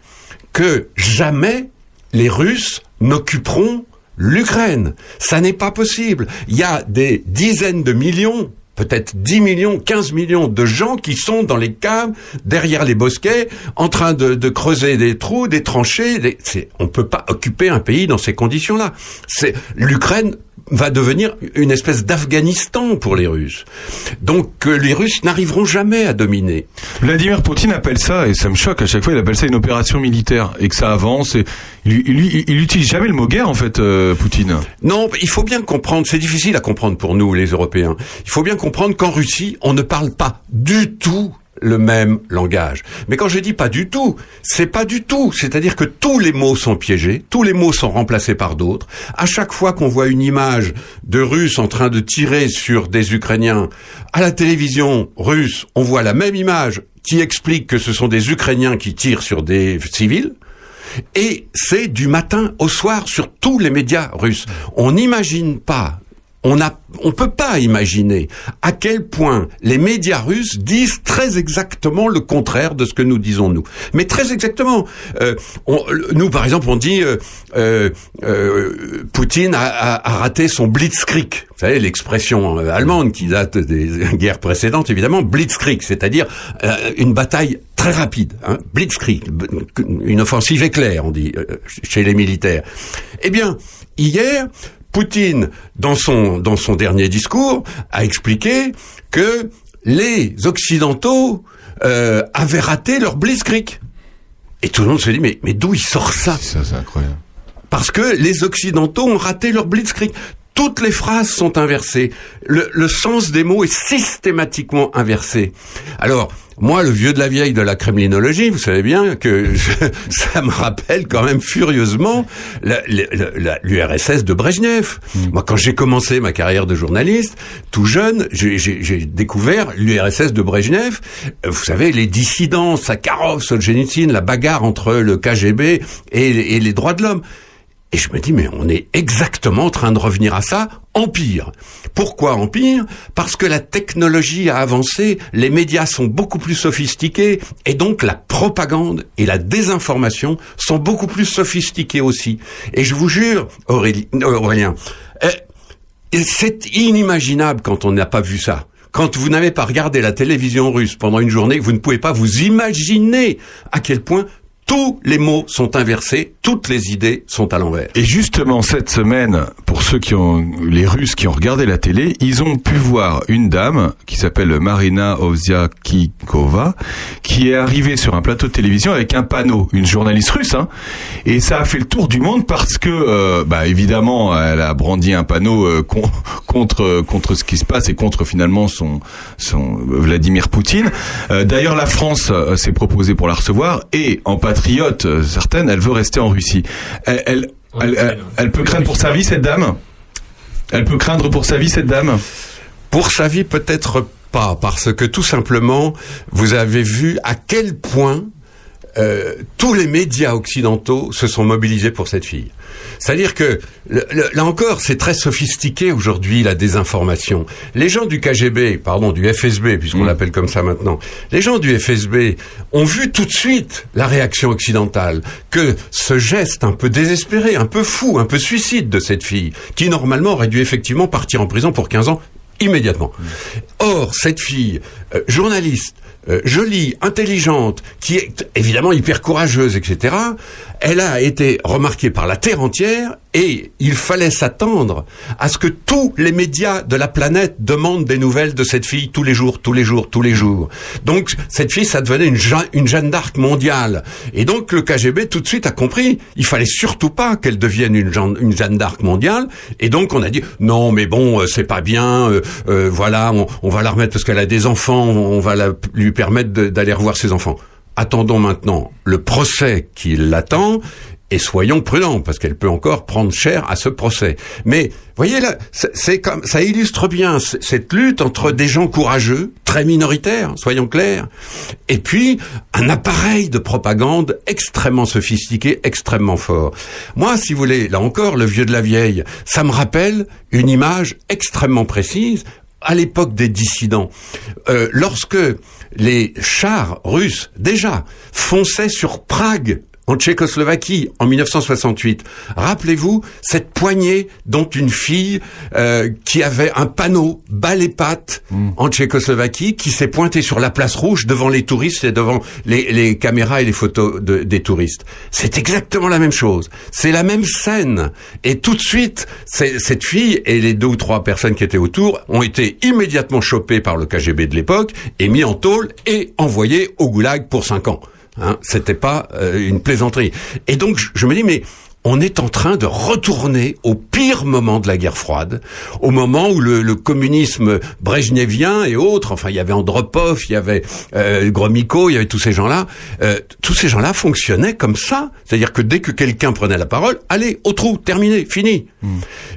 que jamais les Russes n'occuperont l'Ukraine. Ça n'est pas possible. Il y a des dizaines de millions peut-être 10 millions, 15 millions de gens qui sont dans les caves, derrière les bosquets, en train de, creuser des trous, des tranchées. On peut pas occuper un pays dans ces conditions-là. C'est l'Ukraine va devenir une espèce d'Afghanistan pour les Russes. Donc euh, les Russes n'arriveront jamais à dominer. Vladimir Poutine appelle ça, et ça me choque à chaque fois, il appelle ça une opération militaire, et que ça avance, et il utilise jamais le mot guerre, en fait, euh, Poutine. Non, il faut bien comprendre, c'est difficile à comprendre pour nous, les Européens. Il faut bien comprendre qu'en Russie, on ne parle pas du tout le même langage. Mais quand je dis pas du tout, c'est pas du tout. C'est-à-dire que tous les mots sont piégés, tous les mots sont remplacés par d'autres. À chaque fois qu'on voit une image de Russes en train de tirer sur des Ukrainiens à la télévision russe, on voit la même image qui explique que ce sont des Ukrainiens qui tirent sur des civils. Et c'est du matin au soir sur tous les médias russes. On n'imagine pas, on a, on peut pas imaginer à quel point les médias russes disent très exactement le contraire de ce que nous disons nous. Mais très exactement. Euh, on- nous, par exemple, on dit euh, euh, euh, Poutine a, a- a raté son blitzkrieg. Vous savez l'expression euh, allemande qui date des (laughs) guerres précédentes, évidemment, blitzkrieg, c'est-à-dire euh, une bataille très rapide, hein, blitzkrieg, une offensive éclair, on dit chez les militaires. Eh bien, hier, Poutine, dans son dans son dernier discours, a expliqué que les Occidentaux euh, avaient raté leur blitzkrieg. Et tout le monde se dit mais mais d'où il sort ça? Ça, c'est incroyable. parce que les Occidentaux ont raté leur blitzkrieg. Toutes les phrases sont inversées. Le, le sens des mots est systématiquement inversé. Alors, moi, le vieux de la vieille de la kremlinologie, vous savez bien que je- (laughs) ça me rappelle quand même furieusement l'URSS de Brejnev. Moi, quand j'ai commencé ma carrière de journaliste, tout jeune, j'ai- découvert l'URSS de Brejnev. Euh, Vous savez, les dissidents, Sakharov, Solzhenitsyn, la bagarre entre le KGB et, et les droits de l'homme. Et je me dis, mais on est exactement en train de revenir à ça, en pire. Pourquoi en pire Parce que la technologie a avancé, les médias sont beaucoup plus sophistiqués, et donc la propagande et la désinformation sont beaucoup plus sophistiquées aussi. Et je vous jure, Aurélie- euh, Aurélien, euh, c'est inimaginable quand on n'a pas vu ça. Quand vous n'avez pas regardé la télévision russe pendant une journée, vous ne pouvez pas vous imaginer à quel point tous les mots sont inversés, toutes les idées sont à l'envers. Et justement, cette semaine, pour ceux qui ont, les Russes qui ont regardé la télé, ils ont pu voir une dame qui s'appelle Marina Ovsiakikova, qui est arrivée sur un plateau de télévision avec un panneau, une journaliste russe, hein, et ça a fait le tour du monde parce que, euh, bah, évidemment, elle a brandi un panneau euh, con- (laughs) contre contre ce qui se passe et contre finalement son Vladimir Poutine. Euh, D'ailleurs, la France euh, s'est proposée pour la recevoir et en patriote euh, certaine, elle veut rester en Russie. Elle, elle, elle, elle- elle peut craindre pour sa vie cette dame? Elle peut craindre pour sa vie cette dame? Pour sa vie, peut-être pas, parce que tout simplement, vous avez vu à quel point euh, tous les médias occidentaux se sont mobilisés pour cette fille. C'est-à-dire que, le- le- là encore, c'est très sophistiqué aujourd'hui, la désinformation. Les gens du KGB, pardon, du FSB, puisqu'on l'appelle comme ça maintenant, les gens du FSB ont vu tout de suite la réaction occidentale, que ce geste un peu désespéré, un peu fou, un peu suicide de cette fille, qui normalement aurait dû effectivement partir en prison pour 15 ans, immédiatement. Or, cette fille, euh, journaliste, euh, jolie, intelligente, qui est évidemment hyper courageuse, etc., elle a été remarquée par la Terre entière et il fallait s'attendre à ce que tous les médias de la planète demandent des nouvelles de cette fille tous les jours, tous les jours, tous les jours. Donc cette fille, ça devenait une, Jean- une Jeanne d'Arc mondiale. Et donc le KGB tout de suite a compris, il fallait surtout pas qu'elle devienne une, Jeanne- d'Arc mondiale. Et donc on a dit, non mais bon, euh, c'est pas bien, euh, euh, voilà, on, va la remettre parce qu'elle a des enfants, on va lui permettre d'aller revoir ses enfants. Attendons maintenant le procès qui l'attend et soyons prudents parce qu'elle peut encore prendre cher à ce procès. Mais voyez là, c'est comme ça illustre bien cette lutte entre des gens courageux, très minoritaires, soyons clairs, et puis un appareil de propagande extrêmement sophistiqué, extrêmement fort. Moi, si vous voulez, là encore, le vieux de la vieille, ça me rappelle une image extrêmement précise à l'époque des dissidents, euh, lorsque les chars russes déjà fonçaient sur Prague en Tchécoslovaquie en 1968. Rappelez-vous cette poignée dont une fille euh, qui avait un panneau bas les pattes en Tchécoslovaquie qui s'est pointée sur la place rouge devant les touristes et devant les, les caméras et les photos de- des touristes. C'est exactement la même chose. C'est la même scène. Et tout de suite, cette fille et les deux ou trois personnes qui étaient autour ont été immédiatement chopées par le KGB de l'époque et mis en tôle et envoyés au goulag pour cinq ans. Hein, C'était pas euh, une plaisanterie. Et donc je, je me dis mais on est en train de retourner au pire moment de la guerre froide, au moment où le, le communisme brejnevien et autres, enfin il y avait Andropov, il y avait euh, Gromyko, il y avait tous ces gens-là, euh, tous ces gens-là fonctionnaient comme ça, c'est-à-dire que dès que quelqu'un prenait la parole, allez au trou, terminé, fini.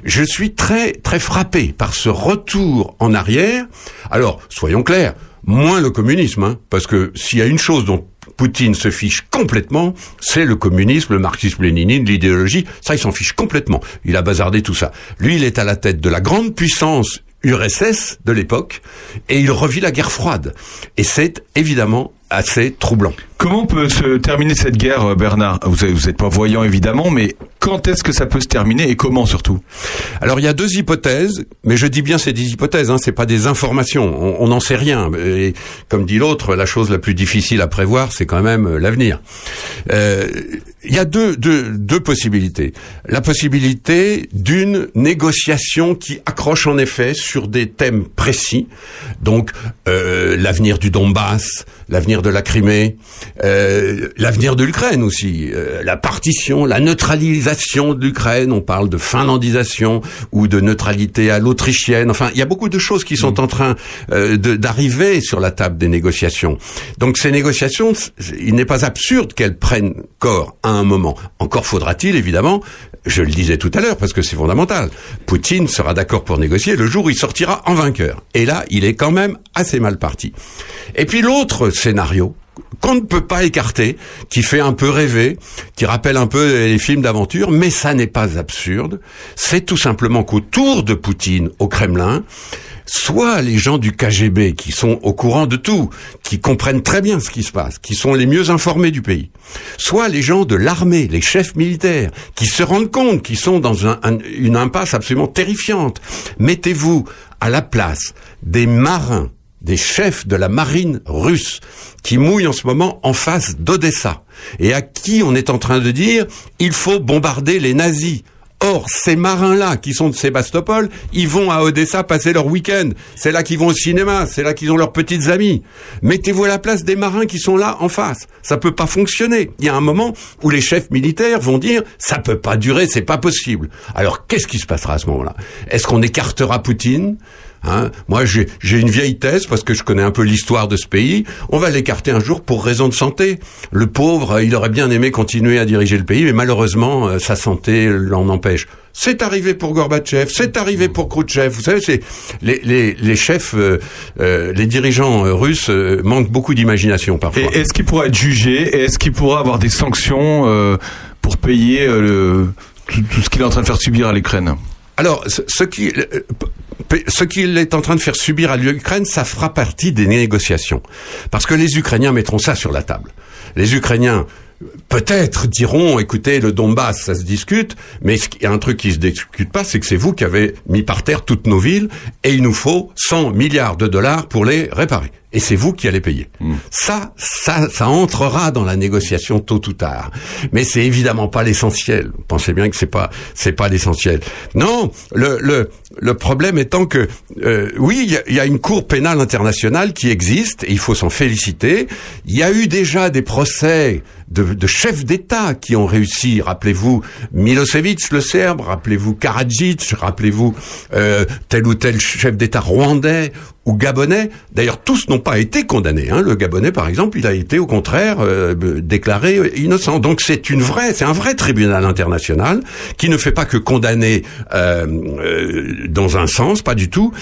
Je suis très très frappé par ce retour en arrière. Alors soyons clairs, moins le communisme, hein, parce que s'il y a une chose dont Poutine se fiche complètement, c'est le communisme, le marxisme-léninisme, l'idéologie. Ça, il s'en fiche complètement. Il a bazardé tout ça. Lui, il est à la tête de la grande puissance URSS de l'époque et il revit la guerre froide. Et c'est évidemment assez troublant. Comment peut se terminer cette guerre, euh, Bernard Vous n'êtes pas voyant évidemment, mais quand est-ce que ça peut se terminer et comment surtout? Alors il y a deux hypothèses, mais je dis bien c'est des hypothèses, hein, c'est pas des informations. On n'en sait rien. Et comme dit l'autre, la chose la plus difficile à prévoir, c'est quand même euh, l'avenir. Euh, Il y a deux, deux, deux possibilités. La possibilité d'une négociation qui accroche en effet sur des thèmes précis, donc l'avenir du Donbass, l'avenir de la Crimée, euh, l'avenir de l'Ukraine aussi, euh, la partition, la neutralisation de l'Ukraine. On parle de finlandisation ou de neutralité à l'autrichienne. Enfin, il y a beaucoup de choses qui sont en train euh, d'arriver sur la table des négociations. Donc ces négociations, il n'est pas absurde qu'elles prennent corps à un moment. Encore faudra-t-il évidemment, je le disais tout à l'heure parce que c'est fondamental. Poutine sera d'accord pour négocier le jour où il sortira en vainqueur. Et là, il est quand même assez mal parti. Et puis l'autre scénario qu'on ne peut pas écarter, qui fait un peu rêver, qui rappelle un peu les films d'aventure, mais ça n'est pas absurde, c'est tout simplement qu'autour de Poutine, au Kremlin, soit les gens du KGB qui sont au courant de tout, qui comprennent très bien ce qui se passe, qui sont les mieux informés du pays, soit les gens de l'armée, les chefs militaires, qui se rendent compte qu'ils sont dans un- un- une impasse absolument terrifiante. Mettez-vous à la place des marins, des chefs de la marine russe, qui mouillent en ce moment en face d'Odessa, et à qui on est en train de dire il faut bombarder les nazis. Or, ces marins-là, qui sont de Sébastopol, ils vont à Odessa passer leur week-end. C'est là qu'ils vont au cinéma, c'est là qu'ils ont leurs petites amies. Mettez-vous à la place des marins qui sont là en face. Ça peut pas fonctionner. Il y a un moment où les chefs militaires vont dire ça peut pas durer, c'est pas possible. Alors, qu'est-ce qui se passera à ce moment-là? Est-ce qu'on écartera Poutine? Hein Moi, j'ai une vieille thèse parce que je connais un peu l'histoire de ce pays. On va l'écarter un jour pour raison de santé. Le pauvre, il aurait bien aimé continuer à diriger le pays, mais malheureusement, euh, sa santé l'en empêche. C'est arrivé pour Gorbatchev, c'est arrivé pour Khrouchtchev. Vous savez, c'est les, les, les chefs, euh, euh, les dirigeants euh, russes euh, manquent beaucoup d'imagination parfois. Est-ce qu'il pourra être jugé est-ce qu'il pourra avoir des sanctions euh, pour payer euh, le, tout, tout ce qu'il est en train de faire subir à l'Ukraine? Alors, ce, qui, euh, ce qu'il est en train de faire subir à l'Ukraine, ça fera partie des négociations. Parce que les Ukrainiens mettront ça sur la table. Les Ukrainiens, peut-être diront, écoutez, le Donbass, ça se discute, mais il y un truc qui se discute pas, c'est que c'est vous qui avez mis par terre toutes nos villes, et il nous faut 100 milliards de dollars pour les réparer. Et c'est vous qui allez payer. Ça, ça, ça entrera dans la négociation tôt ou tard. Mais c'est évidemment pas l'essentiel. Pensez bien que c'est pas, c'est pas l'essentiel. Non, le, le, le problème étant que, euh, oui, il y y, a une cour pénale internationale qui existe et il faut s'en féliciter. Il y a eu déjà des procès de, de chefs d'État qui ont réussi. Rappelez-vous Milosevic, le Serbe. Rappelez-vous Karadzic. Rappelez-vous euh, tel ou tel chef d'État rwandais ou gabonais. D'ailleurs, tous n'ont pas été condamnés. Hein. Le gabonais, par exemple, il a été au contraire euh, déclaré innocent. Donc c'est une vraie, c'est un vrai tribunal international qui ne fait pas que condamner euh, euh, dans un sens, pas du tout.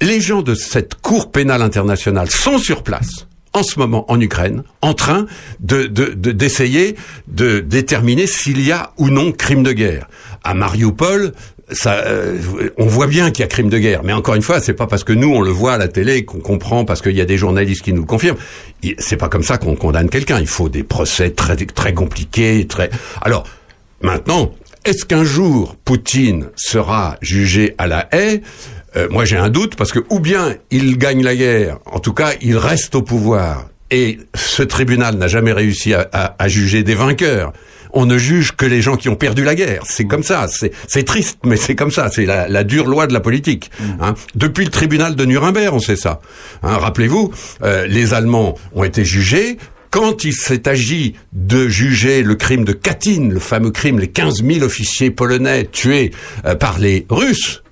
Les gens de cette cour pénale internationale sont sur place en ce moment en Ukraine, en train de de- de- d'essayer de, déterminer s'il y a ou non crime de guerre. À Mariupol, ça, euh, on voit bien qu'il y a crime de guerre. Mais encore une fois, c'est pas parce que nous on le voit à la télé qu'on comprend, parce qu'il y a des journalistes qui nous le confirment. C'est pas comme ça qu'on condamne quelqu'un. Il faut des procès très très compliqués, très. Alors maintenant, est-ce qu'un jour Poutine sera jugé à la haie? Euh, Moi, j'ai un doute parce que ou bien il gagne la guerre, en tout cas, il reste au pouvoir. Et ce tribunal n'a jamais réussi à, à- à juger des vainqueurs. On ne juge que les gens qui ont perdu la guerre. C'est comme ça. C'est triste, mais c'est comme ça. C'est la, la dure loi de la politique. hein. Depuis le tribunal de Nuremberg, on sait ça. Hein, Rappelez-vous, euh, les Allemands ont été jugés. Quand il s'est agi de juger le crime de Katyn, le fameux crime, les 15 000 officiers polonais tués euh, par les Russes,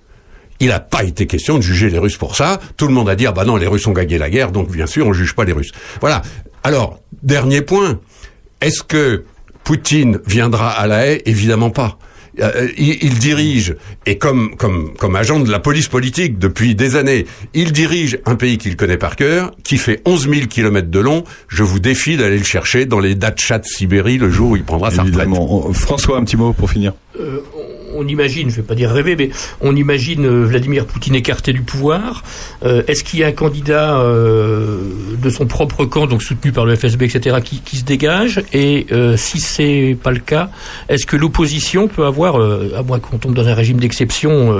il n'a pas été question de juger les Russes pour ça. Tout le monde a dit ah bah non les Russes ont gagné la guerre donc bien sûr on juge pas les Russes. Voilà. Alors dernier point. Est-ce que Poutine viendra à la haie Évidemment pas. Euh, il, il dirige et comme comme comme agent de la police politique depuis des années, il dirige un pays qu'il connaît par cœur, qui fait 11 000 kilomètres de long. Je vous défie d'aller le chercher dans les datchas de Sibérie le jour où il prendra sa retraite. François, un petit mot pour finir. Euh, on imagine, je vais pas dire rêver, mais on imagine euh, Vladimir Poutine écarté du pouvoir. Euh, Est-ce qu'il y a un candidat euh, de son propre camp, donc soutenu par le FSB, etc., qui, se dégage Et si c'est pas le cas, est-ce que l'opposition peut avoir, à moins qu'on tombe dans un régime d'exception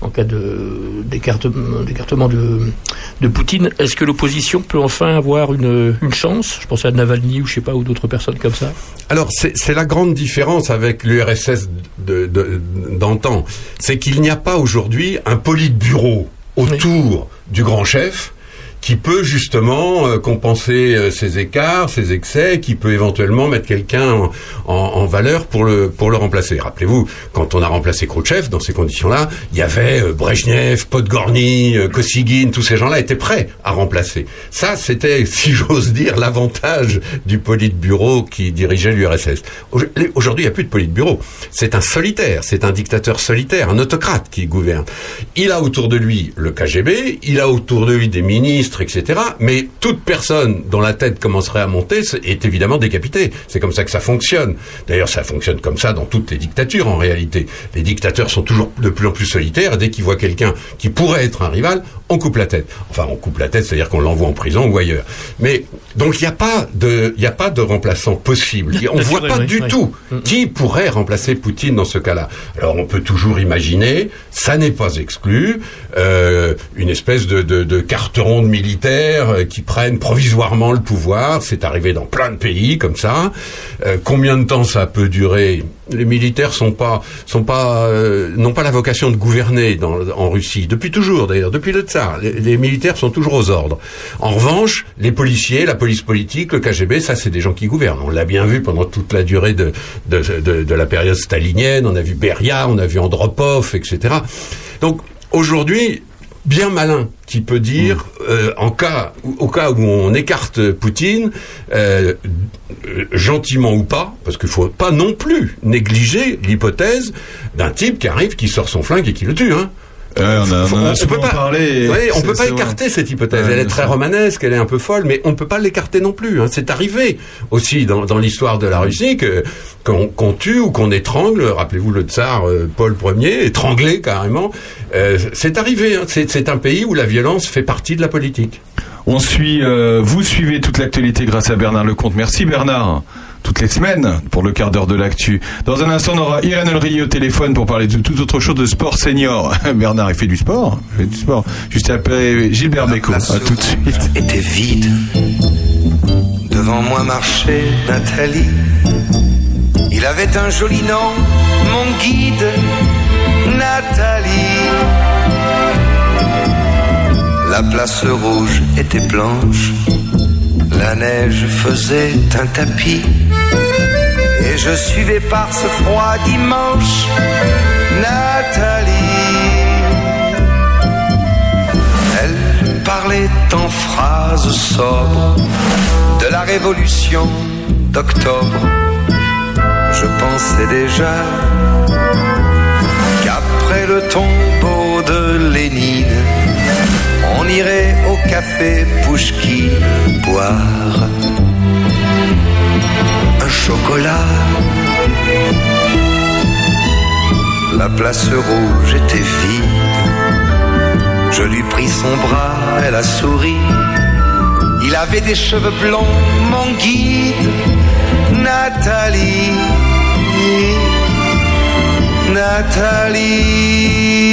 en cas d'écartement de, Poutine, est-ce que l'opposition peut enfin avoir une, chance? Je pense à Navalny ou je sais pas ou d'autres personnes comme ça. Alors c'est la grande différence avec l'URSS de- d'antan, c'est qu'il n'y a pas aujourd'hui un politburo autour du grand chef qui peut justement euh, compenser euh, ses écarts, ses excès, qui peut éventuellement mettre quelqu'un en, en- en valeur pour le pour le remplacer. Rappelez-vous, quand on a remplacé Khrouchtchev dans ces conditions-là, il y avait euh, Brejnev, Podgorny, euh, Kosygin, tous ces gens-là étaient prêts à remplacer. Ça, c'était, (laughs) si j'ose dire, l'avantage du politburo qui dirigeait l'URSS. Au- Aujourd'hui, il n'y a plus de politburo. C'est un solitaire, c'est un dictateur solitaire, un autocrate qui gouverne. Il a autour de lui le KGB, il a autour de lui des ministres, etc. Mais toute personne dont la tête commencerait à monter est évidemment décapitée. C'est comme ça que ça fonctionne. D'ailleurs, ça fonctionne comme ça dans toutes les dictatures en réalité. Les dictateurs sont toujours de plus en plus solitaires. Dès qu'ils voient quelqu'un qui pourrait être un rival, on coupe la tête. Enfin, on coupe la tête, c'est-à-dire qu'on l'envoie en prison ou ailleurs. Mais donc il n'y a pas de, il a pas de remplaçant possible. (laughs) On voit pas oui, du oui. tout qui pourrait remplacer Poutine dans ce cas-là. Alors on peut toujours imaginer, ça n'est pas exclu, euh, une espèce de, de, de carteron de militaires euh, qui prennent provisoirement le pouvoir. C'est arrivé dans plein de pays comme ça. Euh, combien de temps ça peut durer? Les militaires sont pas, sont pas, euh, n'ont pas la vocation de gouverner en Russie depuis toujours d'ailleurs, depuis le tsar. Les, militaires sont toujours aux ordres. En revanche, les policiers, la police politique, le KGB, ça c'est des gens qui gouvernent. On l'a bien vu pendant toute la durée de, de, de la période stalinienne. On a vu Beria, on a vu Andropov, etc. Donc aujourd'hui, bien malin qui peut dire, euh, en cas, au cas où on écarte Poutine, euh, gentiment ou pas, parce qu'il faut pas non plus négliger l'hypothèse d'un type qui arrive, qui sort son flingue et qui le tue. Hein. On a- on en a peut pas, Ouais, on peut pas vrai. écarter cette hypothèse. Ouais, elle est très romanesque, elle est un peu folle, mais on peut pas l'écarter non plus. hein. C'est arrivé aussi dans, dans l'histoire de la Russie que qu'on tue ou qu'on étrangle. Rappelez-vous le tsar euh, Paul Ier, étranglé carrément. Euh, c'est arrivé. hein. C'est c'est un pays où la violence fait partie de la politique. On suit, euh, vous suivez toute l'actualité grâce à Bernard Lecomte. Merci Bernard. Toutes les semaines pour le quart d'heure de l'actu. Dans un instant, on aura Irène Elry au téléphone pour parler de toute autre chose de sport senior. (laughs) Bernard, il fait du sport. Il fait du sport. Juste après Gilbert Bécaud. À tout de suite. était vide. Devant moi marchait Nathalie. Il avait un joli nom, mon guide, Nathalie. La place rouge était blanche, la neige faisait un tapis. Et je suivais par ce froid dimanche Nathalie. Elle parlait en phrases sobres de la révolution d'octobre. Je pensais déjà qu'après le tombeau de Lénine, on irait au café Pouchki boire un chocolat. La place rouge était vide. Je lui pris son bras, elle a souri. Il avait des cheveux blonds, mon guide. Nathalie, Nathalie.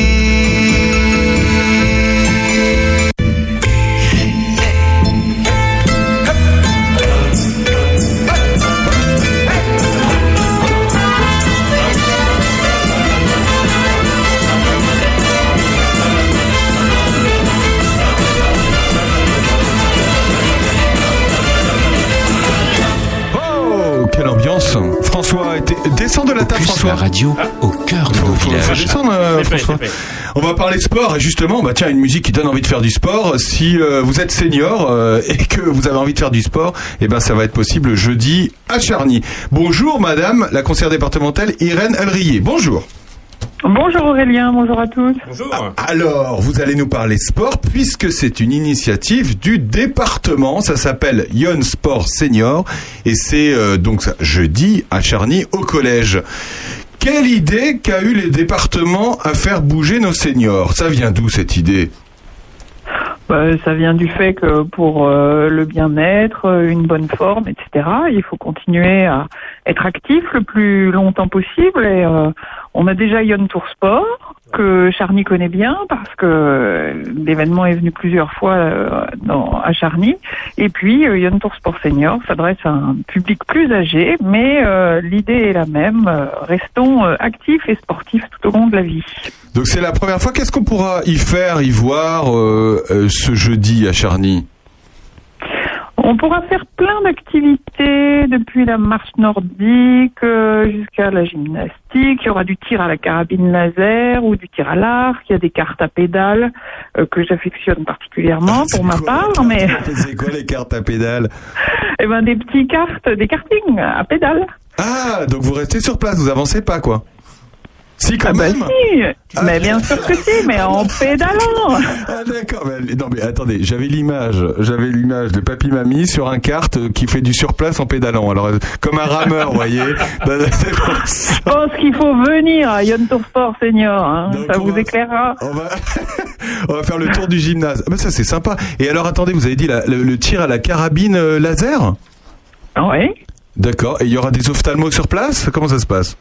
Descends de la table, François. la radio au cœur de nos Faut, faut villages. descendre, euh, C'est fait, François. c'est fait. On va parler sport et justement, bah tiens, une musique qui donne envie de faire du sport. Si euh, vous êtes senior euh, (laughs) et que vous avez envie de faire du sport, eh ben ça va être possible jeudi à Charny. Bonjour, Madame la conseillère départementale Irène Alrier. Bonjour. Bonjour Aurélien, bonjour à tous. Bonjour. Alors, vous allez nous parler sport puisque c'est une initiative du département. Ça s'appelle Young Sport Senior et c'est euh, donc ça, jeudi à Charny au collège. Quelle idée qu'a eu les départements à faire bouger nos seniors? Ça vient d'où cette idée? Bah, ça vient du fait que pour euh, le bien-être, euh, une bonne forme, etc., il faut continuer à être actif le plus longtemps possible. Et euh, on a déjà Yon Tour Sport que Charny connaît bien parce que l'événement est venu plusieurs fois euh, à Charny. Et puis euh, Yon Tour Sport Senior s'adresse à un public plus âgé, mais euh, l'idée est la même. Restons actifs et sportifs tout au long de la vie. Donc c'est la première fois. Qu'est-ce qu'on pourra y faire, y voir ce jeudi à Charny? On pourra faire plein d'activités, depuis la marche nordique euh, jusqu'à la gymnastique. Il y aura du tir à la carabine laser ou du tir à l'arc. Il y a des cartes à pédales euh, que j'affectionne particulièrement pour ma part. Mais C'est quoi les cartes à pédales (laughs) eh ben, des petits cartes, des kartings à pédales. Ah, donc vous restez sur place, vous avancez pas quoi Si quand Ah même. si, mais bien sûr que si, mais en pédalant. Ah d'accord, mais, non mais attendez, j'avais l'image, j'avais l'image de papy mamie sur un kart euh, qui fait du surplace en pédalant. Alors euh, comme un rameur, vous voyez. (laughs) Je pense qu'il faut venir à Yon Tour Sport Senior. hein. Ça vous éclairera. On va, (laughs) on va faire le tour du gymnase. Ah bah ça c'est sympa. Et alors attendez, vous avez dit la- le, le tir à la carabine euh, laser? Oui. D'accord. Et il y aura des ophtalmos sur place? Comment ça se passe?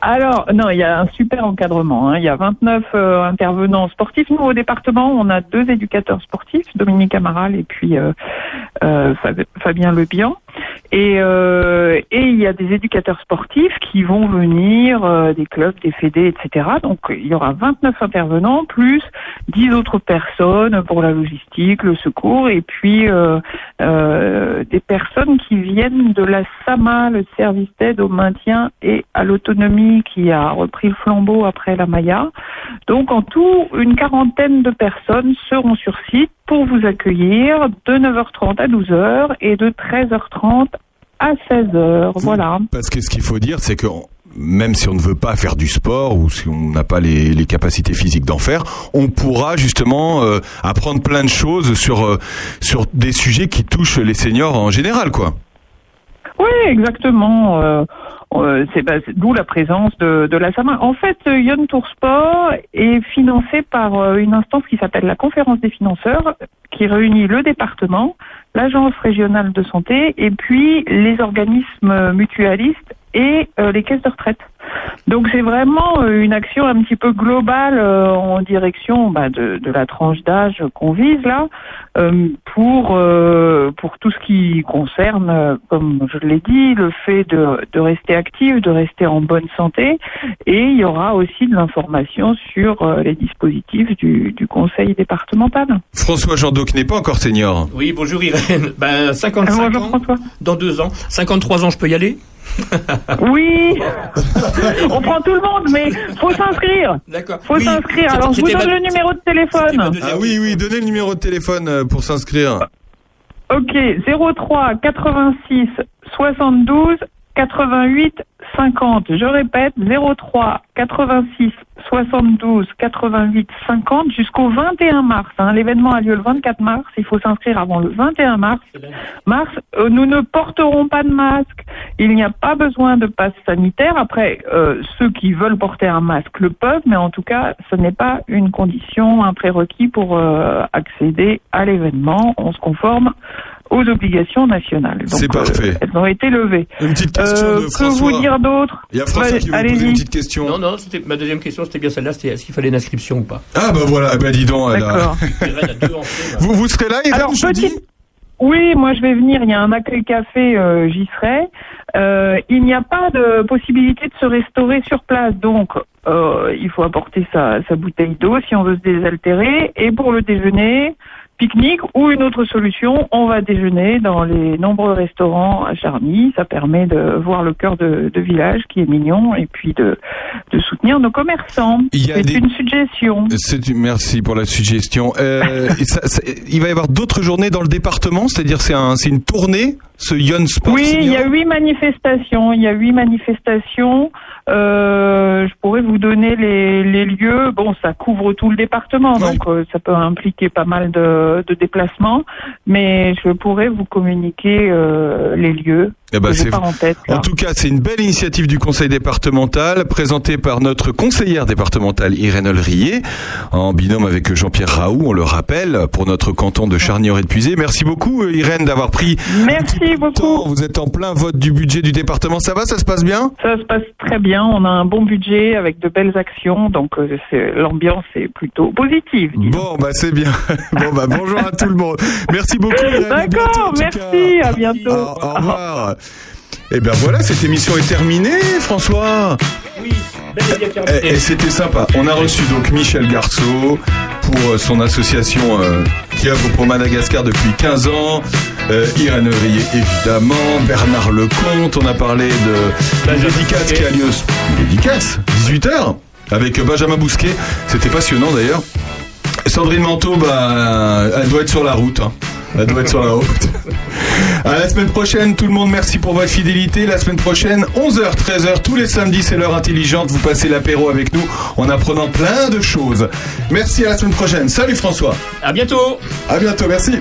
Alors, non, il y a un super encadrement. hein. Il y a 29 euh, intervenants sportifs. Nous, au département, on a deux éducateurs sportifs, Dominique Amaral et puis euh, euh, Fab- Fabien Lebihan. Et, euh, et il y a des éducateurs sportifs qui vont venir euh, des clubs, des fédés, etc. Donc, il y aura 29 intervenants plus 10 autres personnes pour la logistique, le secours, et puis euh, des personnes qui viennent de la SAMA, le service d'aide au maintien et à l'autonomie qui a repris le flambeau après la Maya. Donc en tout, une quarantaine de personnes seront sur site pour vous accueillir de 9h30 à 12h et de 13h30 à 16h. Voilà. Parce que ce qu'il faut dire, c'est que même si on ne veut pas faire du sport ou si on n'a pas les, les capacités physiques d'en faire, on pourra justement euh, apprendre plein de choses sur euh, sur des sujets qui touchent les seniors en général, quoi. Oui, exactement. Euh, euh, c'est bah, c'est d'où la présence de, de la SAMA. En fait, euh, Yon Tour Sport est financé par euh, une instance qui s'appelle la Conférence des financeurs, qui réunit le département, l'agence régionale de santé et puis les organismes mutualistes et euh, les caisses de retraite. Donc c'est vraiment euh, une action un petit peu globale euh, en direction bah, de, de la tranche d'âge qu'on vise là euh, pour euh, pour tout ce qui concerne, comme je l'ai dit, le fait de, de rester actif, de rester en bonne santé, et il y aura aussi de l'information sur euh, les dispositifs du, du conseil départemental. François Jandot qui n'est pas encore senior. Oui, bonjour Irène. Ben, 55 ans. Dans deux ans. 53 ans, je peux y aller? (laughs) Oui, (laughs) on prend tout le monde, mais faut s'inscrire. D'accord. Faut s'inscrire. Alors je vous donne le numéro de téléphone. Ah oui, oui, donnez le numéro de téléphone euh, pour s'inscrire. Ok, 03 86 72 88 50. Je répète, 03 86 72 88 50 jusqu'au 21 mars. hein. L'événement a lieu le 24 mars. Il faut s'inscrire avant le 21 mars. Mars, euh, nous ne porterons pas de masque. Il n'y a pas besoin de passe sanitaire. Après, euh, ceux qui veulent porter un masque le peuvent, mais en tout cas, ce n'est pas une condition, un prérequis pour euh, accéder à l'événement. On se conforme aux obligations nationales. C'est parfait. elles ont été levées. Une petite question Euh, de que François. vous dire d'autre Il y a François Ouais, qui veut vous poser allez-y. une petite question. Non, non, c'était ma deuxième question, c'était bien celle-là, c'était est-ce qu'il fallait une inscription ou pas? Ah bah voilà, bah dis donc. elle a- (laughs) vous, vous serez là, Irène, Alors, jeudi petite- Oui, moi je vais venir. Il y a un accueil café, euh, j'y serai. Euh, il n'y a pas de possibilité de se restaurer sur place, donc euh, il faut apporter sa, sa bouteille d'eau si on veut se désaltérer. Et pour le déjeuner, pique-nique ou une autre solution, on va déjeuner dans les nombreux restaurants à Charny. Ça permet de voir le cœur de, de village qui est mignon et puis de, de soutenir nos commerçants. C'est des- une suggestion. C'est Merci pour la suggestion. Euh, (laughs) et ça- ça- il va y avoir d'autres journées dans le département, c'est-à-dire c'est un, c'est une tournée, ce Yon Sport Oui, il y a huit manifestations. Il y a huit manifestations. Euh, je pourrais vous donner les, les lieux. Bon, ça couvre tout le département, donc euh, ça peut impliquer pas mal de, de déplacements. Mais je pourrais vous communiquer euh, les lieux. Eh ben, c'est- en tête. là. En tout cas, c'est une belle initiative du conseil départemental, présentée par notre conseillère départementale Irène Olrier, en binôme avec Jean-Pierre Raoult, on le rappelle, pour notre canton de Charnier-et-Puisé. Merci beaucoup, euh, Irène, d'avoir pris. Merci beaucoup. Vous êtes en plein vote du budget du département. Ça va, ça se passe bien? Ça se passe très bien. On a un bon budget avec de belles actions, donc euh, c'est- l'ambiance est plutôt positive. Bon, bah c'est bien. (laughs) bon, bah bonjour à tout le monde. Merci beaucoup. Irène. À bientôt, D'accord, merci. À bientôt. Au revoir. Et ben voilà, cette émission est terminée, François. Oui, et terminé. et c'était sympa. On a reçu donc Michel Garceau pour euh, son association euh, qui œuvre pour Madagascar depuis 15 ans. Euh, Irène Ouvrier, évidemment. Bernard Lecomte. On a parlé de d'une dédicace qui a lieu. Une dédicace 18h avec Benjamin Bousquet. C'était passionnant d'ailleurs. Sandrine Manteau, bah, elle doit être sur la route. hein. Elle doit être sur la route. À la semaine prochaine, tout le monde, merci pour votre fidélité. La semaine prochaine, 11h, 13h, tous les samedis, c'est l'heure intelligente. Vous passez l'apéro avec nous en apprenant plein de choses. Merci à la semaine prochaine. Salut François. À bientôt. À bientôt, merci.